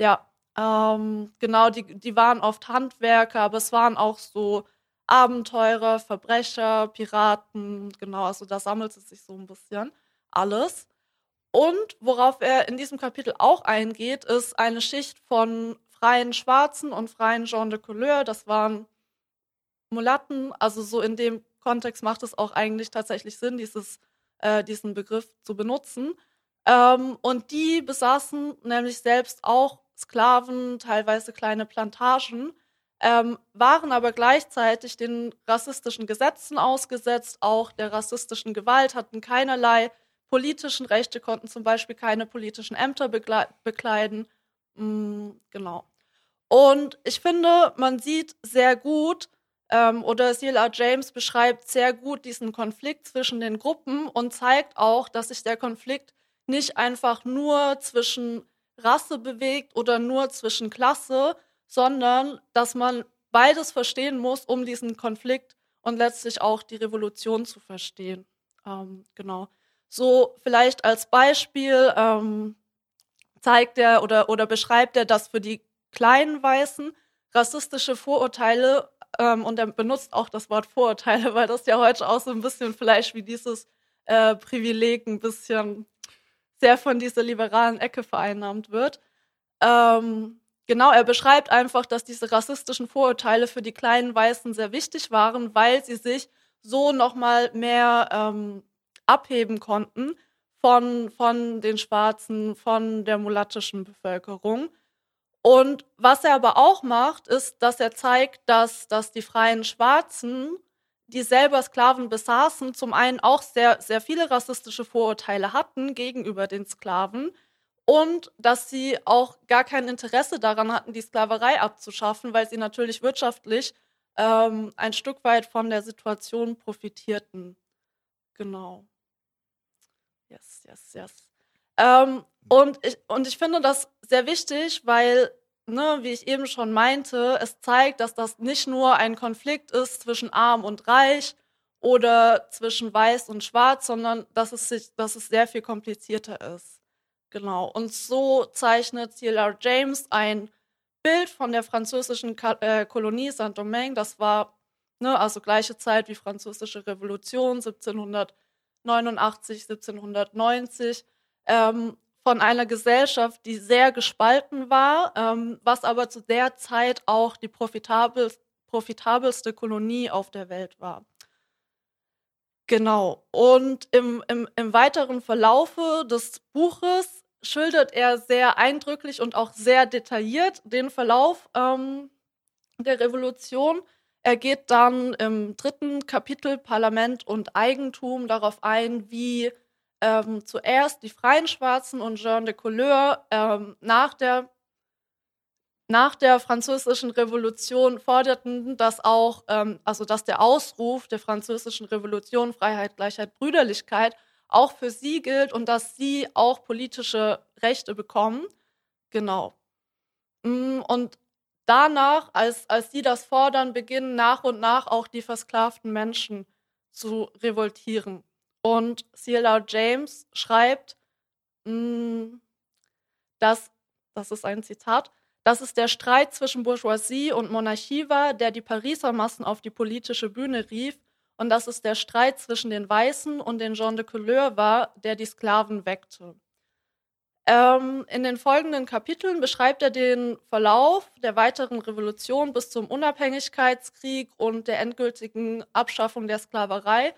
S1: Ja, ähm, genau, die, die waren oft Handwerker, aber es waren auch so Abenteurer, Verbrecher, Piraten, genau, also da sammelte sich so ein bisschen alles. Und worauf er in diesem Kapitel auch eingeht, ist eine Schicht von freien Schwarzen und freien Gens de Couleur. Das waren Mulatten. Also so in dem Kontext macht es auch eigentlich tatsächlich Sinn, dieses, äh, diesen Begriff zu benutzen. Ähm, und die besaßen nämlich selbst auch Sklaven, teilweise kleine Plantagen, ähm, waren aber gleichzeitig den rassistischen Gesetzen ausgesetzt, auch der rassistischen Gewalt, hatten keinerlei politischen Rechte konnten zum Beispiel keine politischen Ämter bekleiden. Mhm, genau. Und ich finde, man sieht sehr gut, ähm, oder Sila James beschreibt sehr gut diesen Konflikt zwischen den Gruppen und zeigt auch, dass sich der Konflikt nicht einfach nur zwischen Rasse bewegt oder nur zwischen Klasse, sondern dass man beides verstehen muss, um diesen Konflikt und letztlich auch die Revolution zu verstehen. Ähm, genau. So vielleicht als Beispiel ähm, zeigt er oder, oder beschreibt er, dass für die kleinen Weißen rassistische Vorurteile, ähm, und er benutzt auch das Wort Vorurteile, weil das ja heute auch so ein bisschen vielleicht wie dieses äh, Privileg ein bisschen sehr von dieser liberalen Ecke vereinnahmt wird. Ähm, genau, er beschreibt einfach, dass diese rassistischen Vorurteile für die kleinen Weißen sehr wichtig waren, weil sie sich so nochmal mehr ähm, abheben konnten von, von den Schwarzen, von der mulattischen Bevölkerung. Und was er aber auch macht, ist, dass er zeigt, dass, dass die freien Schwarzen, die selber Sklaven besaßen, zum einen auch sehr, sehr viele rassistische Vorurteile hatten gegenüber den Sklaven und dass sie auch gar kein Interesse daran hatten, die Sklaverei abzuschaffen, weil sie natürlich wirtschaftlich ähm, ein Stück weit von der Situation profitierten. Genau. Yes, yes, yes. Ähm, und, ich, und ich finde das sehr wichtig, weil, ne, wie ich eben schon meinte, es zeigt, dass das nicht nur ein Konflikt ist zwischen arm und reich oder zwischen weiß und schwarz, sondern dass es, sich, dass es sehr viel komplizierter ist. Genau. Und so zeichnet C.L.R. James ein Bild von der französischen Ka äh, Kolonie Saint-Domingue. Das war ne, also gleiche Zeit wie Französische Revolution 1789, 1790. Ähm, von einer Gesellschaft, die sehr gespalten war, ähm, was aber zu der Zeit auch die profitabel, profitabelste Kolonie auf der Welt war. Genau. Und im, im, im weiteren Verlaufe des Buches schildert er sehr eindrücklich und auch sehr detailliert den Verlauf ähm, der Revolution. Er geht dann im dritten Kapitel Parlament und Eigentum darauf ein, wie ähm, zuerst die Freien Schwarzen und Jean de Couleur ähm, nach der nach der französischen Revolution forderten, dass auch, ähm, also dass der Ausruf der französischen Revolution Freiheit, Gleichheit, Brüderlichkeit auch für sie gilt und dass sie auch politische Rechte bekommen. Genau. Mm, und danach, als, als sie das fordern, beginnen nach und nach auch die versklavten Menschen zu revoltieren. Und C.L.R. James schreibt, mm, dass, das ist ein Zitat, dass es der Streit zwischen Bourgeoisie und Monarchie war, der die Pariser Massen auf die politische Bühne rief, und dass es der Streit zwischen den Weißen und den Gens de Couleur war, der die Sklaven weckte. Ähm, in den folgenden Kapiteln beschreibt er den Verlauf der weiteren Revolution bis zum Unabhängigkeitskrieg und der endgültigen Abschaffung der Sklaverei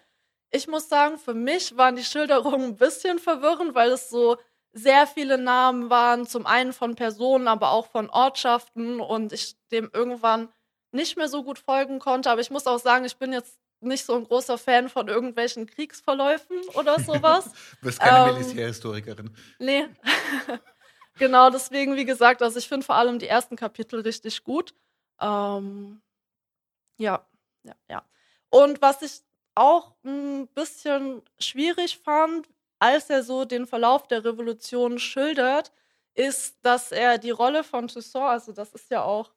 S1: ich muss sagen, für mich waren die Schilderungen ein bisschen verwirrend, weil es so sehr viele Namen waren, zum einen von Personen, aber auch von Ortschaften und ich dem irgendwann nicht mehr so gut folgen konnte. Aber ich muss auch sagen, ich bin jetzt nicht so ein großer Fan von irgendwelchen Kriegsverläufen oder sowas.
S2: du bist keine ähm, Militärhistorikerin.
S1: Nee. genau, deswegen, wie gesagt, also ich finde vor allem die ersten Kapitel richtig gut. Ähm, ja, ja, ja. Und was ich auch ein bisschen schwierig fand, als er so den Verlauf der Revolution schildert, ist, dass er die Rolle von Toussaint, also das ist ja auch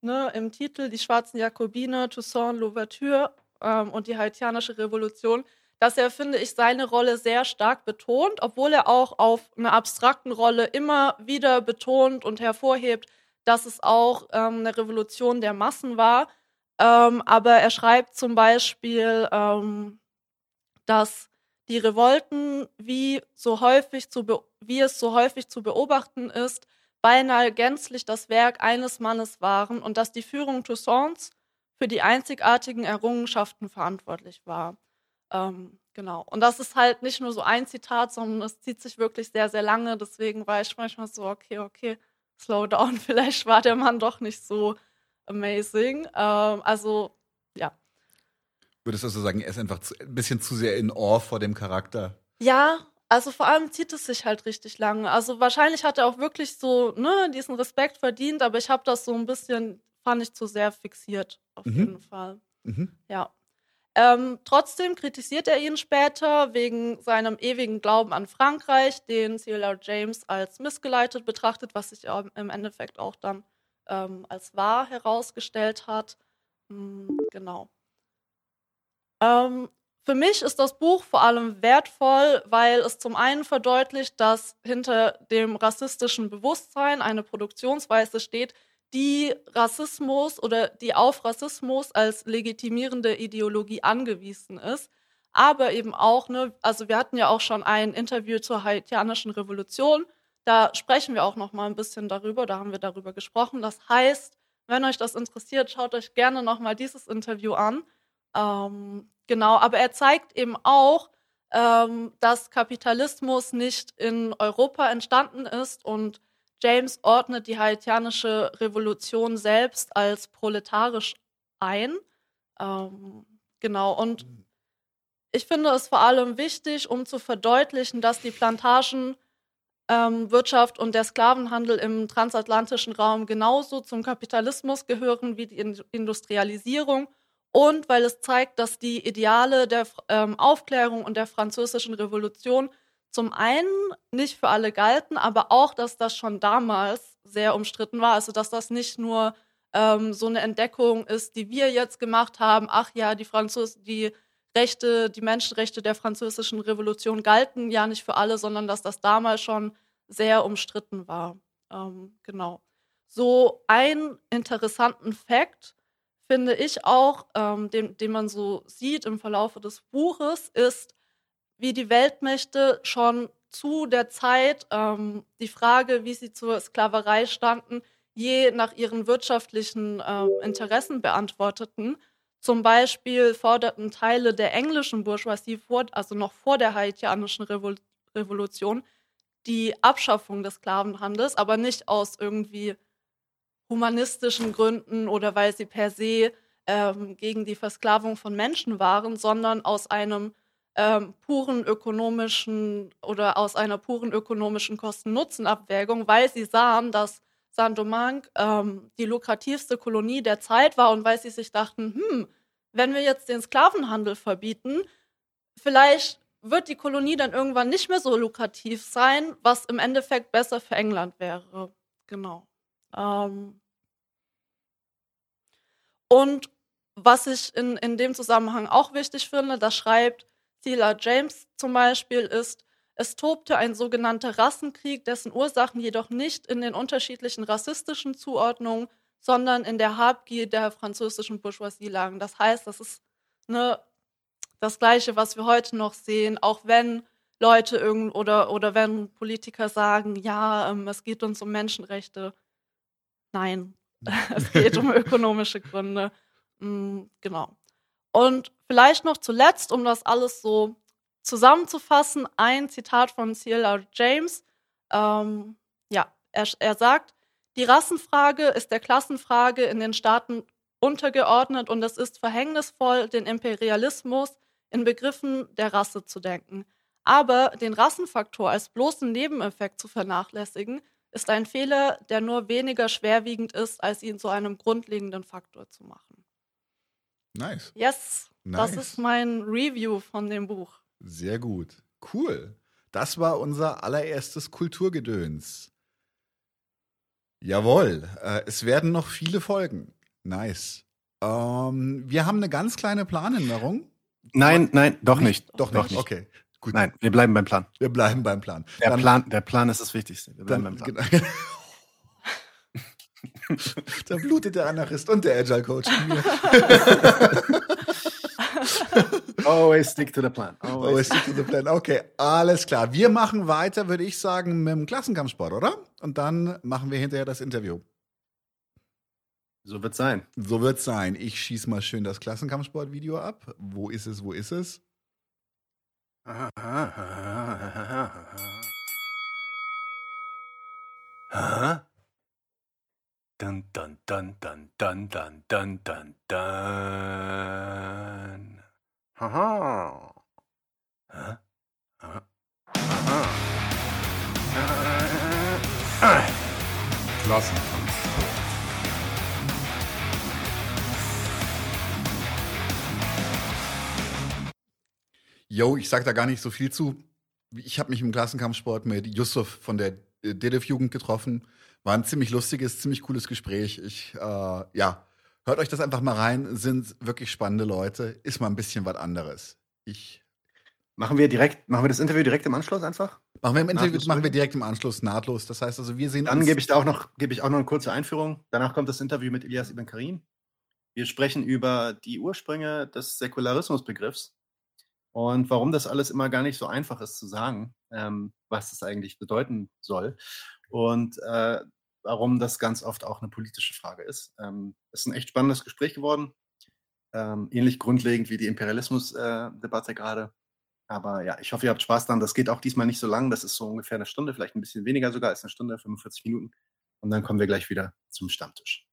S1: ne, im Titel die schwarzen Jakobiner, Toussaint, Louverture ähm, und die haitianische Revolution, dass er, finde ich, seine Rolle sehr stark betont, obwohl er auch auf einer abstrakten Rolle immer wieder betont und hervorhebt, dass es auch ähm, eine Revolution der Massen war. Ähm, aber er schreibt zum Beispiel, ähm, dass die Revolten, wie, so häufig zu wie es so häufig zu beobachten ist, beinahe gänzlich das Werk eines Mannes waren und dass die Führung Toussaints für die einzigartigen Errungenschaften verantwortlich war. Ähm, genau. Und das ist halt nicht nur so ein Zitat, sondern es zieht sich wirklich sehr, sehr lange. Deswegen war ich manchmal so, okay, okay, slow down. Vielleicht war der Mann doch nicht so amazing. Ähm, also, ja.
S2: Würdest du also sagen, er ist einfach zu, ein bisschen zu sehr in Awe vor dem Charakter?
S1: Ja, also vor allem zieht es sich halt richtig lange. Also wahrscheinlich hat er auch wirklich so ne, diesen Respekt verdient, aber ich habe das so ein bisschen, fand ich zu sehr fixiert, auf mhm. jeden Fall. Mhm. Ja. Ähm, trotzdem kritisiert er ihn später wegen seinem ewigen Glauben an Frankreich, den C.L.R. James als missgeleitet betrachtet, was sich im Endeffekt auch dann ähm, als wahr herausgestellt hat. Hm, genau. Ähm, für mich ist das Buch vor allem wertvoll, weil es zum einen verdeutlicht, dass hinter dem rassistischen Bewusstsein eine Produktionsweise steht, die Rassismus oder die auf Rassismus als legitimierende Ideologie angewiesen ist. aber eben auch, ne, also wir hatten ja auch schon ein Interview zur haitianischen Revolution. Da sprechen wir auch noch mal ein bisschen darüber, da haben wir darüber gesprochen. Das heißt, wenn euch das interessiert, schaut euch gerne noch mal dieses Interview an. Ähm, genau, aber er zeigt eben auch, ähm, dass Kapitalismus nicht in Europa entstanden ist und James ordnet die haitianische Revolution selbst als proletarisch ein. Ähm, genau, und ich finde es vor allem wichtig, um zu verdeutlichen, dass die Plantagenwirtschaft ähm, und der Sklavenhandel im transatlantischen Raum genauso zum Kapitalismus gehören wie die Industrialisierung und weil es zeigt, dass die Ideale der ähm, Aufklärung und der französischen Revolution zum einen nicht für alle galten, aber auch, dass das schon damals sehr umstritten war. Also dass das nicht nur ähm, so eine Entdeckung ist, die wir jetzt gemacht haben. Ach ja, die Französ die Rechte, die Menschenrechte der französischen Revolution galten ja nicht für alle, sondern dass das damals schon sehr umstritten war. Ähm, genau. So ein interessanten Fakt finde ich auch, ähm, den, den man so sieht im Verlauf des Buches, ist, wie die Weltmächte schon zu der Zeit ähm, die Frage, wie sie zur Sklaverei standen, je nach ihren wirtschaftlichen äh, Interessen beantworteten. Zum Beispiel forderten Teile der englischen Bourgeoisie, vor, also noch vor der haitianischen Revol Revolution, die Abschaffung des Sklavenhandels, aber nicht aus irgendwie humanistischen Gründen oder weil sie per se ähm, gegen die Versklavung von Menschen waren, sondern aus einem ähm, puren ökonomischen oder aus einer puren ökonomischen Kosten-Nutzen-Abwägung, weil sie sahen, dass Saint-Domingue ähm, die lukrativste Kolonie der Zeit war und weil sie sich dachten, hm, wenn wir jetzt den Sklavenhandel verbieten, vielleicht wird die Kolonie dann irgendwann nicht mehr so lukrativ sein, was im Endeffekt besser für England wäre. Genau. Ähm und was ich in, in dem Zusammenhang auch wichtig finde, das schreibt Thela James zum Beispiel, ist, es tobte ein sogenannter Rassenkrieg, dessen Ursachen jedoch nicht in den unterschiedlichen rassistischen Zuordnungen, sondern in der Habgier der französischen Bourgeoisie lagen. Das heißt, das ist ne, das Gleiche, was wir heute noch sehen, auch wenn Leute irgend oder, oder wenn Politiker sagen, ja, ähm, es geht uns um Menschenrechte. Nein, es geht um ökonomische Gründe. Mhm, genau. Und vielleicht noch zuletzt, um das alles so zusammenzufassen, ein Zitat von C.L.R. James. Ähm, ja, er, er sagt, die Rassenfrage ist der Klassenfrage in den Staaten untergeordnet und es ist verhängnisvoll, den Imperialismus in Begriffen der Rasse zu denken. Aber den Rassenfaktor als bloßen Nebeneffekt zu vernachlässigen, ist ein Fehler, der nur weniger schwerwiegend ist, als ihn zu einem grundlegenden Faktor zu machen.
S2: Nice.
S1: Yes, nice. das ist mein Review von dem Buch.
S2: Sehr gut. Cool. Das war unser allererstes Kulturgedöns. Jawohl, äh, es werden noch viele Folgen. Nice. Ähm, wir haben eine ganz kleine Planänderung.
S3: Nein, nein, doch nicht.
S2: Doch, doch nicht. Okay.
S3: Gut. Nein, wir bleiben beim Plan.
S2: Wir bleiben beim Plan.
S3: Der, dann, Plan, der Plan ist das Wichtigste. Wir bleiben dann, beim Plan. Genau.
S2: da blutet der Anarchist und der Agile Coach.
S3: Always stick to the plan.
S2: Always. Always stick to the plan. Okay, alles klar. Wir machen weiter, würde ich sagen, mit dem Klassenkampfsport, oder? Und dann machen wir hinterher das Interview.
S3: So wird's sein.
S2: So wird's sein. Ich schieße mal schön das Klassenkampfsport-Video ab. Wo ist es? Wo ist es? Aha.
S3: Dun dun dun dun dun dun dun dun dun. Haha. Huh? Aha. Aha. Klassenkampf.
S2: Yo, ich sag da gar nicht so viel zu. Ich habe mich im Klassenkampfsport mit Yusuf von der DELEF-Jugend getroffen. War ein ziemlich lustiges, ziemlich cooles Gespräch. Ich, äh, ja, hört euch das einfach mal rein. Sind wirklich spannende Leute. Ist mal ein bisschen was anderes. Ich
S3: Machen wir direkt, machen wir das Interview direkt im Anschluss einfach?
S2: Machen wir im Interview, machen wir direkt im Anschluss nahtlos. Das heißt also, wir sehen
S3: Dann gebe ich da auch noch, gebe ich auch noch eine kurze Einführung. Danach kommt das Interview mit Elias Ibn Karim. Wir sprechen über die Ursprünge des Säkularismusbegriffs und warum das alles immer gar nicht so einfach ist zu sagen, ähm, was das eigentlich bedeuten soll und äh, warum das ganz oft auch eine politische Frage ist. Ähm, es ist ein echt spannendes Gespräch geworden, ähm, ähnlich grundlegend wie die Imperialismus-Debatte äh, gerade. Aber ja, ich hoffe, ihr habt Spaß dran. Das geht auch diesmal nicht so lang. Das ist so ungefähr eine Stunde, vielleicht ein bisschen weniger sogar als eine Stunde, 45 Minuten. Und dann kommen wir gleich wieder zum Stammtisch.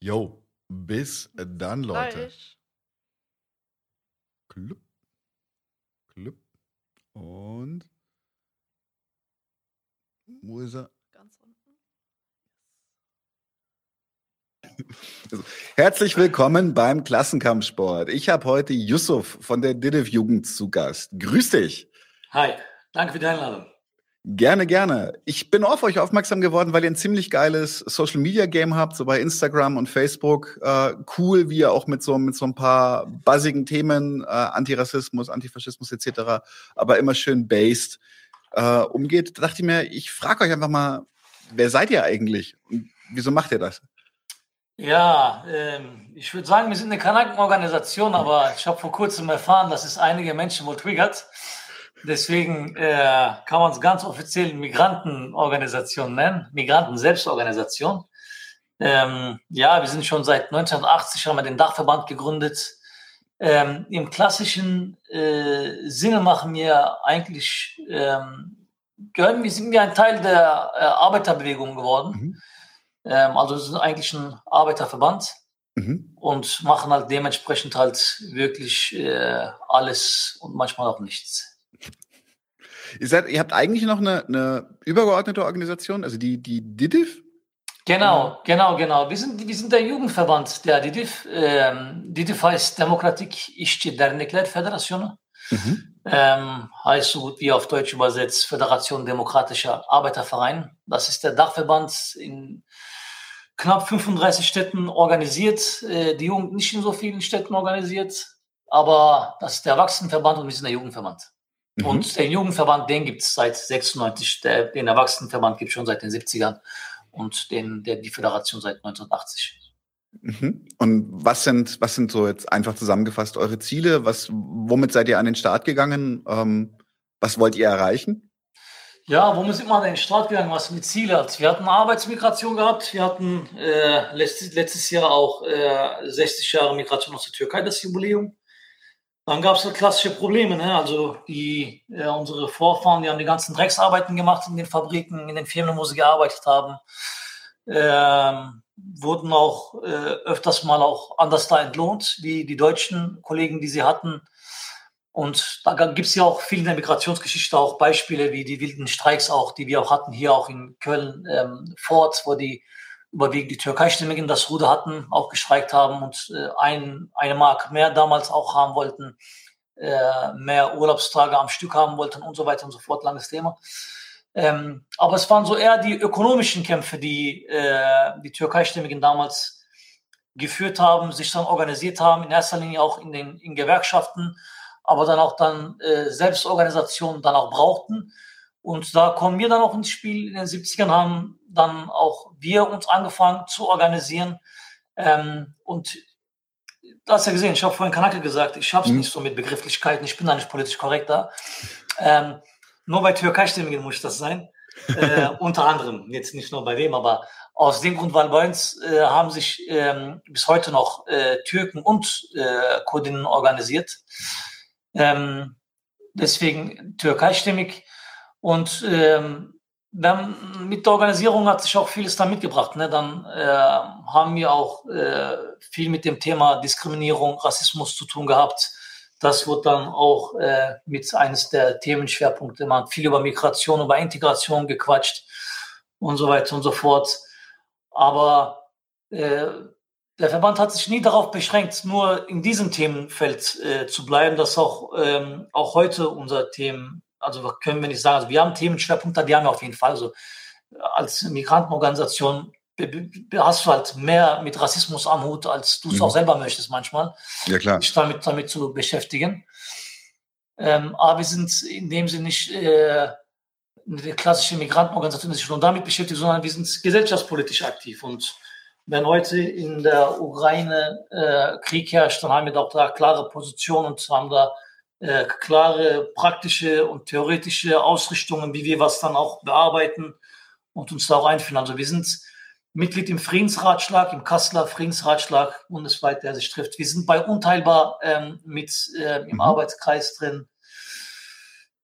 S2: Jo, bis dann, Leute. Klüpp. Klüpp. Und. Wo ist er?
S1: Ganz unten.
S2: Also, herzlich willkommen beim Klassenkampfsport. Ich habe heute Yusuf von der Didiv Jugend zu Gast. Grüß dich.
S9: Hi, danke für die Einladung.
S2: Gerne, gerne. Ich bin auf euch aufmerksam geworden, weil ihr ein ziemlich geiles Social Media Game habt, so bei Instagram und Facebook. Äh, cool, wie ihr auch mit so, mit so ein paar buzzigen Themen, äh, Antirassismus, Antifaschismus etc., aber immer schön based äh, umgeht. Da dachte ich mir, ich frage euch einfach mal, wer seid ihr eigentlich und wieso macht ihr das?
S9: Ja, ähm, ich würde sagen, wir sind eine Kanakenorganisation, aber ich habe vor kurzem erfahren, dass es einige Menschen wohl triggert. Deswegen äh, kann man es ganz offiziell Migrantenorganisation nennen, Migranten-Selbstorganisation. Ähm, ja, wir sind schon seit 1980, haben wir den Dachverband gegründet. Ähm, Im klassischen äh, Sinne machen wir eigentlich, ähm, gehören wir, sind wir ein Teil der äh, Arbeiterbewegung geworden.
S2: Mhm.
S9: Ähm, also wir sind eigentlich ein Arbeiterverband
S2: Mhm.
S9: und machen halt dementsprechend halt wirklich äh, alles und manchmal auch nichts.
S2: Ihr, seid, ihr habt eigentlich noch eine, eine übergeordnete Organisation, also die, die DIDIF?
S9: Genau, genau, genau. Wir sind, wir sind der Jugendverband der DIDIF. Ähm, DIDIF heißt Demokratik İşçi Dernekler Föderasyonu.
S2: Mhm.
S9: Ähm, heißt so gut wie auf Deutsch übersetzt Föderation Demokratischer Arbeiterverein. Das ist der Dachverband in knapp 35 Städten organisiert. Äh, die Jugend nicht in so vielen Städten organisiert, aber das ist der Erwachsenenverband und wir sind der Jugendverband.
S2: Mhm.
S9: Und den Jugendverband, den gibt es seit 96. Der, den Erwachsenenverband gibt es schon seit den 70ern und den, der, die Föderation seit 1980.
S2: Mhm. Und was sind, was sind so jetzt einfach zusammengefasst eure Ziele? Was, womit seid ihr an den Start gegangen? Ähm, was wollt ihr erreichen?
S9: Ja, womit sind wir an den Start gegangen, was mit Ziele hat? Wir hatten Arbeitsmigration gehabt. Wir hatten äh, letztes, letztes Jahr auch äh, 60 Jahre Migration aus der Türkei, das Jubiläum. Dann gab es halt klassische Probleme. Ne? Also die, äh, unsere Vorfahren, die haben die ganzen Drecksarbeiten gemacht in den Fabriken, in den Firmen, wo sie gearbeitet haben. Ähm, wurden auch äh, öfters mal auch anders da entlohnt, wie die deutschen Kollegen, die sie hatten. Und da gibt es ja auch viel in der Migrationsgeschichte auch Beispiele wie die wilden Streiks auch, die wir auch hatten, hier auch in Köln ähm, Fort, wo die überwiegend die Türkei-Stimmigen das Ruder hatten, auch gestreikt haben und äh, ein, eine Mark mehr damals auch haben wollten, äh, mehr Urlaubstage am Stück haben wollten und so weiter und so fort, langes Thema. Ähm, aber es waren so eher die ökonomischen Kämpfe, die äh, die Türkei-Stimmigen damals geführt haben, sich dann organisiert haben, in erster Linie auch in den in Gewerkschaften, aber dann auch dann äh, Selbstorganisationen dann auch brauchten. Und da kommen wir dann auch ins Spiel. In den 70ern haben dann auch wir uns angefangen zu organisieren. Ähm, und du hast ja gesehen, ich habe vorhin Kanake gesagt, ich habe es
S2: Mhm.
S9: nicht so mit Begrifflichkeiten, ich bin da nicht politisch korrekt da. Ähm, nur bei Türkei-Stimmigen muss das sein. Äh, unter anderem, jetzt nicht nur bei dem, aber aus dem Grund, weil bei uns äh, haben sich ähm, bis heute noch äh, Türken und äh, Kurdinnen organisiert. Ähm, deswegen Türkei-stimmig. Und ähm, dann mit der Organisierung hat sich auch vieles da mitgebracht. Ne? Dann äh, haben wir auch äh, viel mit dem Thema Diskriminierung, Rassismus zu tun gehabt. Das wird dann auch äh, mit eines der Themenschwerpunkte. Man hat viel über Migration, über Integration gequatscht und so weiter und so fort. Aber äh, der Verband hat sich nie darauf beschränkt, nur in diesem Themenfeld äh, zu bleiben. Das ist auch, ähm, auch heute unser Themen, also wir können wir nicht sagen, also wir haben Themenschwerpunkte, die haben wir auf jeden Fall. Also äh, als Migrantenorganisation hast du halt mehr mit Rassismus am Hut, als du es
S2: Mhm.
S9: auch selber möchtest manchmal
S2: Ja, klar.
S9: sich damit, damit zu beschäftigen. Ähm, aber wir sind in dem Sinne nicht äh, eine klassische Migrantenorganisation, die sich nur damit beschäftigt, sondern wir sind gesellschaftspolitisch aktiv. Und wenn heute in der Ukraine äh, Krieg herrscht, dann haben wir da auch da klare Positionen und haben da äh, klare praktische und theoretische Ausrichtungen, wie wir was dann auch bearbeiten und uns da auch einführen. Also wir sind Mitglied im Friedensratschlag, im Kasseler Friedensratschlag bundesweit, der sich trifft. Wir sind bei Unteilbar ähm, mit äh, im mhm. Arbeitskreis drin.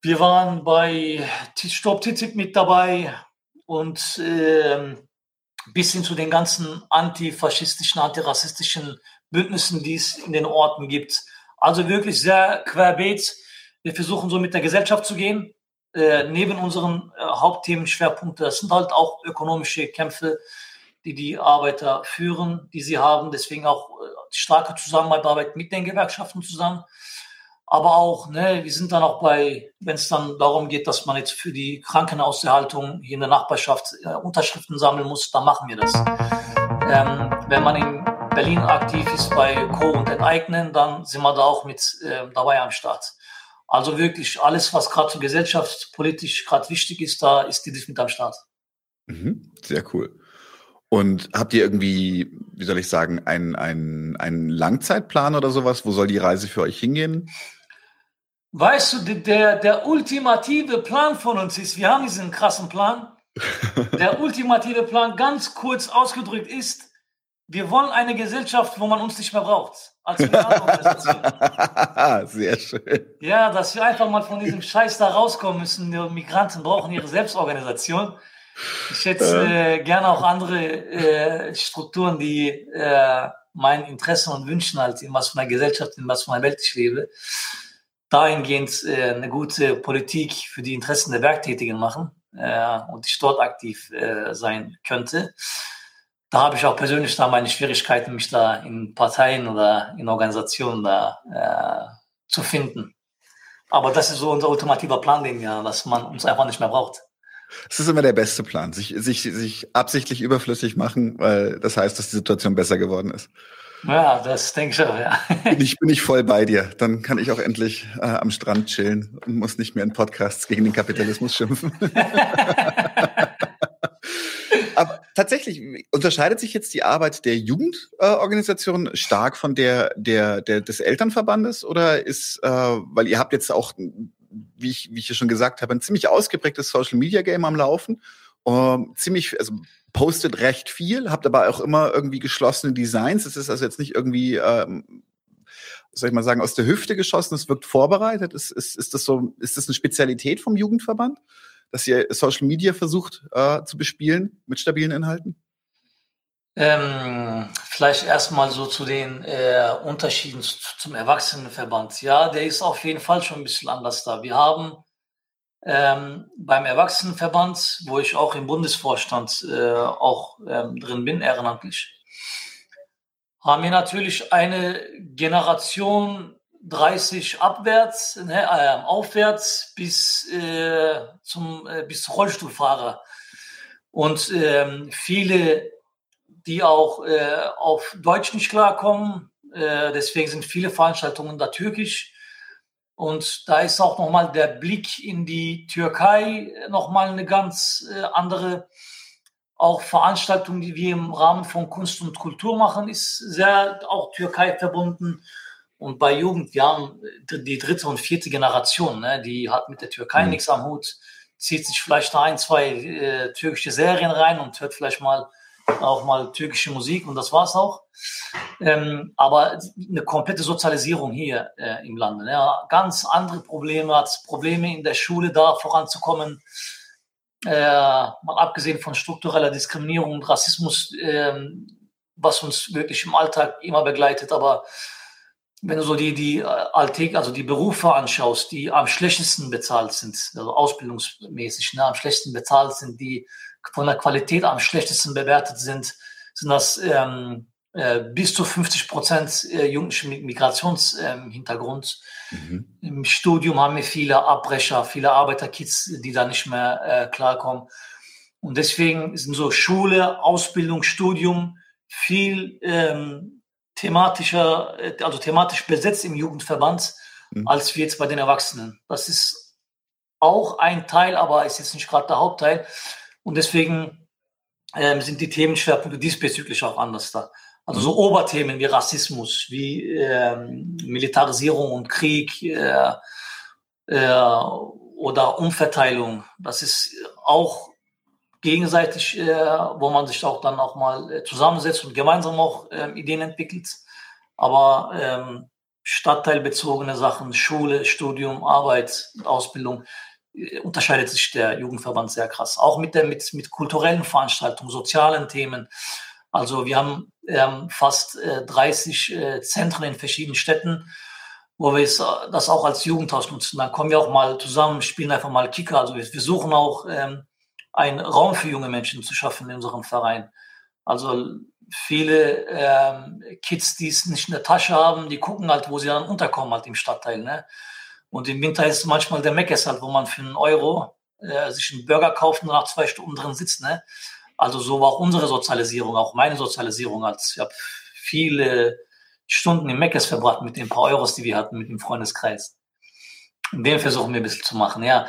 S9: Wir waren bei Stop TTIP mit dabei und äh, bis hin zu den ganzen antifaschistischen, antirassistischen Bündnissen, die es in den Orten gibt. Also wirklich sehr querbeet. Wir versuchen so mit der Gesellschaft zu gehen. Äh, neben unseren äh, Hauptthemenschwerpunkten, das sind halt auch ökonomische Kämpfe, die die Arbeiter führen, die sie haben. Deswegen auch äh, starke Zusammenarbeit mit den Gewerkschaften zusammen. Aber auch, ne, wir sind dann auch bei, wenn es dann darum geht, dass man jetzt für die Krankenaushaltung hier in der Nachbarschaft äh, Unterschriften sammeln muss, dann machen wir das. Ähm, wenn man in Berlin aktiv ist bei Co. und Enteignen, dann sind wir da auch mit äh, dabei am Start. Also wirklich alles, was gerade gesellschaftspolitisch gerade wichtig ist, da ist die mit am Start.
S2: Mhm, sehr cool. Und habt ihr irgendwie, wie soll ich sagen, einen, einen, einen Langzeitplan oder sowas? Wo soll die Reise für euch hingehen?
S9: Weißt du, der, der ultimative Plan von uns ist, wir haben diesen krassen Plan. Der ultimative Plan, ganz kurz ausgedrückt, ist, wir wollen eine Gesellschaft, wo man uns nicht mehr braucht. Als
S2: Sehr schön.
S9: Ja, dass wir einfach mal von diesem Scheiß da rauskommen müssen. Die Migranten brauchen ihre Selbstorganisation. Ich schätze äh, gerne auch andere äh, Strukturen, die äh, meinen Interessen und Wünschen halt, in was für einer Gesellschaft, in was für einer Welt ich lebe, dahingehend äh, eine gute Politik für die Interessen der Werktätigen machen äh, und ich dort aktiv äh, sein könnte. Da habe ich auch persönlich da meine Schwierigkeiten, mich da in Parteien oder in Organisationen da äh, zu finden. Aber das ist so unser ultimativer Plan, den wir, dass man uns einfach nicht mehr braucht.
S2: Es ist immer der beste Plan, sich, sich, sich absichtlich überflüssig machen, weil das heißt, dass die Situation besser geworden ist.
S9: Ja, das denke ich auch, ja.
S2: Bin ich bin ich voll bei dir. Dann kann ich auch endlich äh, am Strand chillen und muss nicht mehr in Podcasts gegen den Kapitalismus schimpfen. Aber tatsächlich unterscheidet sich jetzt die Arbeit der Jugendorganisation äh, stark von der, der, der des Elternverbandes oder ist, äh, weil ihr habt jetzt auch wie ich, wie ich ja schon gesagt habe, ein ziemlich ausgeprägtes Social Media Game am Laufen. Um, ziemlich, also postet recht viel, habt aber auch immer irgendwie geschlossene Designs. Es ist also jetzt nicht irgendwie, ähm, soll ich mal sagen, aus der Hüfte geschossen, es wirkt vorbereitet. Ist, ist, ist das so, ist das eine Spezialität vom Jugendverband, dass ihr Social Media versucht äh, zu bespielen mit stabilen Inhalten?
S9: Ähm, vielleicht erstmal so zu den äh, Unterschieden zu, zum Erwachsenenverband. Ja, der ist auf jeden Fall schon ein bisschen anders da. Wir haben ähm, beim Erwachsenenverband, wo ich auch im Bundesvorstand äh, auch ähm, drin bin, ehrenamtlich, haben wir natürlich eine Generation 30 abwärts, ne, äh, aufwärts bis äh, zum äh, bis Rollstuhlfahrer und ähm, viele die auch äh, auf Deutsch nicht klarkommen. Äh, deswegen sind viele Veranstaltungen da türkisch. Und da ist auch nochmal der Blick in die Türkei nochmal eine ganz äh, andere. Auch Veranstaltungen, die wir im Rahmen von Kunst und Kultur machen, ist sehr auch Türkei verbunden. Und bei Jugend, wir haben die dritte und vierte Generation, ne, die hat mit der Türkei mhm. nichts am Hut, zieht sich vielleicht ein, zwei äh, türkische Serien rein und hört vielleicht mal auch mal türkische Musik und das war's auch. Ähm, aber eine komplette Sozialisierung hier äh, im Lande. Ja, ganz andere Probleme, hat Probleme in der Schule da voranzukommen. Äh, mal abgesehen von struktureller Diskriminierung und Rassismus, äh, was uns wirklich im Alltag immer begleitet. Aber wenn du so die, die äh, Alltag, also die Berufe anschaust, die am schlechtesten bezahlt sind, also ausbildungsmäßig, ne, am schlechtesten bezahlt sind, die von der Qualität am schlechtesten bewertet sind, sind das ähm, äh, bis zu 50 Prozent äh, Jugendlichen mit Migrationshintergrund. Ähm, mhm. Im Studium haben wir viele Abbrecher, viele Arbeiterkids, die da nicht mehr äh, klarkommen. Und deswegen sind so Schule, Ausbildung, Studium viel ähm, thematischer, äh, also thematisch besetzt im Jugendverband, mhm. als wir jetzt bei den Erwachsenen. Das ist auch ein Teil, aber ist jetzt nicht gerade der Hauptteil. Und deswegen ähm, sind die Themenschwerpunkte diesbezüglich auch anders da. Also so Oberthemen wie Rassismus, wie ähm, Militarisierung und Krieg äh, äh, oder Umverteilung. Das ist auch gegenseitig, äh, wo man sich auch dann auch mal äh, zusammensetzt und gemeinsam auch ähm, Ideen entwickelt. Aber ähm, stadtteilbezogene Sachen, Schule, Studium, Arbeit, Ausbildung, unterscheidet sich der Jugendverband sehr krass. Auch mit, der, mit, mit kulturellen Veranstaltungen, sozialen Themen. Also wir haben ähm, fast äh, 30 äh, Zentren in verschiedenen Städten, wo wir das auch als Jugendhaus nutzen. Dann kommen wir auch mal zusammen, spielen einfach mal Kicker. Also wir, wir suchen auch ähm, einen Raum für junge Menschen zu schaffen in unserem Verein. Also viele ähm, Kids, die es nicht in der Tasche haben, die gucken halt, wo sie dann unterkommen halt im Stadtteil. Ne? Und im Winter ist manchmal der Meckes halt, wo man für einen Euro äh, sich einen Burger kauft und nach zwei Stunden drin sitzt. Ne? Also so war auch unsere Sozialisierung, auch meine Sozialisierung. Als ich habe viele Stunden im Meckes verbracht mit den paar Euros, die wir hatten mit dem Freundeskreis. Und den versuchen wir ein bisschen zu machen, ja.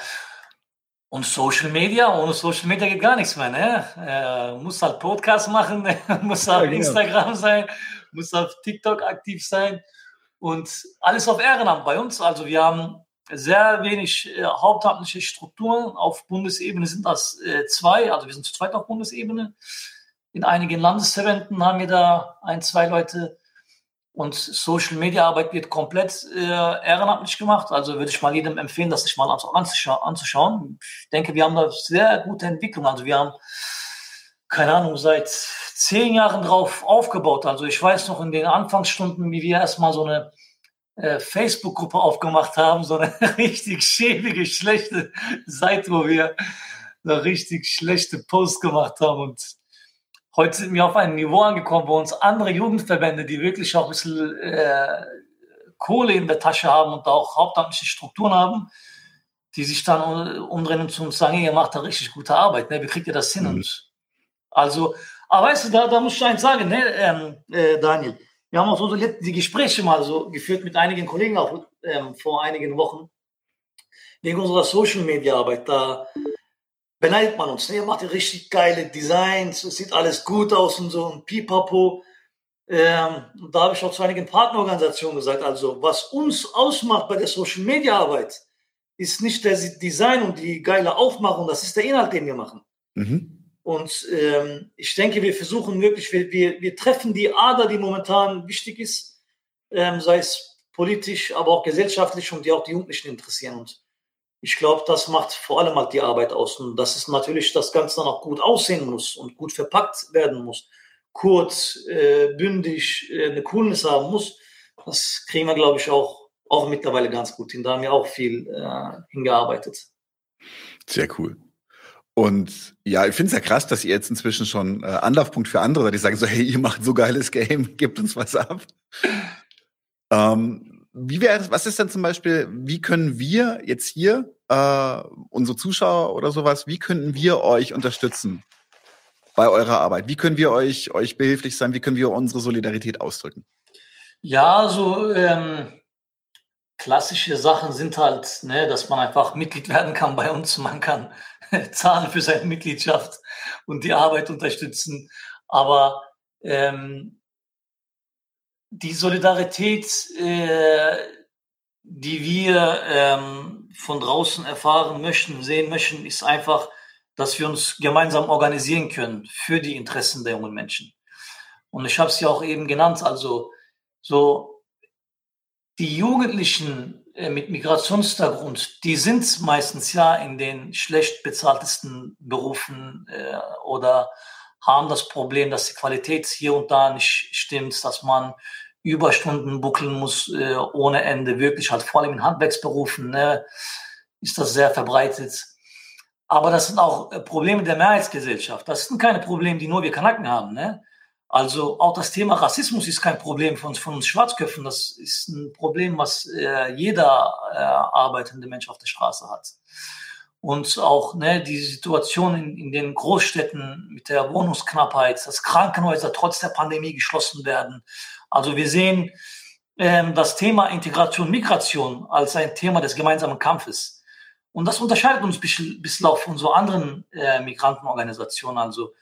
S9: Und Social Media, ohne Social Media geht gar nichts mehr. Ne? Äh, muss halt Podcast machen, muss auf ja, genau. Instagram sein, muss auf TikTok aktiv sein und alles auf Ehrenamt bei uns. Also wir haben sehr wenig äh, hauptamtliche Strukturen. Auf Bundesebene sind das äh, zwei, also wir sind zu zweit auf Bundesebene. In einigen Landesverbänden haben wir da ein, zwei Leute und Social Media Arbeit wird komplett äh, ehrenamtlich gemacht. Also würde ich mal jedem empfehlen, das sich mal anzuscha anzuschauen. Ich denke, wir haben da sehr gute Entwicklung. Also wir haben, keine Ahnung, seit zehn Jahren drauf aufgebaut. Also ich weiß noch in den Anfangsstunden, wie wir erstmal so eine äh, Facebook-Gruppe aufgemacht haben, so eine richtig schäbige, schlechte Seite, wo wir so richtig schlechte Posts gemacht haben und Heute sind wir auf ein Niveau angekommen, wo uns andere Jugendverbände, die wirklich auch ein bisschen äh, Kohle in der Tasche haben und auch hauptamtliche Strukturen haben, die sich dann umdrehen und zu uns sagen, ihr macht da richtig gute Arbeit, ne? wie kriegt ihr das hin? Mhm. Und also, aber weißt du, da, da muss ich eins sagen, ne, ähm, äh, Daniel, wir haben auch so die Gespräche mal so geführt mit einigen Kollegen auch ähm, vor einigen Wochen wegen unserer Social Media Arbeit. Da beneidet man uns. Ne? Ihr macht ja richtig geile Designs, es sieht alles gut aus und so ein Pipapo. Ähm, da habe ich auch zu einigen Partnerorganisationen gesagt, also was uns ausmacht bei der Social Media Arbeit, ist nicht der Design und die geile Aufmachung, das ist der Inhalt, den wir machen. Mhm. Und ähm, ich denke, wir versuchen wirklich, wir, wir, wir treffen die Ader, die momentan wichtig ist, ähm, sei es politisch, aber auch gesellschaftlich und die auch die Jugendlichen interessieren. Und ich glaube, das macht vor allem halt die Arbeit aus. Und dass es natürlich das Ganze dann auch gut aussehen muss und gut verpackt werden muss. Kurz, äh, bündig, äh, eine Coolness haben muss. Das kriegen wir, glaube ich, auch, auch mittlerweile ganz gut hin. Da haben wir auch viel äh, hingearbeitet.
S2: Sehr cool. Und ja, ich finde es ja krass, dass ihr jetzt inzwischen schon äh, Anlaufpunkt für andere seid, die sagen so, hey, ihr macht so geiles Game, gebt uns was ab. ähm, wie wäre was ist denn zum Beispiel, wie können wir jetzt hier, äh, unsere Zuschauer oder sowas, wie könnten wir euch unterstützen bei eurer Arbeit? Wie können wir euch, euch behilflich sein? Wie können wir unsere Solidarität ausdrücken?
S9: Ja, so ähm, klassische Sachen sind halt, ne, dass man einfach Mitglied werden kann bei uns. Man kann zahlen für seine Mitgliedschaft und die Arbeit unterstützen. Aber ähm, die Solidarität, äh, die wir ähm, von draußen erfahren möchten, sehen möchten, ist einfach, dass wir uns gemeinsam organisieren können für die Interessen der jungen Menschen. Und ich habe es ja auch eben genannt, also so die Jugendlichen mit Migrationshintergrund, die sind meistens ja in den schlecht bezahltesten Berufen äh, oder haben das Problem, dass die Qualität hier und da nicht stimmt, dass man Überstunden buckeln muss äh, ohne Ende, wirklich halt vor allem in Handwerksberufen ne, ist das sehr verbreitet. Aber das sind auch äh, Probleme der Mehrheitsgesellschaft. Das sind keine Probleme, die nur wir Kanaken haben. Ne? Also auch das Thema Rassismus ist kein Problem von uns, von uns Schwarzköpfen. Das ist ein Problem, was äh, jeder äh, arbeitende Mensch auf der Straße hat. Und auch ne, die Situation in, in den Großstädten mit der Wohnungsknappheit, dass Krankenhäuser trotz der Pandemie geschlossen werden, also wir sehen ähm, das Thema Integration, Migration als ein Thema des gemeinsamen Kampfes. Und das unterscheidet uns bisschen auch von so anderen äh, Migrantenorganisationen. Also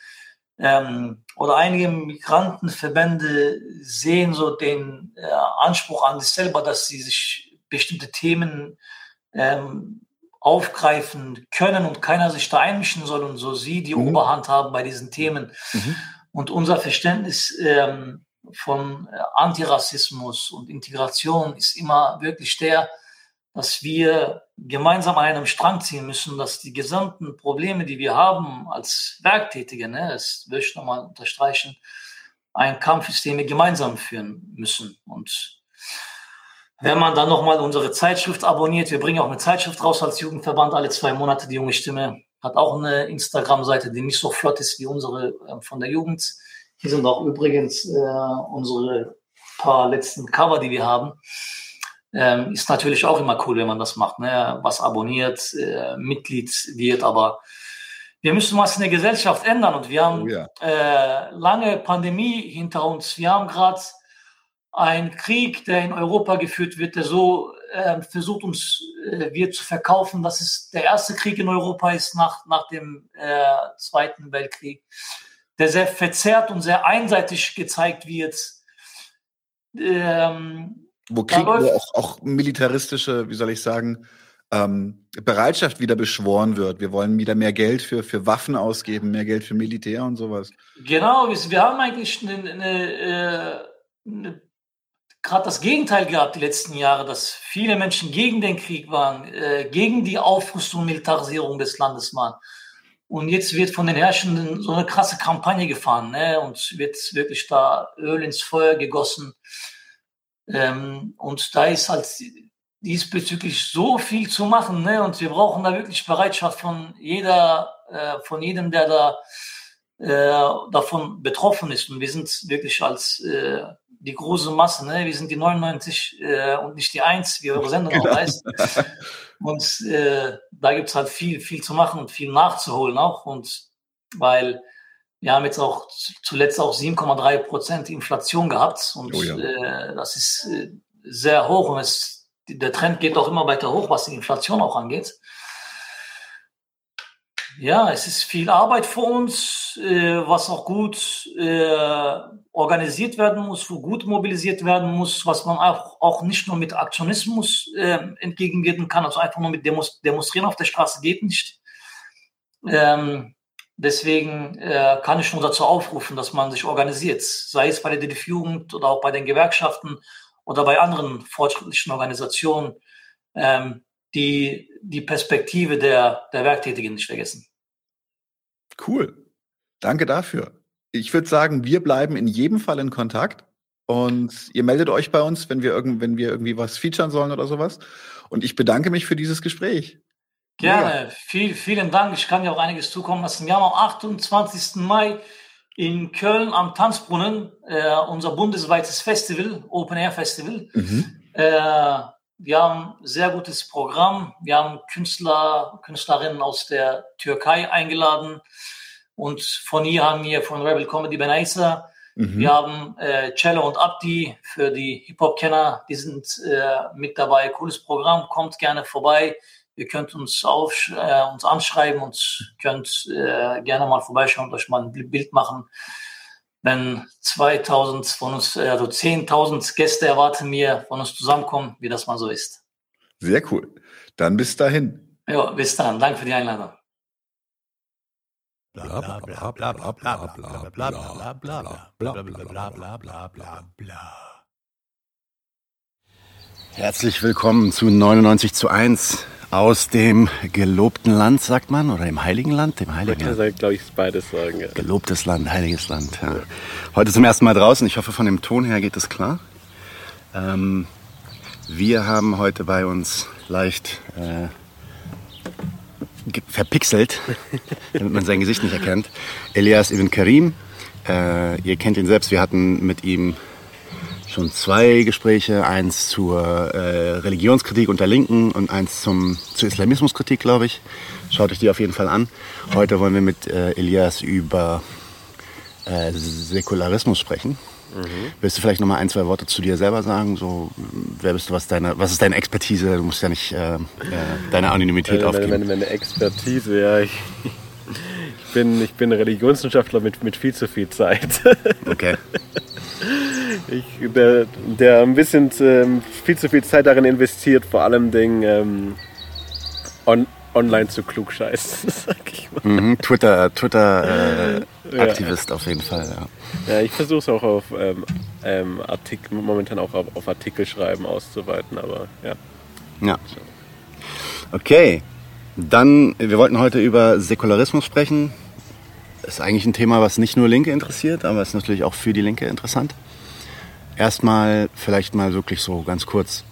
S9: ähm, oder einige Migrantenverbände sehen so den äh, Anspruch an sich selber, dass sie sich bestimmte Themen ähm, aufgreifen können und keiner sich da einmischen soll und so sie die mhm. Oberhand haben bei diesen Themen. Mhm. Und unser Verständnis ähm, von äh, Antirassismus und Integration ist immer wirklich der, dass wir gemeinsam an einem Strang ziehen müssen, dass die gesamten Probleme, die wir haben als Werktätige, ne, das will ich nochmal unterstreichen, ein Kampf ist, den wir gemeinsam führen müssen. Und wenn man dann nochmal unsere Zeitschrift abonniert, wir bringen auch eine Zeitschrift raus als Jugendverband alle zwei Monate, die junge Stimme hat auch eine Instagram-Seite, die nicht so flott ist wie unsere äh, von der Jugend. Hier sind auch übrigens äh, unsere paar letzten Cover, die wir haben. Ähm, ist natürlich auch immer cool, wenn man das macht, ne? was abonniert, äh, Mitglied wird, aber wir müssen was in der Gesellschaft ändern und wir haben oh ja. äh, lange Pandemie hinter uns. Wir haben gerade einen Krieg, der in Europa geführt wird, der so äh, versucht uns äh, wir zu verkaufen, dass es der erste Krieg in Europa ist nach, nach dem äh, Zweiten Weltkrieg, der sehr verzerrt und sehr einseitig gezeigt wird.
S2: Ähm, wo Krieg, wo auch, auch militaristische, wie soll ich sagen, ähm, Bereitschaft wieder beschworen wird. Wir wollen wieder mehr Geld für, für Waffen ausgeben, mehr Geld für Militär und sowas.
S9: Genau, wir, haben eigentlich eine, eine, äh, eine gerade das Gegenteil gehabt die letzten Jahre, dass viele Menschen gegen den Krieg waren, äh, gegen die Aufrüstung und Militarisierung des Landes waren. Und jetzt wird von den Herrschenden so eine krasse Kampagne gefahren ne? und wird wirklich da Öl ins Feuer gegossen. Ähm, und da ist halt diesbezüglich so viel zu machen. Ne? Und wir brauchen da wirklich Bereitschaft von jeder, äh, von jedem, der da äh, davon betroffen ist. Und wir sind wirklich als äh, die große Masse, ne? wir sind die 99 äh, und nicht die 1, wie eure Sendung genau. auch heißt. Und äh, da gibt's halt viel, viel zu machen und viel nachzuholen auch. Und weil wir haben jetzt auch zuletzt auch 7,3 Prozent Inflation gehabt und oh ja. äh, das ist äh, sehr hoch und es, der Trend geht auch immer weiter hoch, was die Inflation auch angeht. Ja, es ist viel Arbeit für uns, äh, was auch gut äh, organisiert werden muss, wo gut mobilisiert werden muss, was man auch, auch nicht nur mit Aktionismus äh, entgegenwirken kann, also einfach nur mit Demonstrieren auf der Straße geht nicht. Ähm, Deswegen äh, kann ich nur dazu aufrufen, dass man sich organisiert, sei es bei der DDF-Jugend oder auch bei den Gewerkschaften oder bei anderen fortschrittlichen Organisationen, ähm, die die Perspektive der, der Werktätigen nicht vergessen.
S2: Cool. Danke dafür. Ich würde sagen, wir bleiben in jedem Fall in Kontakt und ihr meldet euch bei uns, wenn wir, irgend, wenn wir irgendwie was featuren sollen oder sowas. Und ich bedanke mich für dieses Gespräch.
S9: Gerne, Viel, vielen Dank. Ich kann dir auch einiges zukommen lassen. Wir haben am 28. Mai in Köln am Tanzbrunnen äh, unser bundesweites Festival, Open Air Festival. Mhm. Äh, wir haben sehr gutes Programm. Wir haben Künstler, Künstlerinnen aus der Türkei eingeladen. Und von hier haben wir von Rebel Comedy Benaisa. Mhm. Wir haben äh, Cello und Abdi für die Hip-Hop-Kenner. Die sind äh, mit dabei. Cooles Programm. Kommt gerne vorbei. Ihr könnt uns, auf, äh, uns anschreiben und könnt äh, gerne mal vorbeischauen und euch mal ein Bild machen. Wenn 2000 von uns, äh, also 10.000 Gäste erwarten wir von uns zusammenkommen, wie das mal so ist.
S2: Sehr cool. Dann bis dahin.
S9: Ja, bis dann. Danke für die Einladung.
S3: Herzlich willkommen zu 99 zu 1 aus dem gelobten Land, sagt man, oder im Heiligen Land? Dem Heiligen
S10: Land. Ich glaube ich, beides sagen. Ja.
S3: Gelobtes Land, Heiliges Land. Ja. Heute zum ersten Mal draußen. Ich hoffe, von dem Ton her geht es klar. Ähm, wir haben heute bei uns leicht äh, verpixelt, damit man sein Gesicht nicht erkennt. Elias Ibn Karim. Äh, ihr kennt ihn selbst. Wir hatten mit ihm schon zwei Gespräche, eins zur äh, Religionskritik unter Linken und eins zum, zur Islamismuskritik, glaube ich. Schaut euch die auf jeden Fall an. Heute wollen wir mit äh, Elias über äh, Säkularismus sprechen. Mhm. Willst du vielleicht noch mal ein, zwei Worte zu dir selber sagen? So, wer bist du, was, deine, was ist deine Expertise? Du musst ja nicht äh, äh deine Anonymität
S10: meine,
S3: aufgeben.
S10: Meine, meine, meine Expertise, ja. Ich, bin, ich bin Religionswissenschaftler mit, mit viel zu viel Zeit.
S3: Okay.
S10: Ich, der, der ein bisschen ähm, viel zu viel Zeit darin investiert, vor allem Dingen ähm, on, online zu klugscheißen, sag ich mal.
S3: Mhm, Twitter, Twitter äh,
S10: Ja.
S3: Aktivist auf jeden Fall. Ja.
S10: Ja, ich versuche es auch auf ähm, ähm, Artikel, momentan auch auf, auf Artikel schreiben auszuweiten, aber ja.
S3: Ja. Okay. Dann, wir wollten heute über Säkularismus sprechen. Ist eigentlich ein Thema, was nicht nur Linke interessiert, aber ist natürlich auch für die Linke interessant. Erstmal vielleicht mal wirklich so ganz kurz,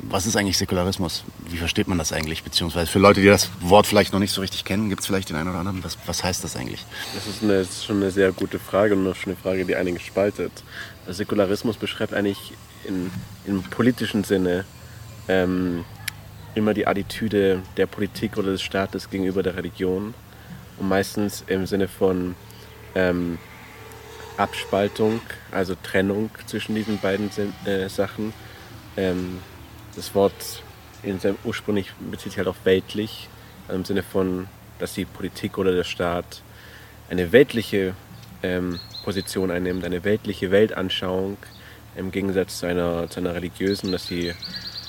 S3: was ist eigentlich Säkularismus? Wie versteht man das eigentlich? Beziehungsweise für Leute, die das Wort vielleicht noch nicht so richtig kennen, gibt es vielleicht den einen oder anderen. Was, was heißt das eigentlich?
S10: Das ist, eine, das ist schon eine sehr gute Frage und auch schon eine Frage, die einigen spaltet. Der Säkularismus beschreibt eigentlich in, im politischen Sinne ähm, immer die Attitüde der Politik oder des Staates gegenüber der Religion und meistens im Sinne von ähm, Abspaltung, also Trennung zwischen diesen beiden äh, Sachen. Ähm, das Wort in seinem ursprünglich bezieht sich halt auf weltlich, im Sinne von, dass die Politik oder der Staat eine weltliche ähm, Position einnimmt, eine weltliche Weltanschauung im Gegensatz zu einer, zu einer religiösen, dass sie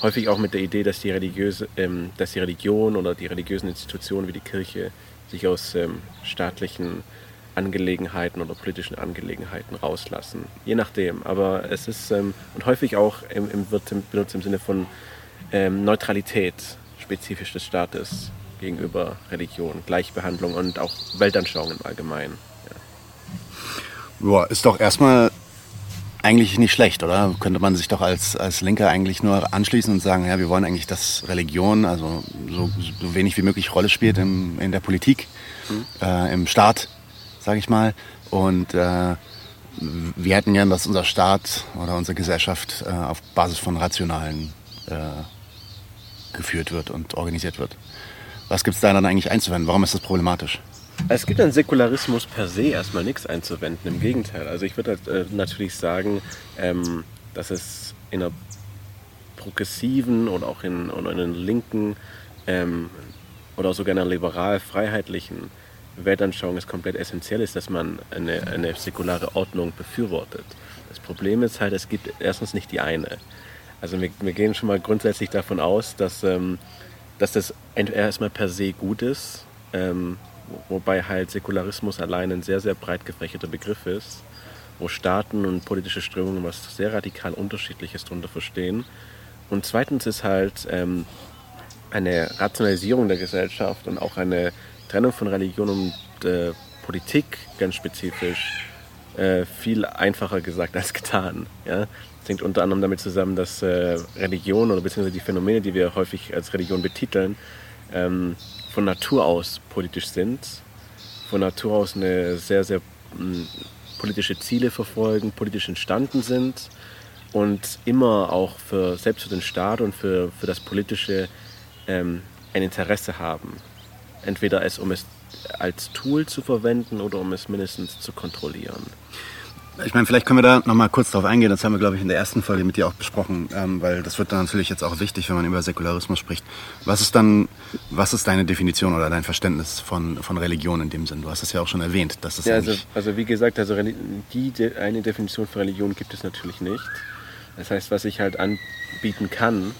S10: häufig auch mit der Idee, dass die, religiöse, ähm, dass die Religion oder die religiösen Institutionen wie die Kirche sich aus ähm, staatlichen Angelegenheiten oder politischen Angelegenheiten rauslassen. Je nachdem. Aber es ist ähm, und häufig auch im, im, wird benutzt im Sinne von ähm, Neutralität spezifisch des Staates gegenüber Religion, Gleichbehandlung und auch Weltanschauung im Allgemeinen.
S3: Ja, ist doch erstmal eigentlich nicht schlecht, oder? Könnte man sich doch als, als Linker eigentlich nur anschließen und sagen, ja, wir wollen eigentlich, dass Religion also so, so wenig wie möglich Rolle spielt im, in der Politik, äh, im Staat, sage ich mal. Und äh, wir hätten gern, dass unser Staat oder unsere Gesellschaft äh, auf Basis von rationalen äh, geführt wird und organisiert wird. Was gibt es da dann eigentlich einzuwenden? Warum ist das problematisch?
S10: Es gibt an Säkularismus per se erstmal nichts einzuwenden, im Gegenteil. Also ich würde halt, äh, natürlich sagen, ähm, dass es in einer progressiven oder auch in, oder in einer linken ähm, oder sogar in einer liberal-freiheitlichen Weltanschauung es komplett essentiell ist, dass man eine, eine säkulare Ordnung befürwortet. Das Problem ist halt, es gibt erstens nicht die eine. Also wir, wir gehen schon mal grundsätzlich davon aus, dass, ähm, dass das erstmal per se gut ist, ähm, wobei halt Säkularismus allein ein sehr, sehr breit gefächerter Begriff ist, wo Staaten und politische Strömungen was sehr radikal Unterschiedliches darunter verstehen. Und zweitens ist halt ähm, eine Rationalisierung der Gesellschaft und auch eine Trennung von Religion und äh, Politik ganz spezifisch äh, viel einfacher gesagt als getan. Ja? Das hängt unter anderem damit zusammen, dass äh, Religion oder beziehungsweise die Phänomene, die wir häufig als Religion betiteln, ähm, von Natur aus politisch sind, von Natur aus eine sehr, sehr mh, politische Ziele verfolgen, politisch entstanden sind und immer auch für, selbst für den Staat und für, für das Politische ähm, ein Interesse haben. Entweder es, um es als Tool zu verwenden oder um es mindestens zu kontrollieren.
S3: Ich meine, vielleicht können wir da noch mal kurz drauf eingehen. Das haben wir, glaube ich, in der ersten Folge mit dir auch besprochen, ähm, weil das wird dann natürlich jetzt auch wichtig, wenn man über Säkularismus spricht. Was ist dann, was ist deine Definition oder dein Verständnis von, von Religion in dem Sinn? Du hast es ja auch schon erwähnt, dass es
S10: Ja, also, also wie gesagt, also die de eine Definition für Religion gibt es natürlich nicht. Das heißt, was ich halt anbieten kann,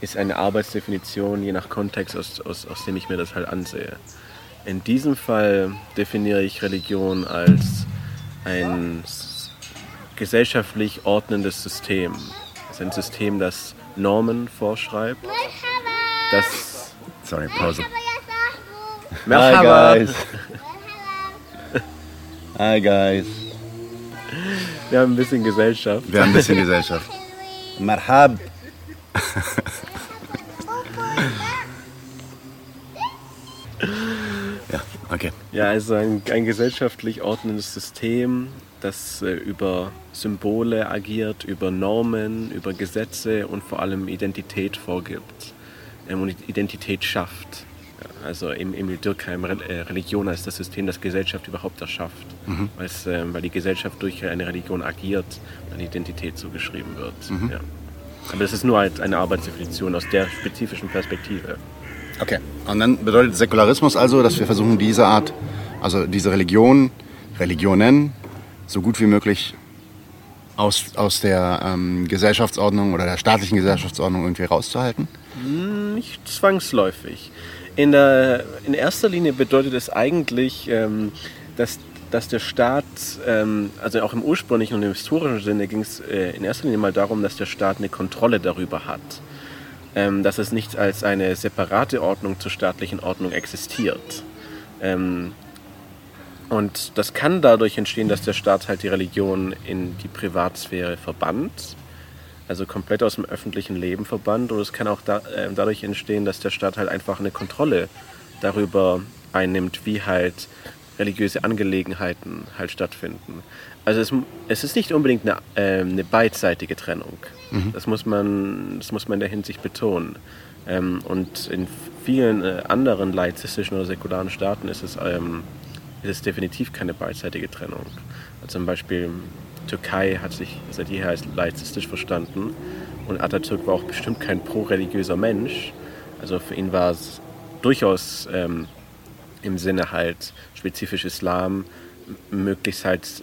S10: ist eine Arbeitsdefinition je nach Kontext, aus, aus, aus dem ich mir das halt ansehe. In diesem Fall definiere ich Religion als ein gesellschaftlich ordnendes System. Es ist ein System, das Normen vorschreibt, das
S3: Sorry, Pause.
S10: Merhaba.
S3: Hi guys. Hi guys.
S10: Wir haben ein bisschen Gesellschaft.
S3: Wir haben ein bisschen Gesellschaft. Marhab. ja, okay.
S10: Ja, also ein, ein gesellschaftlich ordnendes System, das äh, über Symbole agiert, über Normen, über Gesetze und vor allem Identität vorgibt ähm, und Identität schafft. Also im Emil Durkheim, Re äh, Religion als das System, das Gesellschaft überhaupt erschafft,
S3: Mhm.
S10: Weil's, ähm, weil die Gesellschaft durch eine Religion agiert und eine Identität zugeschrieben wird.
S3: Mhm.
S10: Ja. Aber das ist nur halt eine Arbeitsdefinition aus der spezifischen Perspektive.
S3: Okay. Und dann bedeutet Säkularismus also, dass wir versuchen, diese Art also diese Religion, Religionen so gut wie möglich aus, aus der ähm, Gesellschaftsordnung oder der staatlichen Gesellschaftsordnung irgendwie rauszuhalten?
S10: Nicht zwangsläufig. In, der, in erster Linie bedeutet es eigentlich, ähm, dass, dass der Staat, ähm, also auch im ursprünglichen und im historischen Sinne ging es äh, in erster Linie mal darum, dass der Staat eine Kontrolle darüber hat. Ähm, dass es nicht als eine separate Ordnung zur staatlichen Ordnung existiert. Ähm, und das kann dadurch entstehen, dass der Staat halt die Religion in die Privatsphäre verbannt, also komplett aus dem öffentlichen Leben verbannt. Und es kann auch da, äh, dadurch entstehen, dass der Staat halt einfach eine Kontrolle darüber einnimmt, wie halt religiöse Angelegenheiten halt stattfinden. Also es, es ist nicht unbedingt eine, äh, eine beidseitige Trennung. Mhm. Das, muss man, das muss man in der Hinsicht betonen. Ähm, und in vielen äh, anderen laizistischen oder säkularen Staaten ist es ähm, ist es definitiv keine beidseitige Trennung. Also zum Beispiel Türkei hat sich seit jeher als laizistisch verstanden und Atatürk war auch bestimmt kein pro-religiöser Mensch. Also für ihn war es durchaus ähm, im Sinne halt spezifisch Islam möglichst halt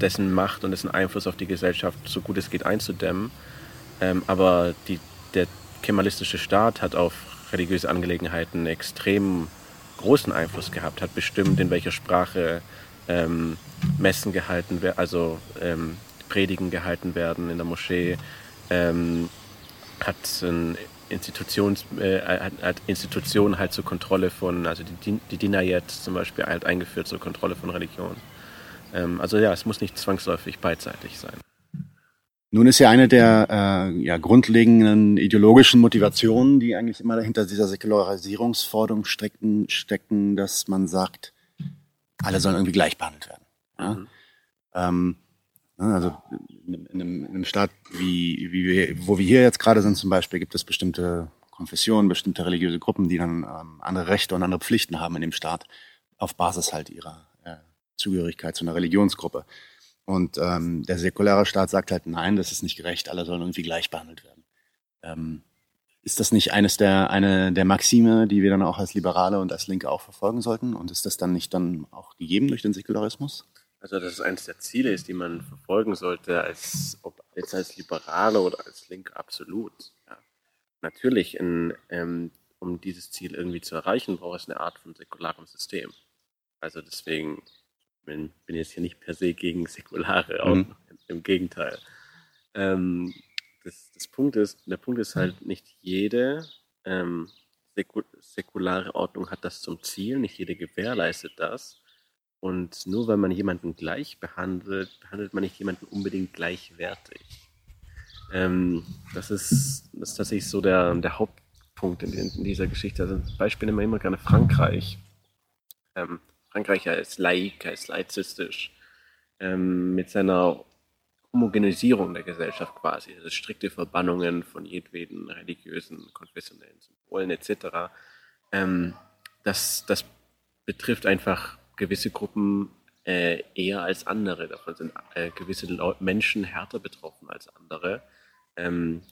S10: dessen Macht und dessen Einfluss auf die Gesellschaft so gut es geht einzudämmen. Ähm, aber die, der kemalistische Staat hat auf religiöse Angelegenheiten extrem großen Einfluss gehabt, hat bestimmt, in welcher Sprache ähm, Messen gehalten werden, also ähm, Predigen gehalten werden in der Moschee, ähm, hat, ein Institutions, äh, hat Institutionen halt zur Kontrolle von, also die, die Dinayet zum Beispiel halt eingeführt zur Kontrolle von Religion. Ähm, also ja, es muss nicht zwangsläufig beidseitig sein.
S3: Nun ist ja eine der äh, ja, grundlegenden ideologischen Motivationen, die eigentlich immer dahinter dieser Säkularisierungsforderung stecken, stecken, dass man sagt, alle sollen irgendwie gleich behandelt werden. Ja? Mhm. Ähm, ne, also in einem, in einem Staat, wie, wie wir, wo wir hier jetzt gerade sind zum Beispiel, gibt es bestimmte Konfessionen, bestimmte religiöse Gruppen, die dann ähm, andere Rechte und andere Pflichten haben in dem Staat, auf Basis halt ihrer äh, Zugehörigkeit zu einer Religionsgruppe. Und ähm, der säkulare Staat sagt halt, nein, das ist nicht gerecht, alle sollen irgendwie gleich behandelt werden. Ähm, ist das nicht eines der, eine der Maxime, die wir dann auch als Liberale und als Linke auch verfolgen sollten? Und ist das dann nicht dann auch gegeben durch den Säkularismus?
S10: Also, dass es eines der Ziele ist, die man verfolgen sollte, als, ob jetzt als Liberale oder als Linke, absolut. Ja. Natürlich, in, ähm, um dieses Ziel irgendwie zu erreichen, braucht es eine Art von säkularem System. Also deswegen bin, bin jetzt hier nicht per se gegen säkulare, auch mhm. im Gegenteil. Ähm, das, das, Punkt ist, der Punkt ist halt, nicht jede ähm, säkulare Ordnung hat das zum Ziel, nicht jede gewährleistet das. Und nur weil man jemanden gleich behandelt, behandelt man nicht jemanden unbedingt gleichwertig. Ähm, das, ist, das ist tatsächlich so der, der Hauptpunkt in, in dieser Geschichte. Also Beispiel nehmen wir immer gerne Frankreich. Ähm, Frankreich als laik, als laizistisch, ähm, mit seiner Homogenisierung der Gesellschaft quasi, also strikte Verbannungen von jedweden religiösen, konfessionellen Symbolen etc. Ähm, das, das betrifft einfach gewisse Gruppen äh, eher als andere. Davon sind äh, gewisse Menschen härter betroffen als andere. Ähm,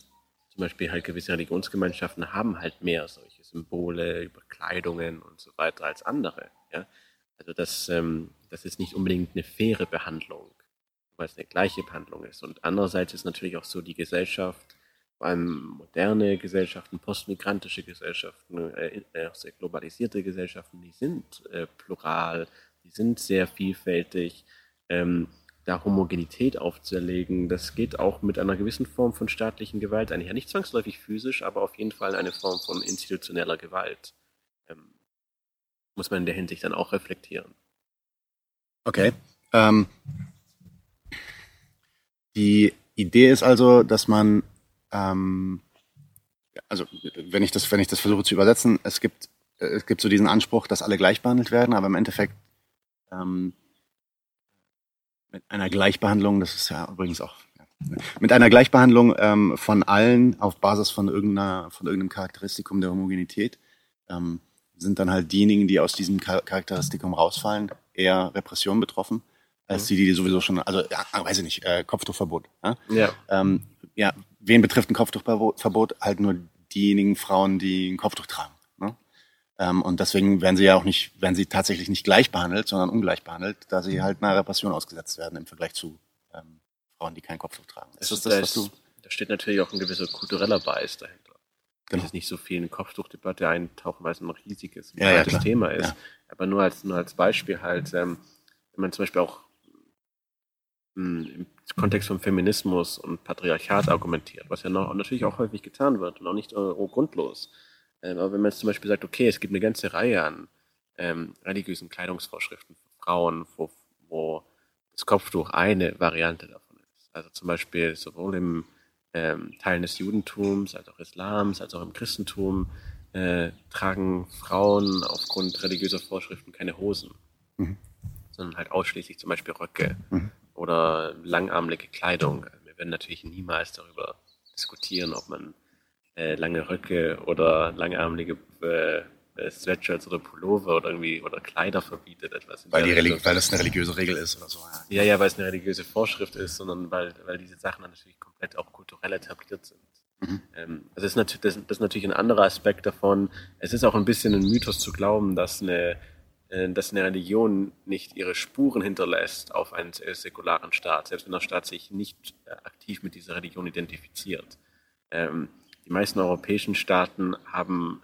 S10: zum Beispiel halt gewisse Religionsgemeinschaften haben halt mehr solche Symbole, Überkleidungen und so weiter als andere. Ja? Also das, ähm, das ist nicht unbedingt eine faire Behandlung, weil es eine gleiche Behandlung ist. Und andererseits ist natürlich auch so die Gesellschaft, vor allem moderne Gesellschaften, postmigrantische Gesellschaften, äh, auch sehr globalisierte Gesellschaften, die sind äh, plural, die sind sehr vielfältig. Ähm, da Homogenität aufzuerlegen, das geht auch mit einer gewissen Form von staatlichen Gewalt einher. Nicht zwangsläufig physisch, aber auf jeden Fall eine Form von institutioneller Gewalt. Muss man in der Hinsicht dann auch reflektieren.
S3: Okay. Ähm, die Idee ist also, dass man, ähm, also wenn ich das, wenn ich das versuche zu übersetzen, es gibt, es gibt so diesen Anspruch, dass alle gleich behandelt werden, aber im Endeffekt ähm, mit einer Gleichbehandlung, das ist ja übrigens auch mit einer Gleichbehandlung ähm, von allen auf Basis von irgendeiner, von irgendeinem Charakteristikum der Homogenität ähm, sind dann halt diejenigen, die aus diesem Charakteristikum rausfallen, eher Repression betroffen, als die, die sowieso schon, also ja, weiß ich nicht, äh, Kopftuchverbot. Ja? Ja. Ähm, ja, wen betrifft ein Kopftuchverbot? Halt nur diejenigen Frauen, die ein Kopftuch tragen. Ne? Ähm, und deswegen werden sie ja auch nicht, werden sie tatsächlich nicht gleich behandelt, sondern ungleich behandelt, da sie halt einer Repression ausgesetzt werden im Vergleich zu ähm, Frauen, die kein Kopftuch tragen.
S10: Ist das, das, was du? Da steht natürlich auch ein gewisser kultureller Bias dahinter. Genau. Es nicht so viel in die Kopftuchdebatte eintauchen, weil es ein riesiges,
S3: ja, ja,
S10: Thema ist.
S3: Ja.
S10: Aber nur als, nur als Beispiel halt, ähm, wenn man zum Beispiel auch mh, im Kontext von Feminismus und Patriarchat argumentiert, was ja noch, natürlich auch häufig getan wird und auch nicht äh, grundlos. Ähm, aber wenn man jetzt zum Beispiel sagt, okay, es gibt eine ganze Reihe an ähm, religiösen Kleidungsvorschriften für Frauen, wo, wo das Kopftuch eine Variante davon ist. Also zum Beispiel sowohl im ähm, Teilen des Judentums, als auch Islams, als auch im Christentum äh, tragen Frauen aufgrund religiöser Vorschriften keine Hosen,
S3: Mhm.
S10: sondern halt ausschließlich zum Beispiel Röcke
S3: Mhm.
S10: oder langarmliche Kleidung. Wir werden natürlich niemals darüber diskutieren, ob man äh, lange Röcke oder langarmliche äh, Sweatshirts oder Pullover oder irgendwie oder Kleider verbietet etwas.
S3: Weil, die Religi weil das eine religiöse Regel ist oder so. Ja.
S10: Ja, ja, weil es eine religiöse Vorschrift ist, sondern weil, weil diese Sachen dann natürlich komplett auch kulturell etabliert sind.
S3: Mhm.
S10: Ähm, also das ist, natürlich, das, das ist natürlich ein anderer Aspekt davon. Es ist auch ein bisschen ein Mythos zu glauben, dass eine, äh, dass eine Religion nicht ihre Spuren hinterlässt auf einen äh, säkularen Staat, selbst wenn der Staat sich nicht äh, aktiv mit dieser Religion identifiziert. Ähm, die meisten europäischen Staaten haben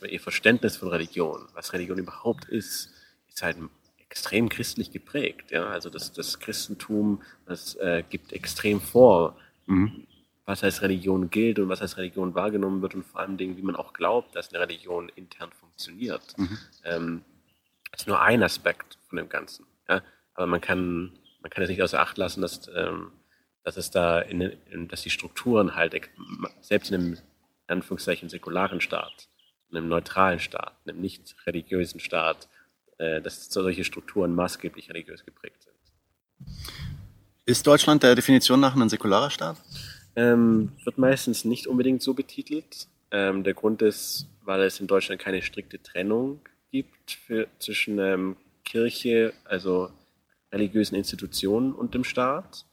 S10: mal ihr Verständnis von Religion, was Religion überhaupt ist, ist halt extrem christlich geprägt. Ja? Also das, das Christentum, das äh, gibt extrem vor,
S3: Mhm.
S10: was als Religion gilt und was als Religion wahrgenommen wird und vor allem Dingen, wie man auch glaubt, dass eine Religion intern funktioniert.
S3: Mhm.
S10: Ähm, das ist nur ein Aspekt von dem Ganzen. Ja? Aber man kann, man kann es nicht außer Acht lassen, dass, ähm, dass es da in, in, dass die Strukturen halt selbst in einem in Anführungszeichen säkularen Staat, einem neutralen Staat, in einem nicht religiösen Staat, äh, dass solche Strukturen maßgeblich religiös geprägt sind.
S3: Ist Deutschland der Definition nach ein säkularer Staat?
S10: Ähm, wird meistens nicht unbedingt so betitelt. Ähm, der Grund ist, weil es in Deutschland keine strikte Trennung gibt für, zwischen ähm, Kirche, also religiösen Institutionen und dem Staat.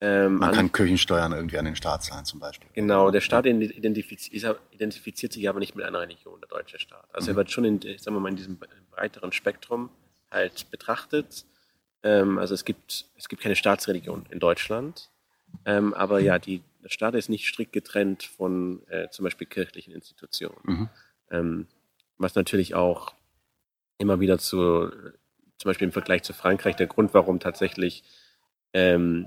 S10: Ähm,
S3: Man
S10: an-
S3: kann Kirchensteuern irgendwie an den Staat zahlen zum Beispiel.
S10: Genau, der Staat identifiz ist er- identifiziert sich aber nicht mit einer Religion, der deutsche Staat. Also er wird schon in, sagen wir mal, in diesem breiteren Spektrum halt betrachtet. Ähm, also es gibt, es gibt keine Staatsreligion in Deutschland. Ähm, aber ja, die, der Staat ist nicht strikt getrennt von äh, zum Beispiel kirchlichen Institutionen.
S3: Mhm.
S10: Ähm, was natürlich auch immer wieder zu, zum Beispiel im Vergleich zu Frankreich, der Grund, warum tatsächlich ähm,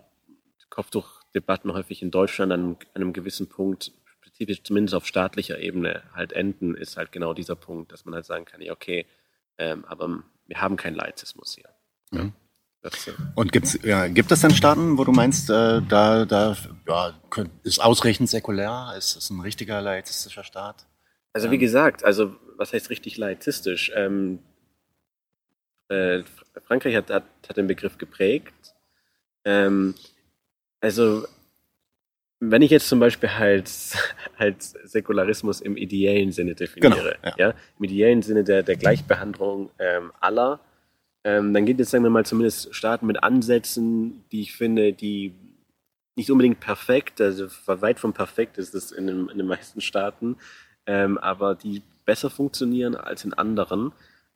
S10: Kopftuchdebatten häufig in Deutschland an, einem gewissen Punkt, spezifisch zumindest auf staatlicher Ebene, halt enden, ist halt genau dieser Punkt, dass man halt sagen kann, ja, okay, ähm, aber wir haben keinen Laizismus hier. Ja,
S3: Mhm.
S10: das, äh,
S3: Und gibt's, ja, gibt es denn Staaten, wo du meinst, äh, da, da ja, ist ausreichend säkulär? Ist es ein richtiger laizistischer Staat?
S10: Also wie gesagt, also was heißt richtig laizistisch? Ähm, äh, Frankreich hat, hat, hat den Begriff geprägt. Ähm, also wenn ich jetzt zum Beispiel halt, halt Säkularismus im ideellen Sinne definiere,
S3: Genau,
S10: ja. im ideellen Sinne der, der Gleichbehandlung ähm, aller, ähm, dann gibt es, sagen wir mal, zumindest Staaten mit Ansätzen, die ich finde, die nicht unbedingt perfekt, also weit von perfekt ist es in, den- in den meisten Staaten, ähm, aber die besser funktionieren als in anderen.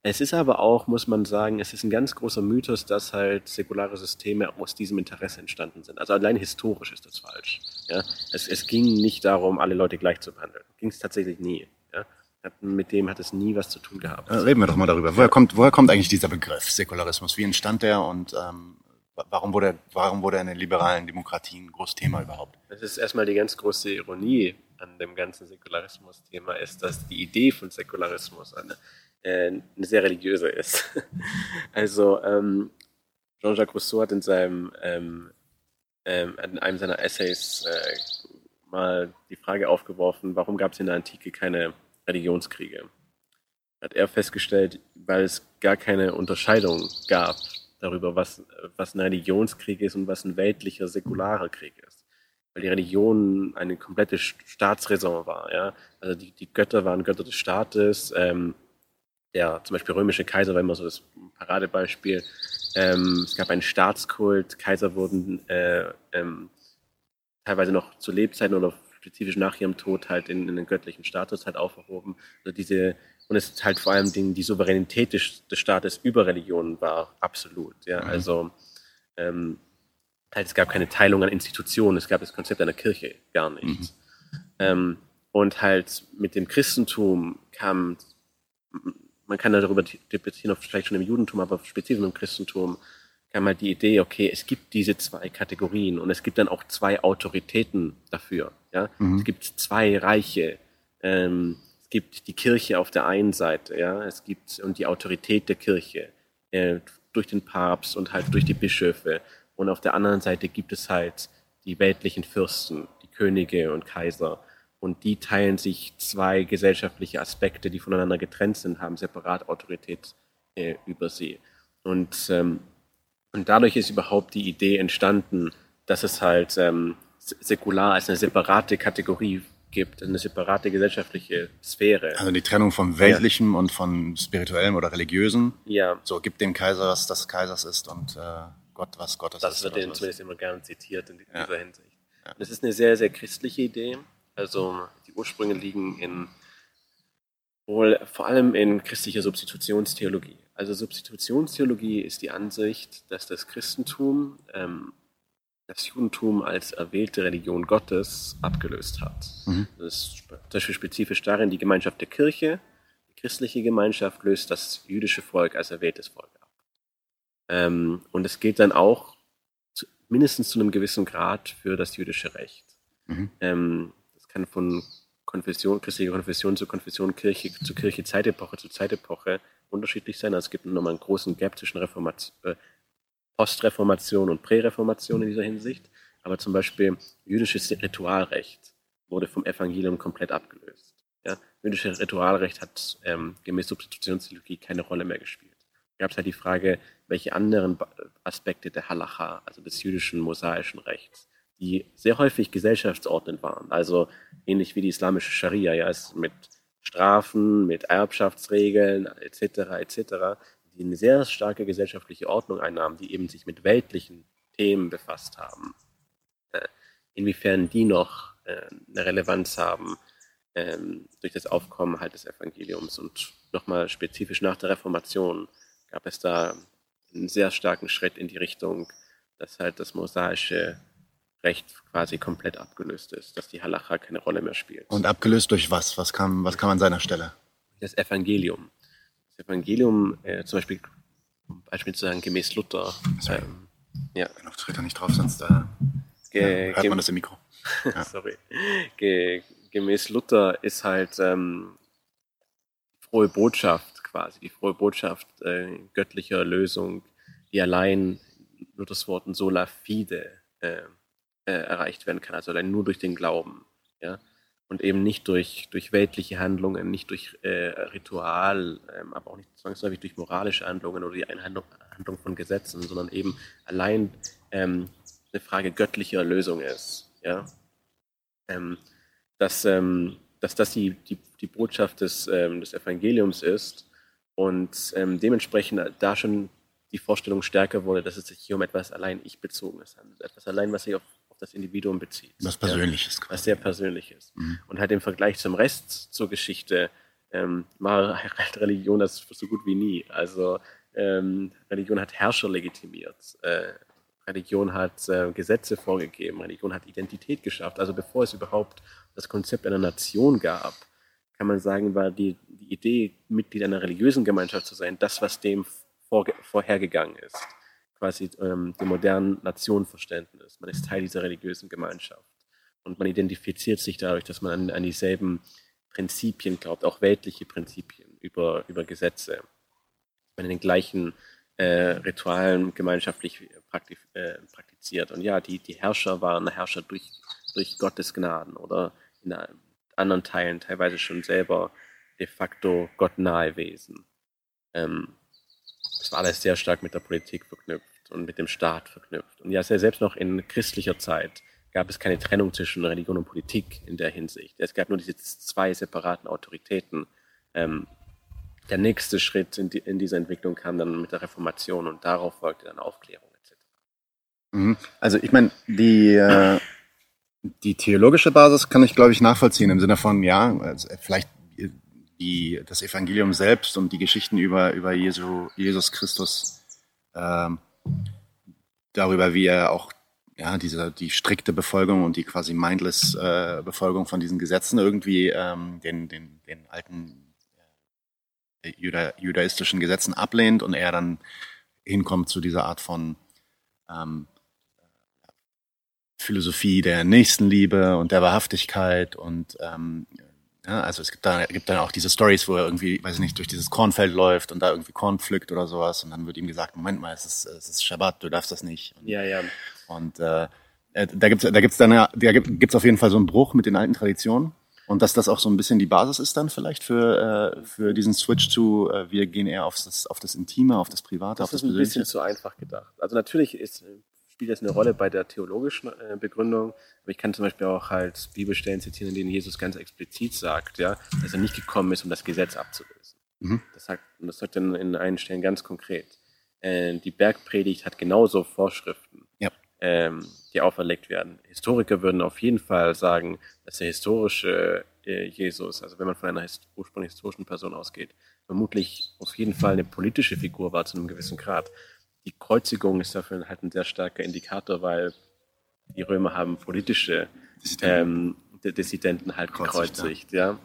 S10: Es ist aber auch, muss man sagen, es ist ein ganz großer Mythos, dass halt säkulare Systeme aus diesem Interesse entstanden sind. Also allein historisch ist das falsch. Ja? Es, es ging nicht darum, alle Leute gleich zu behandeln. Ging es tatsächlich nie. Ja? Mit dem hat es nie was zu tun gehabt.
S3: Äh, reden wir doch mal darüber. Woher kommt, woher kommt eigentlich dieser Begriff Säkularismus? Wie entstand der und ähm, wa- warum, wurde, warum wurde er in den liberalen Demokratien ein großes Thema überhaupt?
S10: Das ist erstmal die ganz große Ironie an dem ganzen Säkularismus-Thema, ist, dass die Idee von Säkularismus eine, äh, eine sehr religiöse ist. also ähm, Jean-Jacques Rousseau hat in seinem ähm, ähm, in einem seiner Essays äh, mal die Frage aufgeworfen, warum gab es in der Antike keine Religionskriege? Hat er festgestellt, weil es gar keine Unterscheidung gab darüber, was, was ein Religionskrieg ist und was ein weltlicher, säkularer Krieg ist weil die Religion eine komplette St- Staatsräson war. Ja? Also die, die Götter waren Götter des Staates. Ähm, der zum Beispiel römische Kaiser war immer so das Paradebeispiel. Ähm, es gab einen Staatskult. Kaiser wurden äh, ähm, teilweise noch zu Lebzeiten oder spezifisch nach ihrem Tod halt in, in den göttlichen Status halt aufgehoben. Also diese und es halt vor allem die, die Souveränität des, des Staates über Religionen war absolut. Ja?
S2: Mhm.
S10: Also ähm, halt, es gab keine Teilung an Institutionen, es gab das Konzept einer Kirche gar nicht.
S2: Mhm.
S10: Ähm, und halt mit dem Christentum kam, man kann darüber debattieren, vielleicht schon im Judentum, aber speziell im Christentum, kam halt die Idee, okay, es gibt diese zwei Kategorien und es gibt dann auch zwei Autoritäten dafür. Ja?
S2: Mhm.
S10: Es gibt zwei Reiche. Ähm, es gibt die Kirche auf der einen Seite, ja, es gibt und die Autorität der Kirche äh, durch den Papst und halt durch die Bischöfe. Und auf der anderen Seite gibt es halt die weltlichen Fürsten, die Könige und Kaiser. Und die teilen sich zwei gesellschaftliche Aspekte, die voneinander getrennt sind, haben separat Autorität äh, über sie. Und, ähm, und dadurch ist überhaupt die Idee entstanden, dass es halt ähm, säkular als eine separate Kategorie gibt, eine separate gesellschaftliche Sphäre.
S3: Also die Trennung von Weltlichem und von Spirituellem oder Religiösen.
S10: Ja.
S3: So, gibt dem Kaiser, was das Kaisers ist und äh, Gott, was Gottes
S10: Das
S3: ist.
S10: wird
S3: oder
S10: eben
S3: sowas.
S10: zumindest immer gerne zitiert in
S3: Ja.
S10: dieser Hinsicht. Das ist eine sehr, sehr christliche Idee. Also die Ursprünge liegen in wohl vor allem in christlicher Substitutionstheologie. Also Substitutionstheologie ist die Ansicht, dass das Christentum ähm, das Judentum als erwählte Religion Gottes abgelöst hat.
S2: Mhm.
S10: Das ist zum Beispiel spezifisch darin, die Gemeinschaft der Kirche, die christliche Gemeinschaft löst das jüdische Volk als erwähltes Volk ab. Ähm, und es gilt dann auch zu, mindestens zu einem gewissen Grad für das jüdische Recht.
S2: Mhm.
S10: Ähm, kann von Konfession, christlicher Konfession zu Konfession, Kirche zu Kirche, Zeitepoche zu Zeitepoche unterschiedlich sein. Also es gibt nochmal einen großen Gap zwischen Reformation, äh, Postreformation und Präreformation in dieser Hinsicht. Aber zum Beispiel jüdisches Ritualrecht wurde vom Evangelium komplett abgelöst. Ja? Jüdisches Ritualrecht hat ähm, gemäß Substitutionstheologie keine Rolle mehr gespielt. Da gab es halt die Frage, welche anderen Aspekte der Halacha, also des jüdischen mosaischen Rechts, die sehr häufig gesellschaftsordnend waren, also ähnlich wie die islamische Scharia, ja, es mit Strafen, mit Erbschaftsregeln etc. etc., die eine sehr starke gesellschaftliche Ordnung einnahmen, die eben sich mit weltlichen Themen befasst haben. Äh, inwiefern die noch äh, eine Relevanz haben ähm, durch das Aufkommen halt des Evangeliums und nochmal spezifisch nach der Reformation gab es da einen sehr starken Schritt in die Richtung, dass halt das mosaische Recht quasi komplett abgelöst ist, dass die Halacha keine Rolle mehr spielt.
S3: Und abgelöst durch was? Was kam, was kam an seiner Stelle?
S10: das Evangelium. Das Evangelium, äh, zum Beispiel, um Beispiel zu sagen, gemäß Luther, ähm, ja,
S3: Genau, tritt er nicht drauf, sonst äh,
S10: Ge-
S3: ja, hört man das im Mikro. Ja.
S10: sorry, Ge gemäß Luther ist halt ähm, frohe Botschaft quasi, die frohe Botschaft äh, göttlicher Erlösung, die allein Luthers Worten sola fide äh, äh, erreicht werden kann, also allein nur durch den Glauben, ja, und eben nicht durch, durch weltliche Handlungen, nicht durch äh, Ritual, ähm, aber auch nicht zwangsläufig durch moralische Handlungen oder die Einhandlung Handlung von Gesetzen, sondern eben allein ähm, eine Frage göttlicher Erlösung ist, ja, ähm, dass, ähm, dass das die, die, die Botschaft des, ähm, des Evangeliums ist und ähm, dementsprechend da schon die Vorstellung stärker wurde, dass es sich hier um etwas allein ich-bezogenes handelt, etwas allein, was sich auf, auf das Individuum bezieht.
S3: Was Persönliches
S10: Ja, was sehr Persönliches.
S3: Mhm.
S10: Und halt im Vergleich zum Rest zur Geschichte ähm, war halt Religion das so gut wie nie. Also ähm, Religion hat Herrscher legitimiert. Äh, Religion hat äh, Gesetze vorgegeben. Religion hat Identität geschafft. Also bevor es überhaupt das Konzept einer Nation gab, kann man sagen, war die, die Idee, Mitglied einer religiösen Gemeinschaft zu sein, das, was dem vorge vorhergegangen ist. Quasi ähm, dem modernen Nationenverständnis. Man ist Teil dieser religiösen Gemeinschaft. Und man identifiziert sich dadurch, dass man an, an dieselben Prinzipien glaubt, auch weltliche Prinzipien über, über Gesetze. Man in den gleichen äh, Ritualen gemeinschaftlich praktiz äh, praktiziert. Und ja, die, die Herrscher waren Herrscher durch, durch Gottes Gnaden oder in anderen Teilen teilweise schon selber de facto gottnahe Wesen. Ähm, das war alles sehr stark mit der Politik verknüpft und mit dem Staat verknüpft. Und ja, selbst noch in christlicher Zeit gab es keine Trennung zwischen Religion und Politik in der Hinsicht. Es gab nur diese zwei separaten Autoritäten. Ähm, der nächste Schritt in, die, in dieser Entwicklung kam dann mit der Reformation und darauf folgte dann Aufklärung etc.
S3: Mhm. Also ich meine, die, äh, die theologische Basis kann ich, glaube ich, nachvollziehen im Sinne von, ja, also vielleicht die, das Evangelium selbst und die Geschichten über, über Jesu, Jesus Christus, ähm, darüber, wie er auch ja, diese, die strikte Befolgung und die quasi mindless äh, Befolgung von diesen Gesetzen irgendwie ähm, den, den, den alten äh, Juda, judaistischen Gesetzen ablehnt und er dann hinkommt zu dieser Art von ähm, Philosophie der Nächstenliebe und der Wahrhaftigkeit und ähm, ja, also es gibt da gibt dann auch diese Stories, wo er irgendwie, weiß ich nicht, durch dieses Kornfeld läuft und da irgendwie Korn pflückt oder sowas und dann wird ihm gesagt, Moment mal, es ist, es ist Schabbat, du darfst das nicht. Und,
S10: Ja, ja.
S3: Und äh, äh, da gibt's da gibt's dann ja, da gibt- gibt's auf jeden Fall so einen Bruch mit den alten Traditionen und dass das auch so ein bisschen die Basis ist dann vielleicht für äh, für diesen Switch zu, äh, wir gehen eher auf das auf das Intime, auf das Private, auf
S10: Das
S3: das
S10: ist ein bisschen
S3: Persönliche.
S10: zu einfach gedacht. Also natürlich ist, spielt das eine Rolle bei der theologischen äh, Begründung, aber ich kann zum Beispiel auch halt Bibelstellen zitieren, in denen Jesus ganz explizit sagt, ja, dass er nicht gekommen ist, um das Gesetz abzulösen.
S3: Mhm.
S10: Das sagt, und das sagt er in einigen Stellen ganz konkret. Äh, die Bergpredigt hat genauso Vorschriften,
S3: Ja.
S10: ähm, die auferlegt werden. Historiker würden auf jeden Fall sagen, dass der historische äh, Jesus, also wenn man von einer his ursprünglich historischen Person ausgeht, vermutlich auf jeden Fall eine politische Figur war zu einem gewissen Grad. Die Kreuzigung ist dafür halt ein sehr starker Indikator, weil die Römer haben politische ähm, D- Dissidenten halt
S3: Kreuzigt,
S10: gekreuzigt, ja.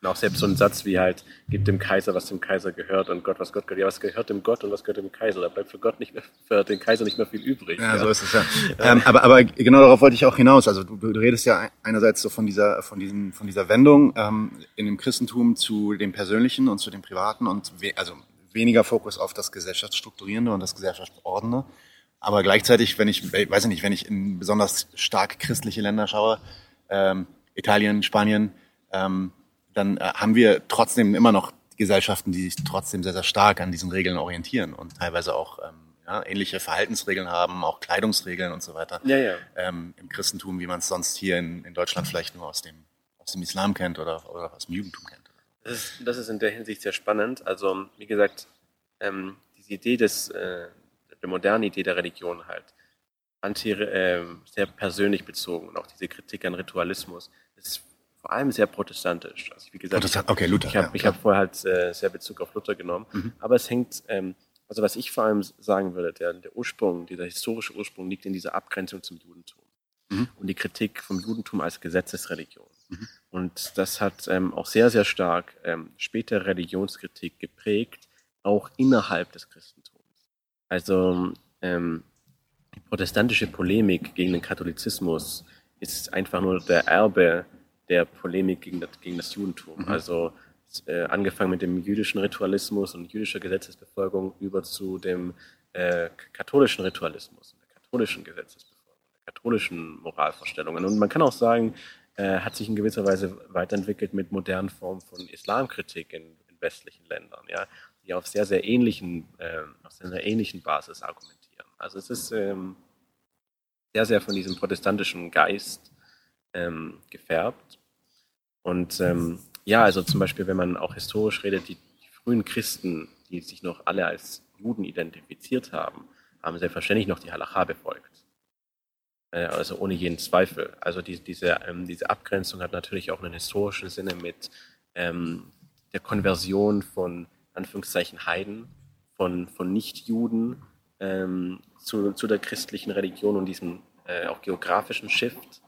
S10: Und auch selbst so ein Satz wie halt, gibt dem Kaiser, was dem Kaiser gehört und Gott, was Gott gehört. Ja, was gehört dem Gott und was gehört dem Kaiser? Da bleibt für Gott nicht mehr, für den Kaiser nicht mehr viel übrig.
S3: Ja, so ist es ja. ähm, aber, aber genau darauf wollte ich auch hinaus. Also du, du redest ja einerseits so von dieser, von diesem, von dieser Wendung ähm, in dem Christentum zu dem Persönlichen und zu dem Privaten und we also weniger Fokus auf das Gesellschaftsstrukturierende und das Gesellschaftsordnende. Aber gleichzeitig, wenn ich, weiß ich nicht, wenn ich in besonders stark christliche Länder schaue, ähm, Italien, Spanien, ähm, dann äh, haben wir trotzdem immer noch Gesellschaften, die sich trotzdem sehr, sehr stark an diesen Regeln orientieren und teilweise auch ähm, ja, ähnliche Verhaltensregeln haben, auch Kleidungsregeln und so weiter.
S10: Ja, ja.
S3: Ähm, Im Christentum, wie man es sonst hier in, in Deutschland vielleicht nur aus dem, aus dem Islam kennt oder, oder aus dem Judentum kennt.
S10: Das ist, das ist in der Hinsicht sehr spannend. Also, wie gesagt, ähm, diese Idee des, äh, der modernen Idee der Religion halt, anti, ähm, sehr persönlich bezogen und auch diese Kritik an Ritualismus, ist vor allem sehr protestantisch. Also, wie gesagt,
S3: Protestant- okay, Luther,
S10: Ich habe
S3: ja,
S10: hab vorher halt äh, sehr Bezug auf Luther genommen,
S3: Mhm.
S10: aber es hängt, ähm, also was ich vor allem sagen würde, der, der Ursprung, dieser historische Ursprung liegt in dieser Abgrenzung zum Judentum
S3: Mhm.
S10: und die Kritik vom Judentum als Gesetzesreligion. Und das hat ähm, auch sehr, sehr stark ähm, später Religionskritik geprägt, auch innerhalb des Christentums. Also ähm, die protestantische Polemik gegen den Katholizismus ist einfach nur der Erbe der Polemik gegen das, gegen das Judentum. Also äh, angefangen mit dem jüdischen Ritualismus und jüdischer Gesetzesbefolgung über zu dem äh, katholischen Ritualismus, der katholischen Gesetzesbefolgung, der katholischen Moralvorstellungen. Und man kann auch sagen, äh, hat sich in gewisser Weise weiterentwickelt mit modernen Formen von Islamkritik in, in westlichen Ländern, ja, die auf sehr, sehr ähnlichen, äh, auf sehr, ähnlichen Basis argumentieren. Also es ist ähm, sehr, sehr von diesem protestantischen Geist ähm, gefärbt. Und ähm, ja, also zum Beispiel, wenn man auch historisch redet, die, die frühen Christen, die sich noch alle als Juden identifiziert haben, haben selbstverständlich noch die Halacha befolgt. Äh, also ohne jeden Zweifel. Also die, diese, ähm, diese Abgrenzung hat natürlich auch einen historischen Sinne mit ähm, der Konversion von Anführungszeichen Heiden, von, von Nichtjuden ähm, zu, zu der christlichen Religion und diesem äh, auch geografischen Shift,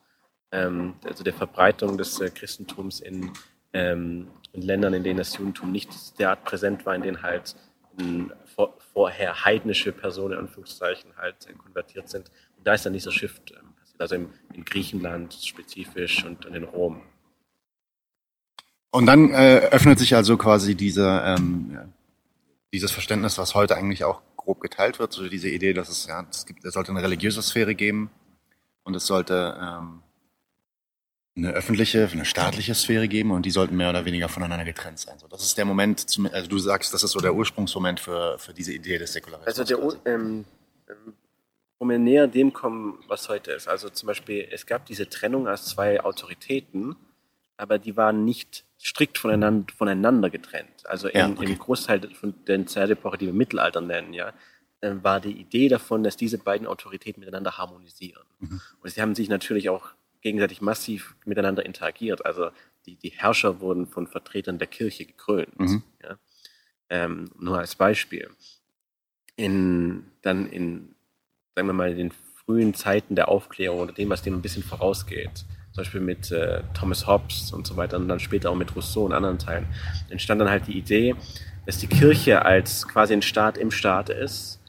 S10: ähm, also der Verbreitung des äh, Christentums in, ähm, in Ländern, in denen das Judentum nicht derart präsent war, in denen halt in, vor, vorher heidnische Personen, Anführungszeichen, halt äh, konvertiert sind. Da ist dann dieser Shift ähm, passiert, also im, in Griechenland spezifisch und, und in Rom.
S3: Und dann äh, öffnet sich also quasi diese, ähm, ja, dieses Verständnis, was heute eigentlich auch grob geteilt wird, so diese Idee, dass es ja, es gibt, es sollte eine religiöse Sphäre geben und es sollte ähm, eine öffentliche, eine staatliche Sphäre geben und die sollten mehr oder weniger voneinander getrennt sein. So, das ist der Moment, also du sagst, das ist so der Ursprungsmoment für, für diese Idee des Säkularismus.
S10: Also der, Ur- ähm, wo wir näher dem kommen, was heute ist. Also zum Beispiel, es gab diese Trennung als zwei Autoritäten, aber die waren nicht strikt voneinander, voneinander getrennt. Also
S3: Ja,
S10: in,
S3: okay.
S10: im Großteil von der Zeitepoche, die wir Mittelalter nennen, ja, äh, war die Idee davon, dass diese beiden Autoritäten miteinander harmonisieren.
S3: Mhm.
S10: Und sie haben sich natürlich auch gegenseitig massiv miteinander interagiert. Also die, die Herrscher wurden von Vertretern der Kirche gekrönt.
S2: Mhm.
S10: Ja? Ähm, nur als Beispiel. In, dann in, sagen wir mal, in den frühen Zeiten der Aufklärung oder dem, was dem ein bisschen vorausgeht, zum Beispiel mit äh, Thomas Hobbes und so weiter und dann später auch mit Rousseau und anderen Teilen, entstand dann halt die Idee, dass die Kirche als quasi ein Staat im Staat ist,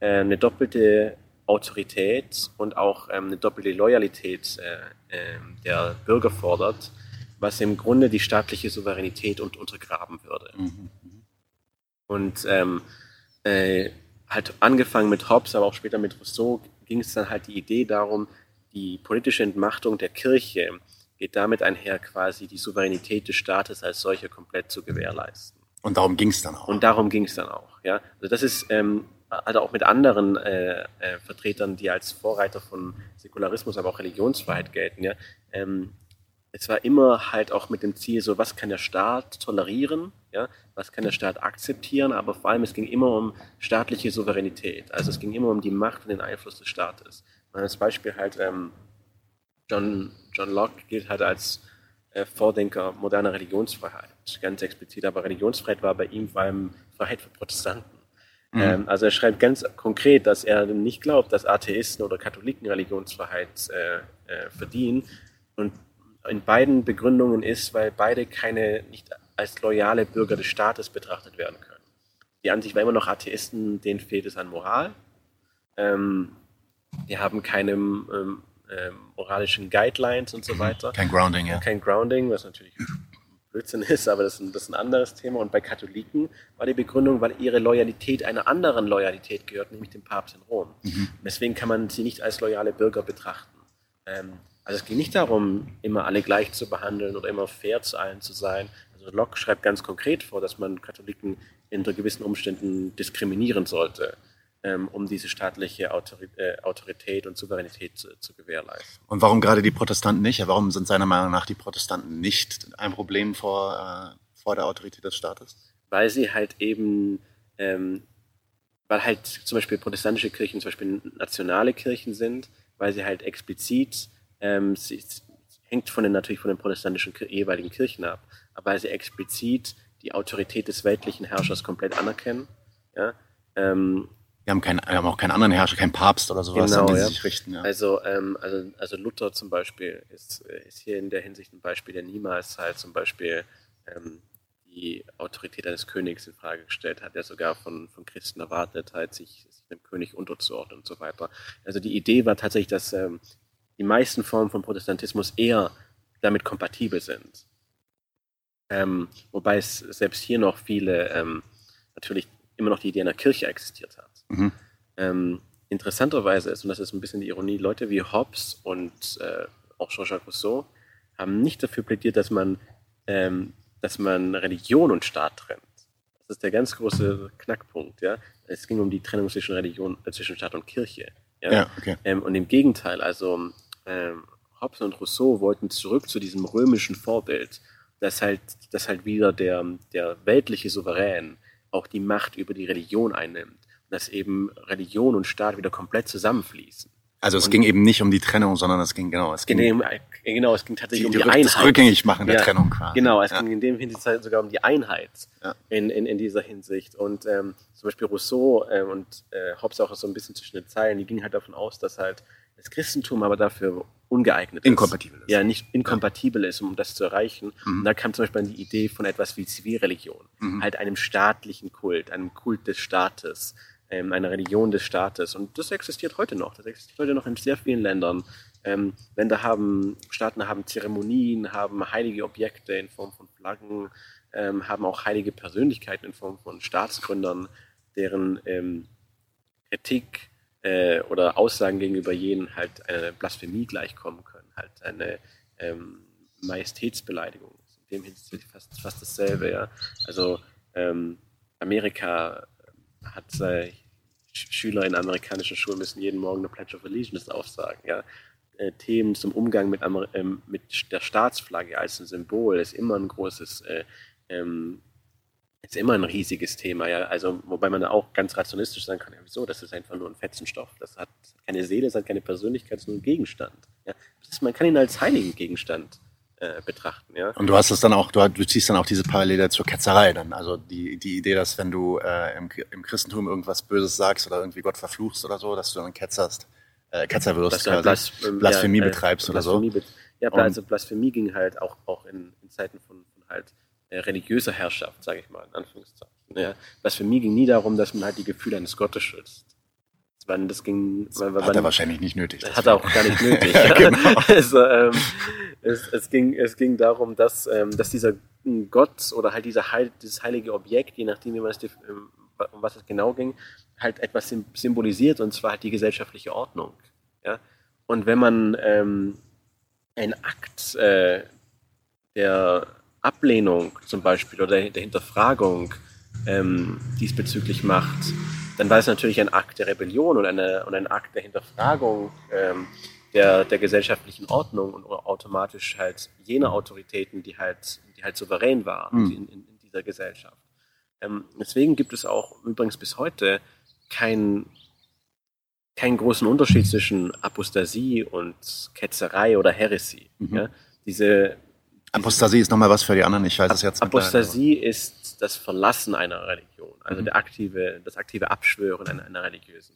S10: äh, eine doppelte Autorität und auch ähm, eine doppelte Loyalität äh, äh, der Bürger fordert, was im Grunde die staatliche Souveränität und untergraben würde. Und ähm, äh, halt angefangen mit Hobbes, aber auch später mit Rousseau, ging es dann halt die Idee darum, die politische Entmachtung der Kirche geht damit einher, quasi die Souveränität des Staates als solche komplett zu gewährleisten.
S2: Und darum ging es dann auch.
S10: Und darum ging es dann auch. Ja? Also das ist ähm, also auch mit anderen äh, äh, Vertretern, die als Vorreiter von Säkularismus, aber auch Religionsfreiheit gelten. Ja? Ähm, es war immer halt auch mit dem Ziel, so was kann der Staat tolerieren, ja? was kann der Staat akzeptieren, aber vor allem es ging immer um staatliche Souveränität. Also es ging immer um die Macht und den Einfluss des Staates. Und als Beispiel halt ähm, John, John Locke gilt halt als äh, Vordenker moderner Religionsfreiheit, ganz explizit. Aber Religionsfreiheit war bei ihm vor allem Freiheit für Protestanten.
S2: Mhm.
S10: Ähm, also er schreibt ganz konkret, dass er nicht glaubt, dass Atheisten oder Katholiken Religionsfreiheit äh, äh, verdienen. Und in beiden Begründungen ist, weil beide keine nicht als loyale Bürger des Staates betrachtet werden können. Die Ansicht war immer noch Atheisten, denen fehlt es an Moral. Ähm, die haben keine ähm, ähm, moralischen Guidelines und so weiter.
S2: Kein Grounding, ja.
S10: Kein Grounding, was natürlich Blödsinn ist, aber das ist, ein, das ist ein anderes Thema. Und bei Katholiken war die Begründung, weil ihre Loyalität einer anderen Loyalität gehört, nämlich dem Papst in Rom.
S2: Mhm.
S10: Deswegen kann man sie nicht als loyale Bürger betrachten. Ähm, also es ging nicht darum, immer alle gleich zu behandeln oder immer fair zu allen zu sein. Also Locke schreibt ganz konkret vor, dass man Katholiken unter gewissen Umständen diskriminieren sollte, ähm, um diese staatliche Autori äh, Autorität und Souveränität zu, zu gewährleisten.
S2: Und warum gerade die Protestanten nicht? Warum sind seiner Meinung nach die Protestanten nicht ein Problem vor, äh, vor der Autorität des Staates?
S10: Weil sie halt eben, ähm, weil halt zum Beispiel protestantische Kirchen zum Beispiel nationale Kirchen sind, weil sie halt explizit, ähm, sie, hängt von den, natürlich von den protestantischen jeweiligen Kirchen ab, weil sie explizit die Autorität des weltlichen Herrschers komplett anerkennen. Ja? Ähm,
S2: Wir haben, keinen, wir haben auch keinen anderen Herrscher, keinen Papst oder sowas,
S10: Genau,
S2: an den
S10: ja.
S2: sie sich richten. Ja.
S10: Also, ähm, also, also Luther zum Beispiel ist, äh, ist hier in der Hinsicht ein Beispiel, der niemals halt zum Beispiel ähm, die Autorität eines Königs in Frage gestellt hat, der sogar von, von Christen erwartet hat, sich, sich dem König unterzuordnen und so weiter. Also die Idee war tatsächlich, dass ähm, die meisten Formen von Protestantismus eher damit kompatibel sind. Ähm, wobei es selbst hier noch viele, ähm, natürlich immer noch die Idee einer Kirche existiert hat.
S2: Mhm.
S10: Ähm, interessanterweise ist, und das ist ein bisschen die Ironie, Leute wie Hobbes und äh, auch Jean-Jacques Rousseau haben nicht dafür plädiert, dass man, ähm, dass man Religion und Staat trennt. Das ist der ganz große Knackpunkt. Ja? Es ging um die Trennung zwischen Religion, äh, zwischen Staat und Kirche. Ja,
S2: Ja, okay.
S10: Ähm, und im Gegenteil, also ähm, Hobbes und Rousseau wollten zurück zu diesem römischen Vorbild, dass halt, dass halt wieder der, der weltliche Souverän auch die Macht über die Religion einnimmt. Dass eben Religion und Staat wieder komplett zusammenfließen.
S2: Also es
S10: Und-
S2: ging eben nicht um die Trennung, sondern es ging genau, es ging
S10: Genau, genau, es ging tatsächlich
S2: Die-
S10: um die
S2: Rück- das
S10: Einheit.
S2: Rückgängigmachen der Trennung quasi.
S10: Genau, es
S2: Ja.
S10: ging in dem Hinsicht sogar um die Einheit
S2: Ja.
S10: in, in, in dieser Hinsicht. Und ähm, zum Beispiel Rousseau ähm, und äh, Hobbes auch so ein bisschen zwischen den Zeilen, die gingen halt davon aus, dass halt das Christentum aber dafür ungeeignet ist.
S2: Inkompatibel ist.
S10: Ja, nicht inkompatibel ist, um das zu erreichen.
S2: Mhm.
S10: Und da kam zum Beispiel die Idee von etwas wie Zivilreligion.
S2: Mhm.
S10: Halt einem staatlichen Kult, einem Kult des Staates, ähm, einer Religion des Staates. Und das existiert heute noch. Das existiert heute noch in sehr vielen Ländern. Ähm, Länder haben, Staaten haben Zeremonien, haben heilige Objekte in Form von Flaggen, ähm, haben auch heilige Persönlichkeiten in Form von Staatsgründern, deren ähm, Kritik äh, oder Aussagen gegenüber jenen halt eine Blasphemie gleichkommen können, halt eine ähm, Majestätsbeleidigung. In dem Hinsicht fast, fast dasselbe, ja. Also ähm, Amerika hat äh, Sch- Schüler in amerikanischen Schulen müssen jeden Morgen eine Pledge of Allegiance aufsagen, ja. Äh, Themen zum Umgang mit, ähm, mit der Staatsflagge als ein Symbol ist immer ein großes äh, ähm, ist immer ein riesiges Thema, ja. Also, wobei man da auch ganz rationalistisch sagen kann, ja, wieso? Das ist einfach nur ein Fetzenstoff. Das hat keine Seele, das hat keine Persönlichkeit, das ist nur ein Gegenstand. Ja. Ist, man kann ihn als heiligen Gegenstand äh, betrachten. Ja?
S3: Und du hast es dann auch, du, du ziehst dann auch diese Parallele zur Ketzerei dann. Also die, die Idee, dass wenn du äh, im, im Christentum irgendwas Böses sagst oder irgendwie Gott verfluchst oder so, dass du dann ketzerst, äh, Ketzer wirst, quasi,
S10: Blas- ähm,
S3: Blasphemie
S10: ja, äh,
S3: betreibst oder so.
S10: Blasphemie Ja, also Blasphemie ging halt auch, auch in, in Zeiten von, von halt äh, religiöser Herrschaft, sage ich mal, in Anführungszeichen. Ja. Blasphemie ging nie darum, dass man halt die Gefühle eines Gottes schützt. Weil Das ging, weil
S3: Hat er
S10: man-
S3: wahrscheinlich nicht nötig.
S10: Hat er auch gar nicht nötig.
S3: Genau.
S10: also, ähm, es, es, ging, es ging darum, dass, ähm, dass dieser Gott oder halt dieser Heil, dieses heilige Objekt, je nachdem, wie man es, ähm, um was es genau ging, halt etwas sym- symbolisiert und zwar halt die gesellschaftliche Ordnung. Ja? Und wenn man ähm, einen Akt äh, der Ablehnung zum Beispiel oder der Hinterfragung ähm, diesbezüglich macht, dann war es natürlich ein Akt der Rebellion und, eine, und ein Akt der Hinterfragung ähm, der, der gesellschaftlichen Ordnung und automatisch halt jener Autoritäten, die halt, die halt souverän waren
S3: Mhm.
S10: in, in, in dieser Gesellschaft. Ähm, deswegen gibt es auch übrigens bis heute kein, keinen großen Unterschied zwischen Apostasie und Ketzerei oder Heresie.
S3: Mhm.
S10: Ja? Diese
S3: Apostasie ist nochmal was für die anderen, ich weiß es jetzt mit
S10: Apostasie ist das Verlassen einer Religion, also
S3: Mhm.
S10: der aktive, das aktive Abschwören einer, einer religiösen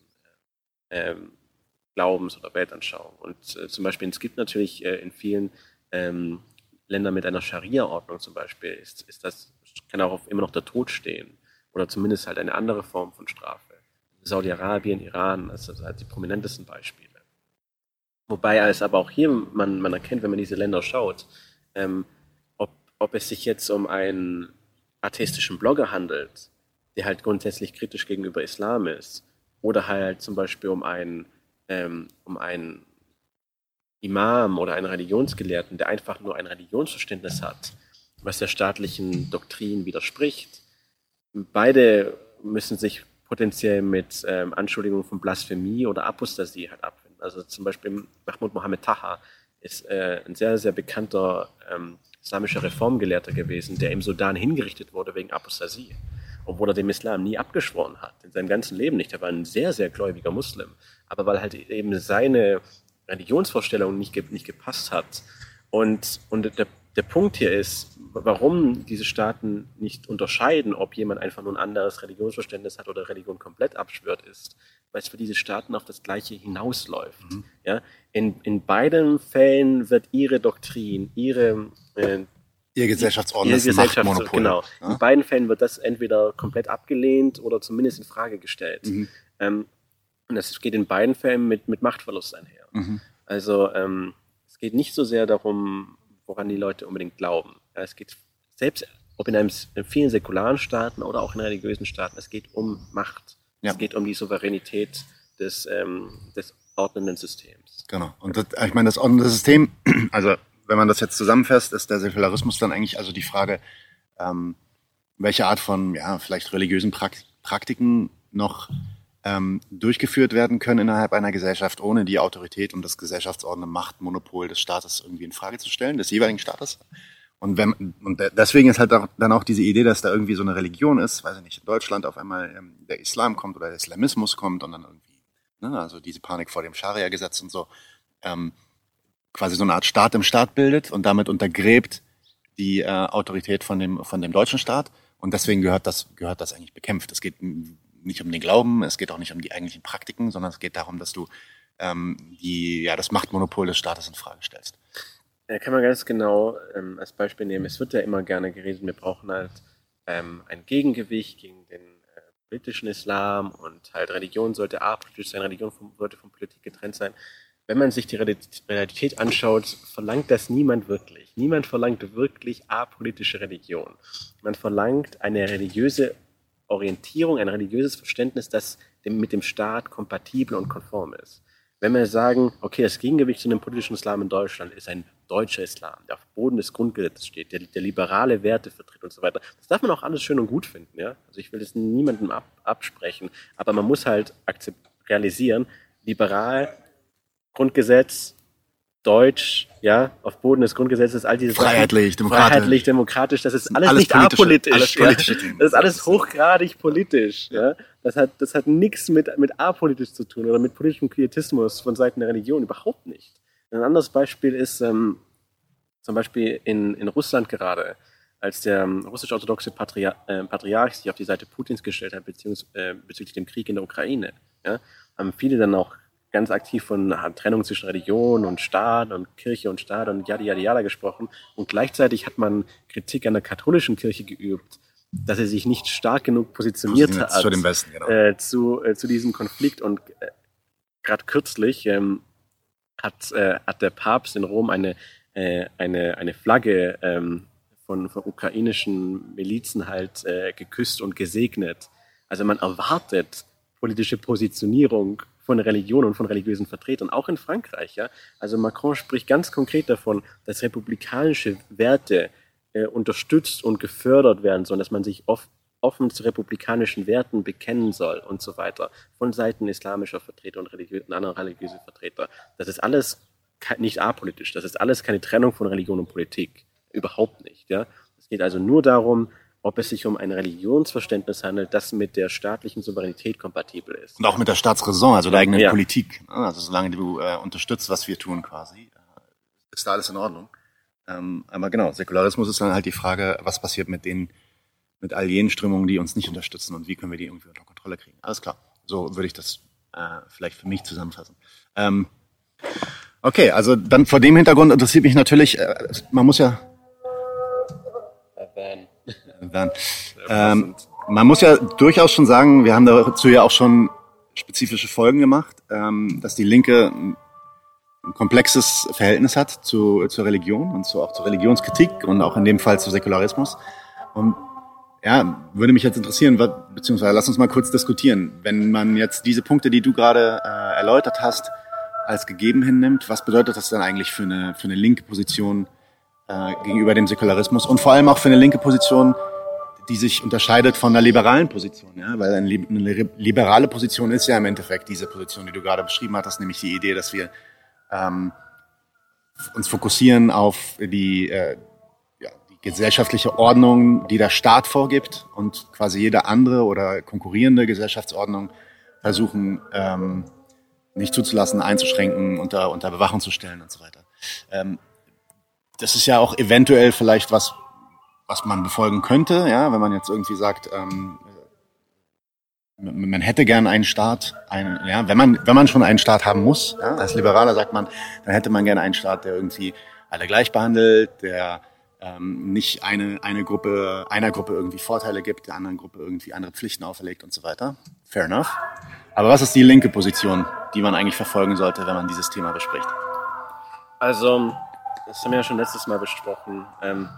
S10: ähm, Glaubens- oder Weltanschauung. Und äh, zum Beispiel, es gibt natürlich äh, in vielen ähm, Ländern mit einer Scharia-Ordnung zum Beispiel, ist, ist das, kann auch immer noch der Tod stehen oder zumindest halt eine andere Form von Strafe. Saudi-Arabien, Iran, das sind halt die prominentesten Beispiele. Wobei es aber auch hier man, man erkennt, wenn man diese Länder schaut, ähm, ob, ob es sich jetzt um einen atheistischen Blogger handelt, der halt grundsätzlich kritisch gegenüber Islam ist, oder halt zum Beispiel um einen, ähm, um einen Imam oder einen Religionsgelehrten, der einfach nur ein Religionsverständnis hat, was der staatlichen Doktrin widerspricht. Beide müssen sich potenziell mit ähm, Anschuldigungen von Blasphemie oder Apostasie halt abfinden. Also zum Beispiel Mahmoud Mohammed Taha ist äh, ein sehr, sehr bekannter ähm, islamischer Reformgelehrter gewesen, der im Sudan hingerichtet wurde wegen Apostasie, obwohl er dem Islam nie abgeschworen hat, in seinem ganzen Leben nicht. Er war ein sehr, sehr gläubiger Muslim, aber weil halt eben seine Religionsvorstellung nicht, ge nicht gepasst hat. Und, und der, der Punkt hier ist, warum diese Staaten nicht unterscheiden, ob jemand einfach nur ein anderes Religionsverständnis hat oder Religion komplett abschwört ist, weil es für diese Staaten auf das Gleiche hinausläuft. Ja? In, in beiden Fällen wird ihre Doktrin, ihre äh,
S3: Ihr Gesellschaftsordnung ein
S10: Gesellschafts-. Genau.
S3: Ja?
S10: In beiden Fällen wird das entweder komplett abgelehnt oder zumindest in Frage gestellt.
S3: Mhm.
S10: Ähm, und das geht in beiden Fällen mit, mit Machtverlust einher.
S3: Mhm.
S10: Also ähm, es geht nicht so sehr darum, woran die Leute unbedingt glauben. Ja, es geht selbst, ob in, einem, in vielen säkularen Staaten oder auch in religiösen Staaten, es geht um Macht.
S3: Ja.
S10: Es geht um die Souveränität des, ähm, des ordnenden Systems.
S3: Genau. Und das, ich meine, das ordnende System, also wenn man das jetzt zusammenfasst, ist der Säkularismus dann eigentlich also die Frage, ähm, welche Art von, ja, vielleicht religiösen Prak Praktiken noch ähm, durchgeführt werden können innerhalb einer Gesellschaft, ohne die Autorität und das gesellschaftsordnende Machtmonopol des Staates irgendwie in Frage zu stellen, des jeweiligen Staates. Und, wenn, und de- deswegen ist halt auch, dann auch diese Idee, dass da irgendwie so eine Religion ist, weiß ich nicht, in Deutschland auf einmal ähm, der Islam kommt oder der Islamismus kommt und dann irgendwie, ne, also diese Panik vor dem Scharia-Gesetz und so, ähm, quasi so eine Art Staat im Staat bildet und damit untergräbt die äh, Autorität von dem, von dem deutschen Staat. Und deswegen gehört das, gehört das eigentlich bekämpft. Es geht nicht um den Glauben, es geht auch nicht um die eigentlichen Praktiken, sondern es geht darum, dass du ähm, die, ja, das Machtmonopol des Staates in Frage stellst.
S10: Ja, kann man ganz genau ähm, als Beispiel nehmen. Es wird ja immer gerne geredet, wir brauchen halt ähm, ein Gegengewicht gegen den äh, politischen Islam und halt Religion sollte apolitisch sein, Religion vom, sollte von Politik getrennt sein. Wenn man sich die Realität- Realität anschaut, verlangt das niemand wirklich. Niemand verlangt wirklich apolitische Religion. Man verlangt eine religiöse Orientierung, ein religiöses Verständnis, das dem, mit dem Staat kompatibel und konform ist. Wenn wir sagen, okay, das Gegengewicht zu dem politischen Islam in Deutschland ist ein deutscher Islam, der auf Boden des Grundgesetzes steht, der, der liberale Werte vertritt und so weiter, das darf man auch alles schön und gut finden. Ja? Also ich will das niemandem ab, absprechen, aber man muss halt realisieren, liberal, Grundgesetz, Deutsch, ja, auf Boden des Grundgesetzes, all diese
S3: Freiheitlich,
S10: Sachen,
S3: demokratisch.
S10: Freiheitlich, demokratisch, das ist alles,
S3: Alles
S10: nicht apolitisch.
S3: alles
S10: ja. Das ist alles hochgradig politisch. Ja. Das hat, das hat nichts mit, mit apolitisch zu tun oder mit politischem Pietismus von Seiten der Religion, überhaupt nicht. Ein anderes Beispiel ist, ähm, zum Beispiel in, in Russland gerade, als der ähm, russisch-orthodoxe Patria äh, Patriarch sich auf die Seite Putins gestellt hat beziehungs äh, bezüglich dem Krieg in der Ukraine, ja, haben viele dann auch ganz aktiv von Trennung zwischen Religion und Staat und Kirche und Staat und yada yada yada gesprochen. Und gleichzeitig hat man Kritik an der katholischen Kirche geübt, dass er sich nicht stark genug positioniert
S2: Positioniert
S10: hat
S2: zu dem Westen, genau.
S10: äh, zu, äh, zu diesem Konflikt. Und äh, gerade kürzlich ähm, hat, äh, hat der Papst in Rom eine, äh, eine, eine Flagge ähm, von, von ukrainischen Milizen halt äh, geküsst und gesegnet. Also man erwartet politische Positionierung von Religion und von religiösen Vertretern, auch in Frankreich. Ja? Also Macron spricht ganz konkret davon, dass republikanische Werte äh, unterstützt und gefördert werden sollen, dass man sich oft offen zu republikanischen Werten bekennen soll und so weiter, von Seiten islamischer Vertreter und, religiö und anderer religiöser Vertreter. Das ist alles nicht apolitisch, das ist alles keine Trennung von Religion und Politik. Überhaupt nicht. Ja? Es geht also nur darum, ob es sich um ein Religionsverständnis handelt, das mit der staatlichen Souveränität kompatibel ist.
S3: Und auch mit der Staatsräson, also der eigenen
S10: Ja.
S3: Politik. Also solange du äh, unterstützt, was wir tun quasi, äh, ist da alles in Ordnung. Ähm, aber genau, Säkularismus ist dann halt die Frage, was passiert mit den, mit all jenen Strömungen, die uns nicht unterstützen und wie können wir die irgendwie unter Kontrolle kriegen. Alles klar. So würde ich das äh, vielleicht für mich zusammenfassen. Ähm, okay, also dann vor dem Hintergrund interessiert mich natürlich, äh, man muss ja Van. Ähm, man muss ja durchaus schon sagen, wir haben dazu ja auch schon spezifische Folgen gemacht, ähm, dass die Linke ein komplexes Verhältnis hat zu, zur Religion und zu, auch zur Religionskritik und auch in dem Fall zu Säkularismus. Und ja, würde mich jetzt interessieren, beziehungsweise lass uns mal kurz diskutieren. Wenn man jetzt diese Punkte, die du gerade äh, erläutert hast, als gegeben hinnimmt, was bedeutet das denn eigentlich für eine, für eine linke Position äh, gegenüber dem Säkularismus und vor allem auch für eine linke Position, die sich unterscheidet von einer liberalen Position, ja, weil eine, eine li- liberale Position ist ja im Endeffekt diese Position, die du gerade beschrieben hattest, nämlich die Idee, dass wir ähm, uns fokussieren auf die, äh, ja, die gesellschaftliche Ordnung, die der Staat vorgibt und quasi jede andere oder konkurrierende Gesellschaftsordnung versuchen ähm, nicht zuzulassen, einzuschränken, unter, unter Bewachung zu stellen und so weiter. Ähm, das ist ja auch eventuell vielleicht was, was man befolgen könnte, ja, wenn man jetzt irgendwie sagt, ähm, man man hätte gern einen Staat, einen, ja, wenn man, wenn man schon einen Staat haben muss, ja, als Liberaler sagt man, dann hätte man gerne einen Staat, der irgendwie alle gleich behandelt, der ähm, nicht eine, eine Gruppe, einer Gruppe irgendwie Vorteile gibt, der anderen Gruppe irgendwie andere Pflichten auferlegt und so weiter. Fair enough. Aber was ist die linke Position, die man eigentlich verfolgen sollte, wenn man dieses Thema bespricht?
S10: Also, das haben wir ja schon letztes Mal besprochen. Ähm,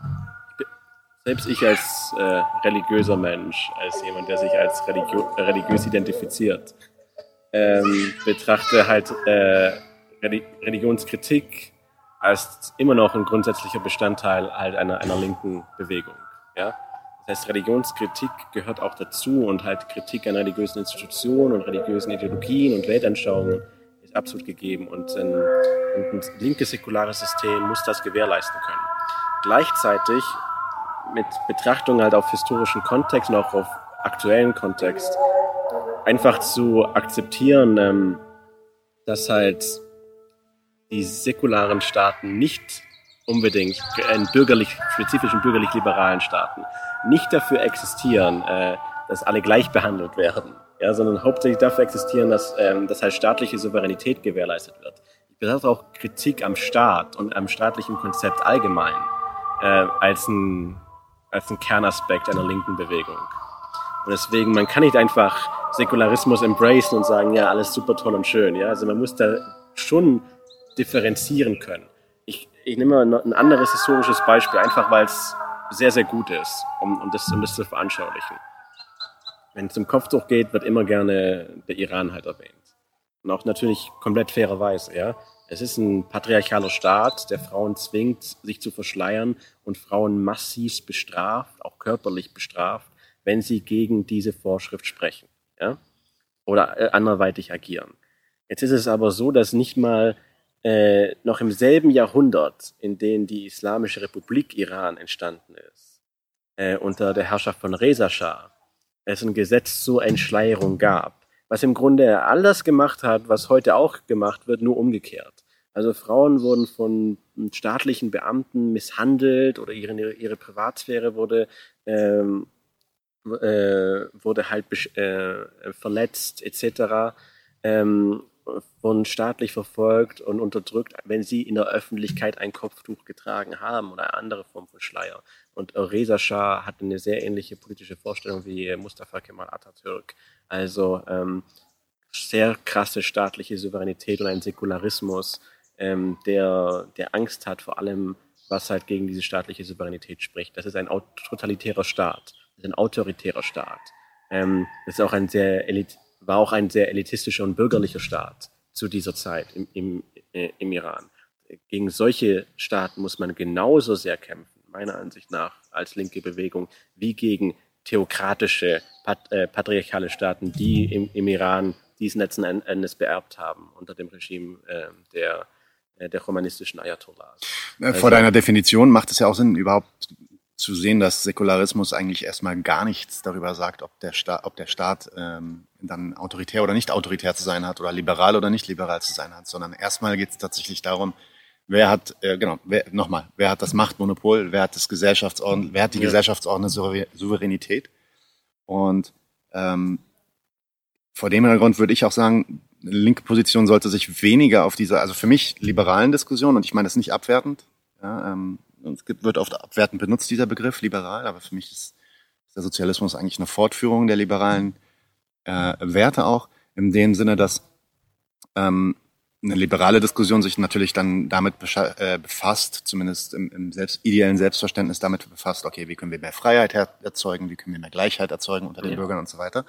S10: selbst ich als äh, religiöser Mensch, als jemand, der sich als religio äh, religiös identifiziert, ähm, betrachte halt äh, Reli Religionskritik als immer noch ein grundsätzlicher Bestandteil halt einer, einer linken Bewegung. Ja? Das heißt, Religionskritik gehört auch dazu und halt Kritik an religiösen Institutionen und religiösen Ideologien und Weltanschauungen absolut gegeben und ein, und ein linkes säkulares System muss das gewährleisten können. Gleichzeitig mit Betrachtung halt auf historischen Kontext und auch auf aktuellen Kontext einfach zu akzeptieren, ähm, dass halt die säkularen Staaten nicht unbedingt in bürgerlich, spezifischen bürgerlich-liberalen Staaten nicht dafür existieren, äh, dass alle gleich behandelt werden, ja, sondern hauptsächlich dafür existieren, dass, ähm, dass halt staatliche Souveränität gewährleistet wird. Ich betrachte auch Kritik am Staat und am staatlichen Konzept allgemein äh, als, ein, als ein Kernaspekt einer linken Bewegung. Und deswegen, man kann nicht einfach Säkularismus embracen und sagen, ja, alles super toll und schön. Ja? Also man muss da schon differenzieren können. Ich, ich nehme mal ein anderes historisches Beispiel, einfach weil es sehr, sehr gut ist, um, um, das, um das zu veranschaulichen. Wenn es um Kopftuch geht, wird immer gerne der Iran halt erwähnt. Und auch natürlich komplett fairerweise, ja. Es ist ein patriarchaler Staat, der Frauen zwingt, sich zu verschleiern und Frauen massiv bestraft, auch körperlich bestraft, wenn sie gegen diese Vorschrift sprechen, ja. Oder äh, anderweitig agieren. Jetzt ist es aber so, dass nicht mal äh, noch im selben Jahrhundert, in dem die Islamische Republik Iran entstanden ist, äh, unter der Herrschaft von Reza Shah, es ein Gesetz zur Entschleierung gab, was im Grunde all das gemacht hat, was heute auch gemacht wird, nur umgekehrt. Also Frauen wurden von staatlichen Beamten misshandelt oder ihre, ihre Privatsphäre wurde, ähm, äh, wurde halt äh, verletzt etc. Ähm, wurden staatlich verfolgt und unterdrückt, wenn sie in der Öffentlichkeit ein Kopftuch getragen haben oder eine andere Form von Schleier. Und Reza Shah hatte eine sehr ähnliche politische Vorstellung wie Mustafa Kemal Atatürk. Also ähm, sehr krasse staatliche Souveränität und ein Säkularismus, ähm, der, der Angst hat vor allem, was halt gegen diese staatliche Souveränität spricht. Das ist ein totalitärer Staat, das ist ein autoritärer Staat. Ähm, das ist auch ein sehr elit war auch ein sehr elitistischer und bürgerlicher Staat zu dieser Zeit im, im, äh, im Iran. Gegen solche Staaten muss man genauso sehr kämpfen, meiner Ansicht nach, als linke Bewegung, wie gegen theokratische, pat, äh, patriarchale Staaten, die im, im Iran diesen letzten Endes beerbt haben unter dem Regime äh, der, der romanistischen Ayatollahs.
S3: Äh, vor also, deiner Definition macht es ja auch Sinn, überhaupt zu sehen, dass Säkularismus eigentlich erstmal gar nichts darüber sagt, ob der Staat, ob der Staat ähm, dann autoritär oder nicht autoritär zu sein hat oder liberal oder nicht liberal zu sein hat, sondern erstmal geht es tatsächlich darum, wer hat, äh, genau, wer, nochmal, wer hat das Machtmonopol, wer hat das Gesellschaftsordnung, wer hat die ja. gesellschaftsordnende Souveränität und ähm, vor dem Hintergrund würde ich auch sagen, eine linke Position sollte sich weniger auf diese, also für mich liberalen Diskussion, und ich meine das nicht abwertend, ja, ähm, es wird oft abwertend benutzt, dieser Begriff liberal, aber für mich ist, der Sozialismus eigentlich eine Fortführung der liberalen äh, Werte auch, in dem Sinne, dass ähm, eine liberale Diskussion sich natürlich dann damit äh, befasst, zumindest im, im selbst, ideellen Selbstverständnis damit befasst, okay, wie können wir mehr Freiheit erzeugen, wie können wir mehr Gleichheit erzeugen unter den ja. Bürgern und so weiter.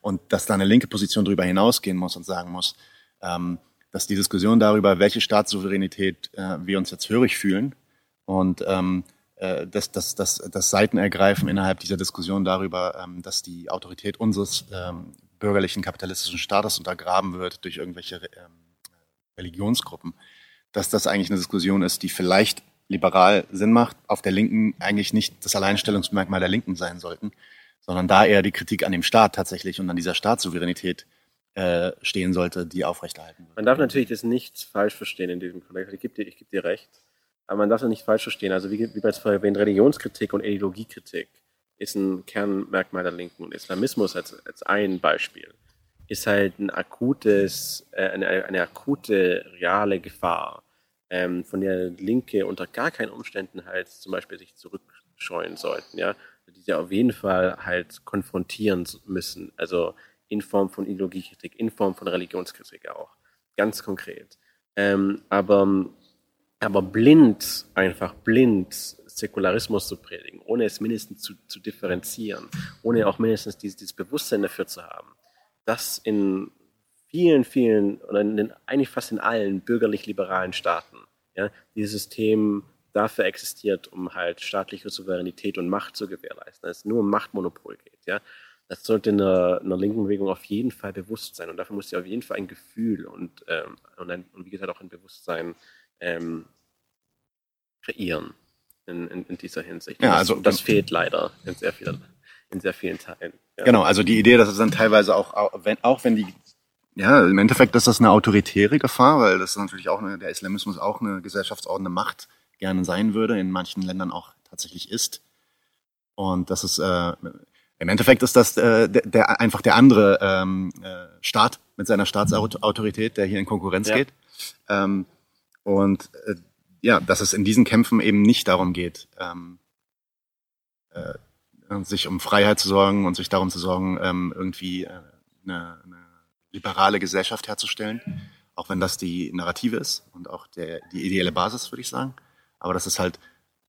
S3: Und dass da eine linke Position darüber hinausgehen muss und sagen muss, ähm, dass die Diskussion darüber, welche Staatssouveränität äh, wir uns jetzt hörig fühlen und ähm, äh, das, das, das, das Seitenergreifen innerhalb dieser Diskussion darüber, ähm, dass die Autorität unseres ähm, bürgerlichen kapitalistischen Staates untergraben wird durch irgendwelche ähm, Religionsgruppen, dass das eigentlich eine Diskussion ist, die vielleicht liberal Sinn macht, auf der Linken eigentlich nicht das Alleinstellungsmerkmal der Linken sein sollten, sondern da eher die Kritik an dem Staat tatsächlich und an dieser Staatssouveränität äh, stehen sollte, die aufrechterhalten wird.
S10: Man darf natürlich das nicht falsch verstehen in diesem Kontext. Ich gebe dir, gebe dir recht. Aber man darf das nicht falsch verstehen. Also wie, wie bereits vorher erwähnt, Religionskritik und Ideologiekritik ist ein Kernmerkmal der Linken. Und Islamismus als, als ein Beispiel ist halt ein akutes, äh, eine, eine akute, reale Gefahr, ähm, von der Linke unter gar keinen Umständen halt zum Beispiel sich zurückscheuen sollten, ja, die sie auf jeden Fall halt konfrontieren müssen, also in Form von Ideologiekritik, in Form von Religionskritik auch, ganz konkret. Ähm, aber, aber blind, einfach blind Säkularismus zu predigen, ohne es mindestens zu, zu differenzieren, ohne auch mindestens dieses, dieses Bewusstsein dafür zu haben, dass in vielen, vielen oder in den, eigentlich fast in allen bürgerlich-liberalen Staaten ja, dieses System dafür existiert, um halt staatliche Souveränität und Macht zu gewährleisten, dass es nur um Machtmonopol geht. Ja. Das sollte in einer, einer linken Bewegung auf jeden Fall bewusst sein und dafür muss sie auf jeden Fall ein Gefühl und, ähm, und, ein, und wie gesagt auch ein Bewusstsein ähm, kreieren in, in, in, dieser Hinsicht.
S3: Ja, also
S10: das, das fehlt leider in sehr vielen in sehr vielen Teilen.
S3: Ja. Genau, also die Idee, dass es dann teilweise auch, auch wenn, auch wenn die, ja, im Endeffekt ist das eine autoritäre Gefahr, weil das natürlich auch eine, der Islamismus auch eine gesellschaftsordnende Macht gerne sein würde, in manchen Ländern auch tatsächlich ist. Und das ist, äh, im Endeffekt ist das äh, der, der einfach der andere ähm, äh, Staat mit seiner Staatsautorität, der hier in Konkurrenz ja. geht. Ähm, und äh, ja, dass es in diesen Kämpfen eben nicht darum geht, ähm, äh, sich um Freiheit zu sorgen und sich darum zu sorgen, ähm, irgendwie äh, eine, eine liberale Gesellschaft herzustellen, auch wenn das die Narrative ist und auch der, die ideelle Basis, würde ich sagen. Aber dass es halt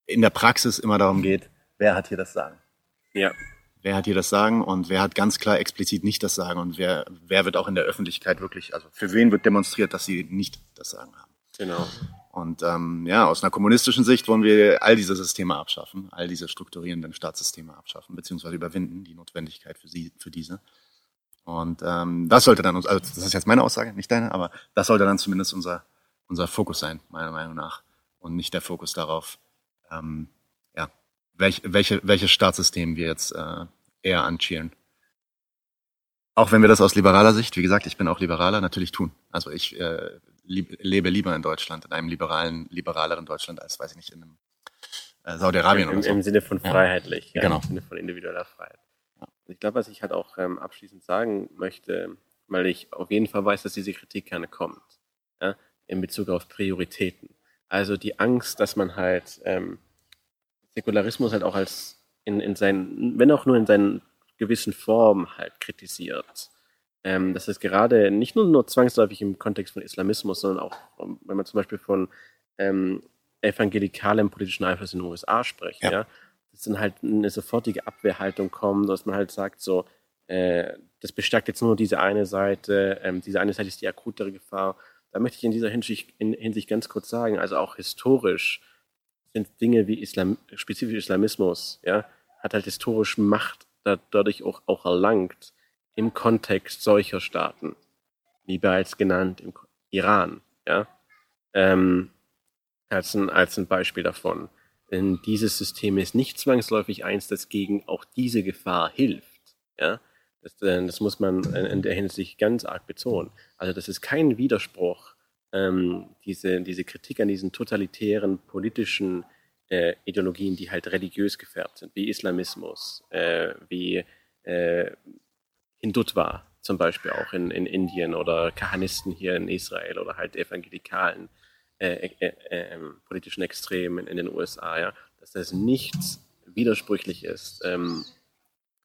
S3: in der Praxis immer darum geht, wer hat hier das Sagen?
S10: Ja.
S3: Wer hat hier das Sagen und wer hat ganz klar explizit nicht das Sagen und wer, wer wird auch in der Öffentlichkeit wirklich, also für wen wird demonstriert, dass sie nicht das Sagen haben?
S10: Genau.
S3: Und ähm, ja, aus einer kommunistischen Sicht wollen wir all diese Systeme abschaffen, all diese strukturierenden Staatssysteme abschaffen, beziehungsweise überwinden, die Notwendigkeit für sie, für diese. Und ähm, das sollte dann, also das ist jetzt meine Aussage, nicht deine, aber das sollte dann zumindest unser, unser Fokus sein, meiner Meinung nach. Und nicht der Fokus darauf, ähm, ja, welch, welche, welches Staatssystem wir jetzt äh, eher anschielen. Auch wenn wir das aus liberaler Sicht, wie gesagt, ich bin auch Liberaler, natürlich tun. Also ich äh, lieb, lebe lieber in Deutschland, in einem liberalen, liberaleren Deutschland als, weiß ich nicht, in einem äh, Saudi-Arabien
S10: Im,
S3: oder so.
S10: Im Sinne von
S3: Ja.
S10: freiheitlich, ja,
S3: Genau.
S10: im Sinne von individueller Freiheit. Ich glaube, was ich halt auch ähm, abschließend sagen möchte, weil ich auf jeden Fall weiß, dass diese Kritik gerne kommt, ja, in Bezug auf Prioritäten. Also die Angst, dass man halt ähm, Säkularismus halt auch als in, in seinen, wenn auch nur in seinen gewissen Formen halt kritisiert. Ähm, dass es gerade nicht nur, nur zwangsläufig im Kontext von Islamismus, sondern auch, ähm, wenn man zum Beispiel von ähm, evangelikalem politischen Einfluss in den USA spricht,
S3: Ja.
S10: ja, dass dann halt eine sofortige Abwehrhaltung kommt, dass man halt sagt, so, äh, das bestärkt jetzt nur diese eine Seite, ähm, diese eine Seite ist die akutere Gefahr. Da möchte ich in dieser Hinsicht, in, Hinsicht ganz kurz sagen, also auch historisch sind Dinge wie Islam, spezifisch Islamismus, ja, hat halt historisch Macht da, dadurch auch, auch erlangt im Kontext solcher Staaten, wie bereits genannt im Iran, ja, ähm, als, ein, als ein Beispiel davon. Denn dieses System ist nicht zwangsläufig eins, das gegen auch diese Gefahr hilft, ja. Das, äh, das muss man in der Hinsicht ganz arg betonen. Also das ist kein Widerspruch, ähm, diese, diese Kritik an diesen totalitären politischen äh, Ideologien, die halt religiös gefärbt sind, wie Islamismus, äh, wie äh, Hindutva zum Beispiel auch in, in Indien oder Kahanisten hier in Israel oder halt evangelikalen äh, äh, äh, ähm, politischen Extremen in den USA, ja, dass das nichts widersprüchlich ist ähm,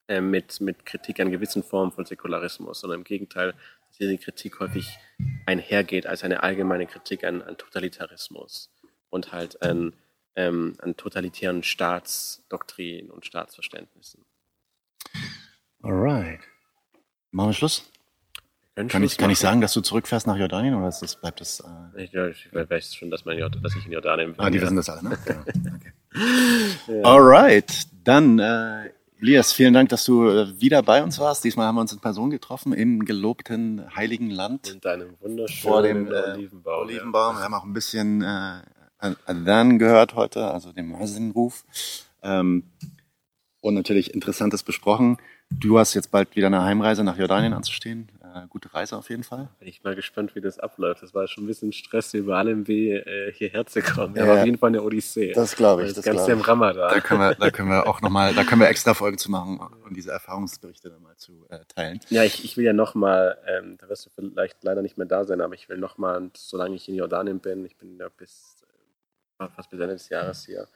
S10: äh, mit, mit Kritik an gewissen Formen von Säkularismus, sondern im Gegenteil, dass diese Kritik häufig einhergeht als eine allgemeine Kritik an, an Totalitarismus und halt an, ähm, an totalitären Staatsdoktrinen und Staatsverständnissen.
S3: Alright. Machen wir Schluss? Kann
S10: Schluss
S3: ich, kann ich sagen, dass du zurückfährst nach Jordanien oder ist das, bleibt das. Äh,
S10: Ich, ich weiß schon, dass, man, Jord- dass ich in Jordanien bin.
S3: ah, die
S10: ja.
S3: wissen das alle, ne? Ja, okay.
S10: Ja.
S3: Alright. Dann, äh, Elias, vielen Dank, dass du äh, wieder bei uns warst. Diesmal haben wir uns in Person getroffen im gelobten Heiligen Land.
S10: In deinem wunderschönen
S3: vor dem äh,
S10: Olivenbaum,
S3: Olivenbaum. Wir haben auch ein bisschen äh, Adhan gehört heute, also den Muezzin-Ruf. Ähm, und natürlich Interessantes besprochen. Du hast jetzt bald wieder eine Heimreise nach Jordanien anzustehen. Äh, gute Reise auf jeden Fall.
S10: Bin ich mal gespannt, wie das abläuft. Das war schon ein bisschen Stress, über allem wie äh, hierher zu kommen.
S3: Ja,
S10: Aber auf jeden Fall eine Odyssee.
S3: Das glaube ich.
S10: Das
S3: Das
S10: Ganze im. Ramadan.
S3: Da können wir, da können wir auch nochmal, da können wir extra Folgen zu machen und diese Erfahrungsberichte dann mal zu äh, teilen.
S10: Ja, ich, ich will ja nochmal, ähm, da wirst du vielleicht leider nicht mehr da sein, aber ich will nochmal, solange ich in Jordanien bin, ich bin ja bis äh, fast bis Ende des Jahres hier,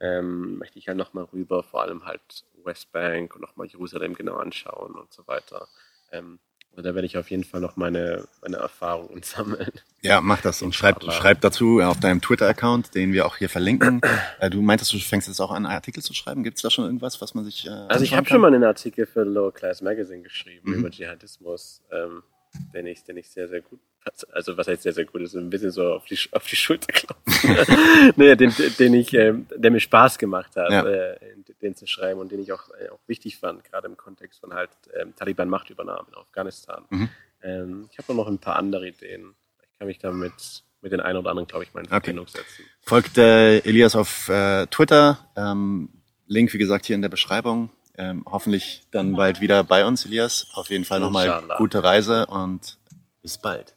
S10: ähm, möchte ich ja nochmal rüber, vor allem halt Westbank und nochmal Jerusalem genau anschauen und so weiter. Ähm, also da werde ich auf jeden Fall noch meine, meine Erfahrungen sammeln.
S3: Ja, mach das und schreib, schreib dazu auf deinem Twitter-Account, den wir auch hier verlinken. Äh, du meintest, du fängst jetzt auch an, Artikel zu schreiben. Gibt es da schon irgendwas, was man sich. Äh,
S10: Also ich habe schon mal einen Artikel für Lower Class Magazine geschrieben
S3: Mhm.
S10: über Dschihadismus, ähm, den ich, den ich sehr, sehr gut, also was heißt sehr, sehr gut, ist ein bisschen so auf die, auf die Schulter klopfen. nee, den, den ich, ähm, der mir Spaß gemacht hat,
S3: Ja.
S10: äh, den zu schreiben und den ich auch, äh, auch wichtig fand, gerade im Kontext von halt ähm, Taliban-Machtübernahme in Afghanistan.
S3: Mhm.
S10: Ähm, ich habe noch ein paar andere Ideen. Ich kann mich damit mit den einen oder anderen, glaube ich, mal in
S3: Okay.
S10: Verbindung setzen.
S3: Folgt äh, Elias auf äh, Twitter. Ähm, Link, wie gesagt, hier in der Beschreibung. Ähm, hoffentlich dann bald wieder bei uns, Elias. Auf jeden Fall nochmal gute Reise und bis bald.